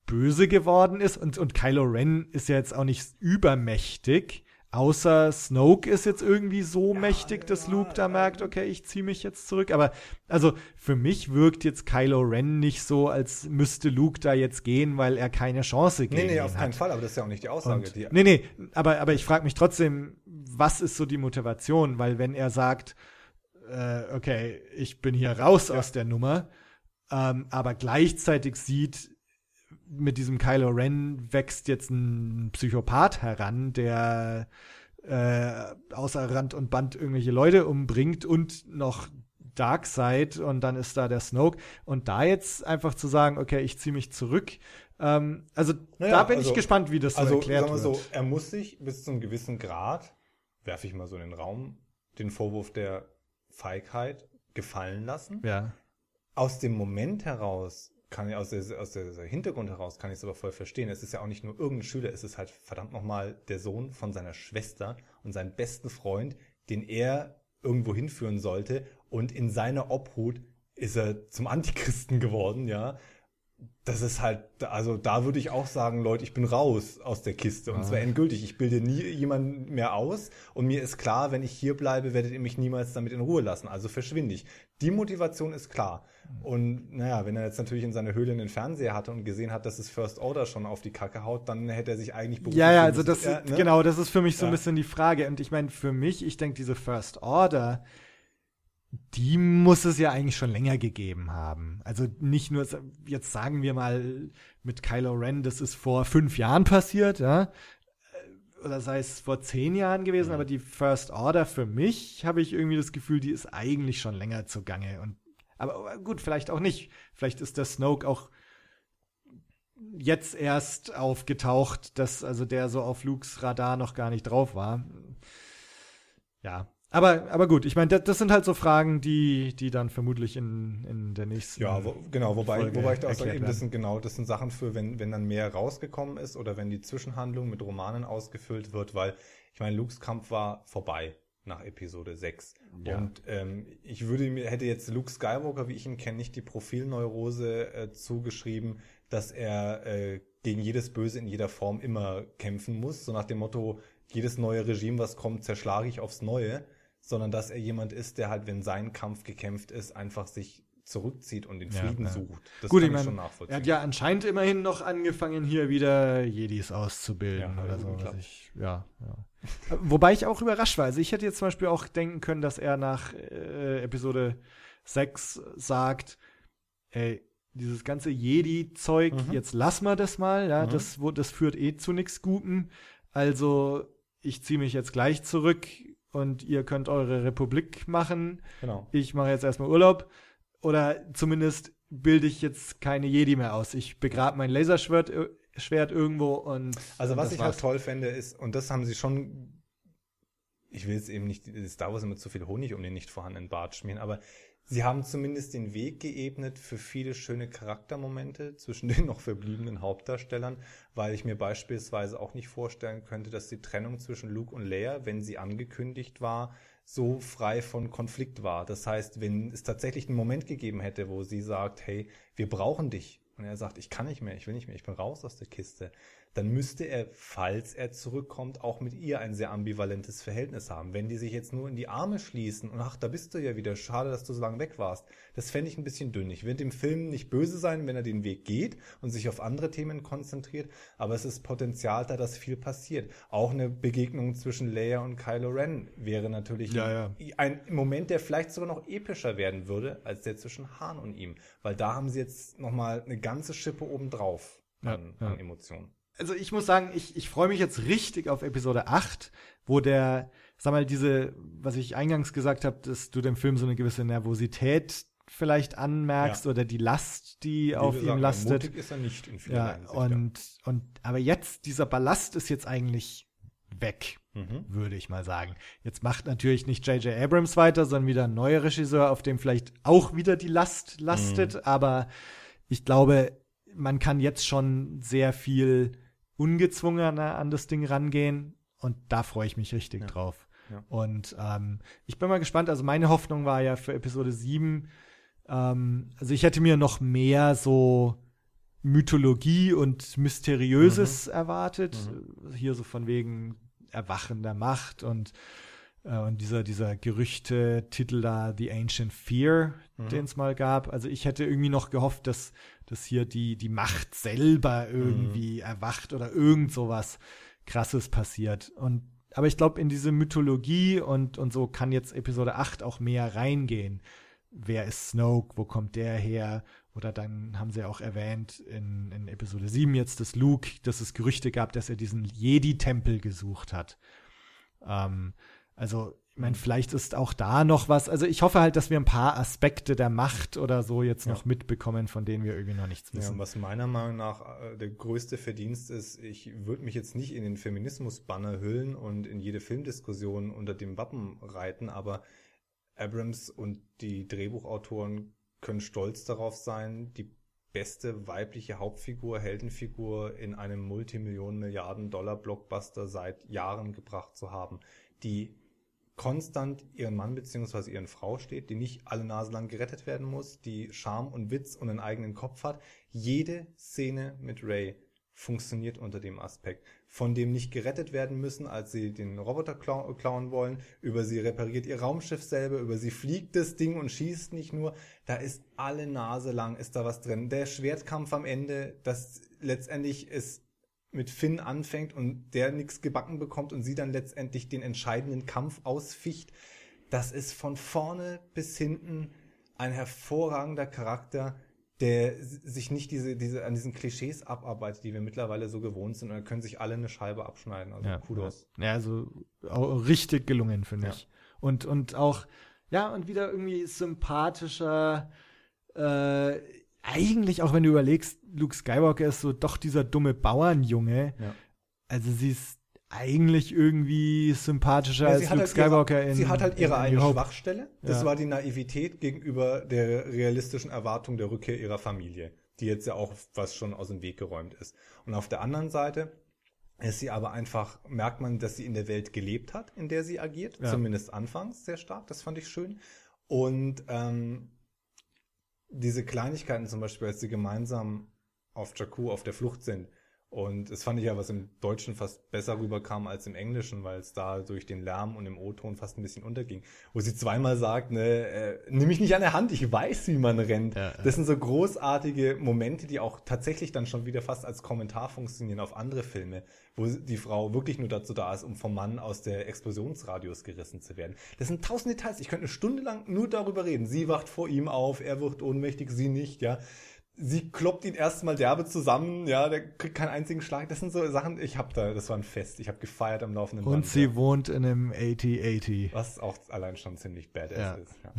böse geworden ist und, und Kylo Ren ist ja jetzt auch nicht übermächtig. Außer Snoke ist jetzt irgendwie so mächtig, dass Luke da merkt, okay, ich ziehe mich jetzt zurück. Aber also für mich wirkt jetzt Kylo Ren nicht so, als müsste Luke da jetzt gehen, weil er keine Chance gegen Nee, nee, auf hat. keinen Fall, aber das ist ja auch nicht die Aussage. Und, die, nee, nee, aber, aber ich frage mich trotzdem, was ist so die Motivation? Weil wenn er sagt, äh, okay, ich bin hier raus Ja. aus der Nummer, ähm, aber gleichzeitig sieht, mit diesem Kylo Ren wächst jetzt ein Psychopath heran, der äh, außer Rand und Band irgendwelche Leute umbringt und noch Darkseid und dann ist da der Snoke und da jetzt einfach zu sagen, okay, ich ziehe mich zurück. Ähm, also Naja, da bin also- ich gespannt, wie das so also erklärt sagen wir wird. so, er muss sich bis zu einem gewissen Grad, werfe ich mal so in den Raum, den Vorwurf der Feigheit gefallen lassen. Ja. Aus dem Moment heraus kann ich, aus der, aus der, der Hintergrund heraus kann ich es aber voll verstehen. Es ist ja auch nicht nur irgendein Schüler, es ist halt verdammt nochmal der Sohn von seiner Schwester und seinem besten Freund, den er irgendwo hinführen sollte. Und in seiner Obhut ist er zum Antichristen geworden, ja. Das ist halt, also da würde ich auch sagen, Leute, ich bin raus aus der Kiste. Und Ah. zwar endgültig. Ich bilde nie jemanden mehr aus. Und mir ist klar, wenn ich hier bleibe, werdet ihr mich niemals damit in Ruhe lassen. Also verschwinde ich. Die Motivation ist klar. Und naja, wenn er jetzt natürlich in seiner Höhle einen Fernseher hatte und gesehen hat, dass es First Order schon auf die Kacke haut, dann hätte er sich eigentlich Ja, ja, für also das, ja, ne? genau, das ist für mich so ein Ja. bisschen die Frage. Und ich meine, für mich, ich denke, diese First Order, die muss es ja eigentlich schon länger gegeben haben. Also nicht nur, jetzt sagen wir mal mit Kylo Ren, das ist vor fünf Jahren passiert, ja. Oder sei es vor zehn Jahren gewesen, Mhm. aber die First Order für mich habe ich irgendwie das Gefühl, die ist eigentlich schon länger zugange. Und, aber, aber gut, vielleicht auch nicht. Vielleicht ist der Snoke auch jetzt erst aufgetaucht, dass also der so auf Lukes Radar noch gar nicht drauf war. Ja, aber aber gut, ich meine, das, das sind halt so Fragen, die die dann vermutlich in, in der nächsten Ja, wo, genau, wobei, Folge wobei ich da auch sage, eben, das sind genau, das sind Sachen für, wenn, wenn dann mehr rausgekommen ist oder wenn die Zwischenhandlung mit Romanen ausgefüllt wird, weil ich meine, Lukes Kampf war vorbei nach Episode 6. Ja. Und ähm, ich würde mir, hätte jetzt Luke Skywalker, wie ich ihn kenne, nicht die Profilneurose äh, zugeschrieben, dass er äh, gegen jedes Böse in jeder Form immer kämpfen muss, so nach dem Motto, jedes neue Regime, was kommt, zerschlage ich aufs Neue, sondern dass er jemand ist, der halt, wenn sein Kampf gekämpft ist, einfach sich zurückzieht und den Ja, Frieden ja. sucht. Das Gut, kann ich ich schon nachvollziehen. er hat ja anscheinend immerhin noch angefangen, hier wieder Jedis auszubilden Ja, oder so. ich, ja, ja. Wobei ich auch überrascht war. Also ich hätte jetzt zum Beispiel auch denken können, dass er nach äh, Episode 6 sagt, ey, dieses ganze Jedi-Zeug, Mhm. jetzt lass mal das mal, ja, Mhm. das, wo, das führt eh zu nichts Gutem. Also ich ziehe mich jetzt gleich zurück und ihr könnt eure Republik machen genau. ich mache jetzt erstmal Urlaub oder zumindest bilde ich jetzt keine Jedi mehr aus. Ich begrabe mein Laserschwert äh, Schwert irgendwo und Also und was ich halt toll fände ist, und das haben sie schon, ich will jetzt eben nicht Star Wars immer zu viel Honig um den nicht vorhandenen Bart schmieren, aber sie haben zumindest den Weg geebnet für viele schöne Charaktermomente zwischen den noch verbliebenen Hauptdarstellern, weil ich mir beispielsweise auch nicht vorstellen könnte, dass die Trennung zwischen Luke und Leia, wenn sie angekündigt war, so frei von Konflikt war. Das heißt, wenn es tatsächlich einen Moment gegeben hätte, wo sie sagt, hey, wir brauchen dich, und er sagt, ich kann nicht mehr, ich will nicht mehr, ich bin raus aus der Kiste, dann müsste er, falls er zurückkommt, auch mit ihr ein sehr ambivalentes Verhältnis haben. Wenn die sich jetzt nur in die Arme schließen und ach, da bist du ja wieder, schade, dass du so lange weg warst, das fände ich ein bisschen dünn. Ich will dem Film nicht böse sein, wenn er den Weg geht und sich auf andere Themen konzentriert, aber es ist Potenzial da, dass viel passiert. Auch eine Begegnung zwischen Leia und Kylo Ren wäre natürlich Ja, ja. ein Moment, der vielleicht sogar noch epischer werden würde, als der zwischen Han und ihm. Weil da haben sie jetzt nochmal eine ganze Schippe obendrauf an, ja. an Emotionen. Also ich muss sagen, ich, ich freue mich jetzt richtig auf Episode 8, wo der, sag mal, diese, was ich eingangs gesagt habe, dass du dem Film so eine gewisse Nervosität vielleicht anmerkst Ja. oder die Last, die Wie auf ihm sagen, lastet. Mutig ist er nicht in vielerlei Ja, Hinsicht, und, und, aber jetzt, dieser Ballast ist jetzt eigentlich weg, ja. Mhm. würde ich mal sagen. Jetzt macht natürlich nicht J.J. Abrams weiter, sondern wieder ein neuer Regisseur, auf dem vielleicht auch wieder die Last lastet, Mhm. aber ich glaube, man kann jetzt schon sehr viel ungezwungener an das Ding rangehen und da freue ich mich richtig Ja. drauf. Ja. Und ähm, ich bin mal gespannt, also meine Hoffnung war ja für Episode 7, ähm, also ich hätte mir noch mehr so Mythologie und Mysteriöses erwartet. Hier so von wegen Erwachen der Macht und, äh, und dieser, dieser Gerüchte-Titel da, The Ancient Fear, Mhm. den es mal gab. Also ich hätte irgendwie noch gehofft, dass, dass hier die, die Macht selber irgendwie erwacht oder irgend sowas krasses passiert. Und aber ich glaube, in diese Mythologie und, und so kann jetzt Episode 8 auch mehr reingehen. Wer ist Snoke? Wo kommt der her? Oder dann haben sie auch erwähnt in, in Episode 7 jetzt, dass Luke, dass es Gerüchte gab, dass er diesen Jedi-Tempel gesucht hat. Ähm, also, ich meine, vielleicht ist auch da noch was. Also, ich hoffe halt, dass wir ein paar Aspekte der Macht oder so jetzt Ja. noch mitbekommen, von denen wir irgendwie noch nichts Ja, wissen. und was meiner Meinung nach äh, der größte Verdienst ist, ich würde mich jetzt nicht in den Feminismus-Banner hüllen und in jede Filmdiskussion unter dem Wappen reiten, aber Abrams und die Drehbuchautoren können stolz darauf sein, die beste weibliche Hauptfigur, Heldenfigur in einem Multimillionen-Milliarden-Dollar-Blockbuster seit Jahren gebracht zu haben, die konstant ihren Mann beziehungsweise ihren Frau steht, die nicht alle Nase lang gerettet werden muss, die Charme und Witz und einen eigenen Kopf hat. Jede Szene mit Ray funktioniert unter dem Aspekt. Von dem nicht gerettet werden müssen, als sie den Roboter klau klauen wollen, über sie repariert ihr Raumschiff selber, über sie fliegt das Ding und schießt nicht nur. Da ist alle Nase lang, ist da was drin. Der Schwertkampf am Ende, das letztendlich ist mit Finn anfängt und der nichts gebacken bekommt und sie dann letztendlich den entscheidenden Kampf ausficht. Das ist von vorne bis hinten ein hervorragender Charakter, der sich nicht diese, diese, an diesen Klischees abarbeitet, die wir mittlerweile so gewohnt sind. Und da können sich alle eine Scheibe abschneiden. Also ja, Kudos. Ja, also richtig gelungen, finde Ja. ich. Und, und auch, ja, und wieder irgendwie sympathischer, äh, eigentlich auch wenn du überlegst, Luke Skywalker ist so doch dieser dumme Bauernjunge. Ja. Also sie ist eigentlich irgendwie sympathischer Ja, als Luke halt ihre- Skywalker in Sie hat halt ihre eigene. Schwachstelle. Das Ja. war die Naivität gegenüber der realistischen Erwartung der Rückkehr ihrer Familie, die jetzt ja auch was schon aus dem Weg geräumt ist. Und auf der anderen Seite ist sie aber einfach, merkt man, dass sie in der Welt gelebt hat, in der sie agiert. Ja. Zumindest anfangs sehr stark. Das fand ich schön. Und ähm, diese Kleinigkeiten zum Beispiel, als sie gemeinsam auf Jakku auf der Flucht sind. Und das fand ich ja, was im Deutschen fast besser rüberkam als im Englischen, weil es da durch den Lärm und im O-Ton fast ein bisschen unterging. Wo sie zweimal sagt, ne, äh, nimm mich nicht an der Hand, ich weiß, wie man rennt. Ja, ja. Das sind so großartige Momente, die auch tatsächlich dann schon wieder fast als Kommentar funktionieren auf andere Filme, wo die Frau wirklich nur dazu da ist, um vom Mann aus der Explosionsradius gerissen zu werden. Das sind tausend Details. Ich könnte eine Stunde lang nur darüber reden. Sie wacht vor ihm auf, er wird ohnmächtig, sie nicht, ja. Sie kloppt ihn erstmal derbe zusammen, ja, der kriegt keinen einzigen Schlag. Das sind so Sachen, ich hab da, das war ein Fest. Ich habe gefeiert am laufenden Und Band, sie ja. wohnt in einem 8080. Was auch allein schon ziemlich badass Ja. ist. Ja.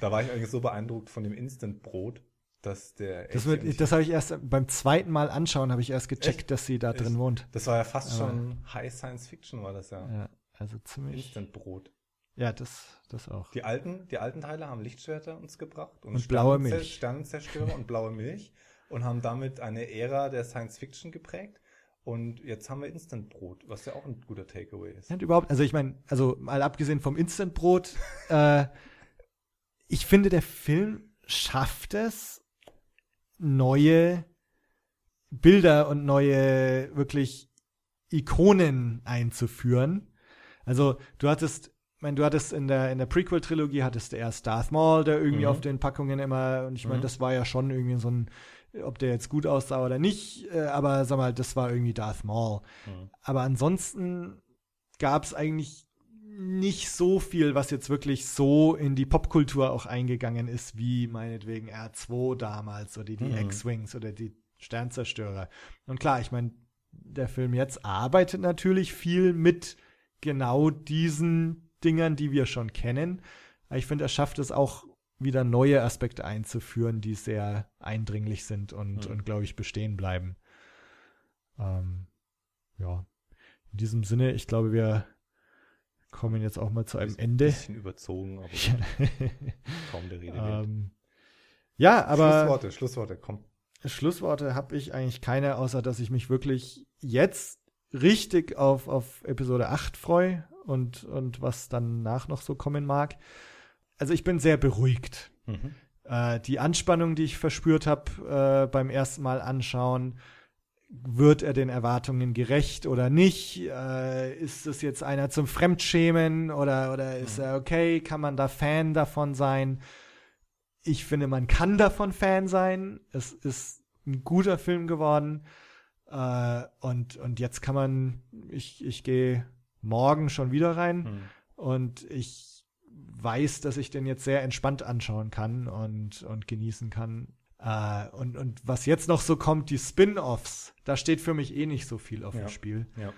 Da war ich eigentlich so beeindruckt von dem Instant-Brot, dass der Das, wird, das habe ich erst beim zweiten Mal anschauen, habe ich erst gecheckt, Echt? dass sie da drin Echt? wohnt. Das war ja fast Aber- schon High Science Fiction, war das ja. Ja, also ziemlich. Instant-Brot. Ja, das, das auch. Die alten, die alten Teile haben Lichtschwerter uns gebracht und, Und blaue Milch. Sternenzerstörer und blaue Milch und haben damit eine Ära der Science Fiction geprägt. Und jetzt haben wir Instant-Brot, was ja auch ein guter Takeaway ist. Ja, und überhaupt, also ich meine, also mal abgesehen vom Instant-Brot, äh, ich finde, der Film schafft es, neue Bilder und neue wirklich Ikonen einzuführen. Also du hattest, ich meine, du hattest in der in der Prequel-Trilogie hattest du erst Darth Maul, der irgendwie Mhm. auf den Packungen immer, und ich meine, Mhm. das war ja schon irgendwie so ein, ob der jetzt gut aussah oder nicht, äh, aber sag mal, das war irgendwie Darth Maul. Mhm. Aber ansonsten gab es eigentlich nicht so viel, was jetzt wirklich so in die Popkultur auch eingegangen ist, wie meinetwegen R2 damals oder die Mhm. X-Wings oder die Sternzerstörer. Und klar, ich meine, der Film jetzt arbeitet natürlich viel mit genau diesen Dingern, die wir schon kennen. Ich finde, er schafft es auch wieder neue Aspekte einzuführen, die sehr eindringlich sind und, Mhm. und glaube ich, bestehen bleiben. Ähm, ja. In diesem Sinne, ich glaube, wir kommen jetzt auch mal zu einem Ein Ende. bisschen überzogen, aber kaum der Rede wert. ähm, ja, aber Schlussworte, Schlussworte, komm. Schlussworte habe ich eigentlich keine, außer dass ich mich wirklich jetzt richtig auf, auf Episode 8 freue und, und was danach noch so kommen mag. Also ich bin sehr beruhigt. Mhm. Äh, die Anspannung, die ich verspürt habe äh, beim ersten Mal anschauen, wird er den Erwartungen gerecht oder nicht? Äh, ist es jetzt einer zum Fremdschämen oder, oder ist Mhm. er okay? Kann man da Fan davon sein? Ich finde, man kann davon Fan sein. Es ist ein guter Film geworden. Äh, und, und jetzt kann man, ich, ich gehe morgen schon wieder rein. Mhm. Und ich weiß, dass ich den jetzt sehr entspannt anschauen kann und, und genießen kann. Äh, und, und was jetzt noch so kommt, die Spin-offs, da steht für mich eh nicht so viel auf Ja. dem Spiel. Ja.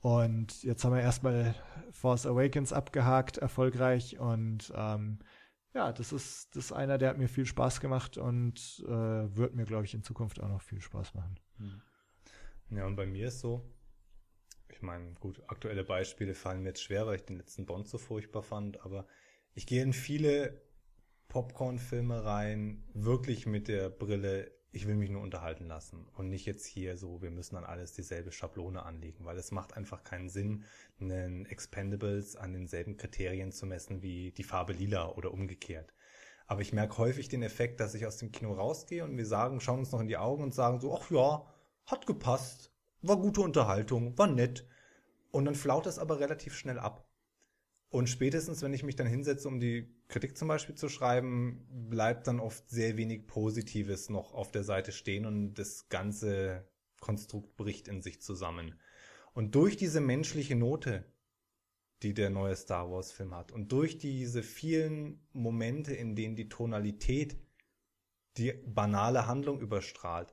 Und jetzt haben wir erstmal Force Awakens abgehakt, erfolgreich. Und ähm, ja, das ist, das ist einer, der hat mir viel Spaß gemacht und äh, wird mir, glaube ich, in Zukunft auch noch viel Spaß machen. Ja, und bei mir ist so, ich meine, gut, aktuelle Beispiele fallen mir jetzt schwer, weil ich den letzten Bond so furchtbar fand, aber ich gehe in viele Popcorn-Filme rein, wirklich mit der Brille, ich will mich nur unterhalten lassen und nicht jetzt hier so, wir müssen an alles dieselbe Schablone anlegen, weil es macht einfach keinen Sinn, einen Expendables an denselben Kriterien zu messen wie die Farbe lila oder umgekehrt. Aber ich merke häufig den Effekt, dass ich aus dem Kino rausgehe und wir sagen, schauen uns noch in die Augen und sagen so, ach ja, hat gepasst, war gute Unterhaltung, war nett. Und dann flaut es aber relativ schnell ab. Und spätestens, wenn ich mich dann hinsetze, um die Kritik zum Beispiel zu schreiben, bleibt dann oft sehr wenig Positives noch auf der Seite stehen und das ganze Konstrukt bricht in sich zusammen. Und durch diese menschliche Note, die der neue Star Wars Film hat, und durch diese vielen Momente, in denen die Tonalität die banale Handlung überstrahlt,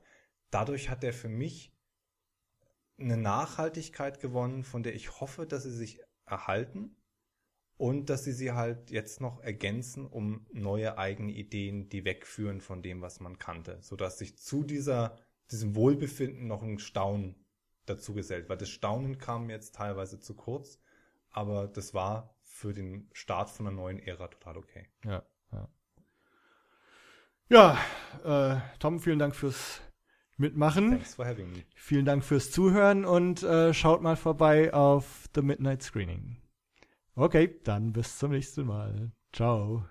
dadurch hat er für mich eine Nachhaltigkeit gewonnen, von der ich hoffe, dass sie sich erhalten und dass sie sie halt jetzt noch ergänzen um neue eigene Ideen, die wegführen von dem, was man kannte, sodass sich zu dieser, diesem Wohlbefinden noch ein Staunen dazu gesellt, weil das Staunen kam jetzt teilweise zu kurz, aber das war für den Start von einer neuen Ära total okay. Ja, ja. Ja, äh, Tom, vielen Dank fürs Mitmachen. Thanks for having me. Vielen Dank fürs Zuhören und äh, schaut mal vorbei auf The Midnight Screening. Okay, dann bis zum nächsten Mal. Ciao.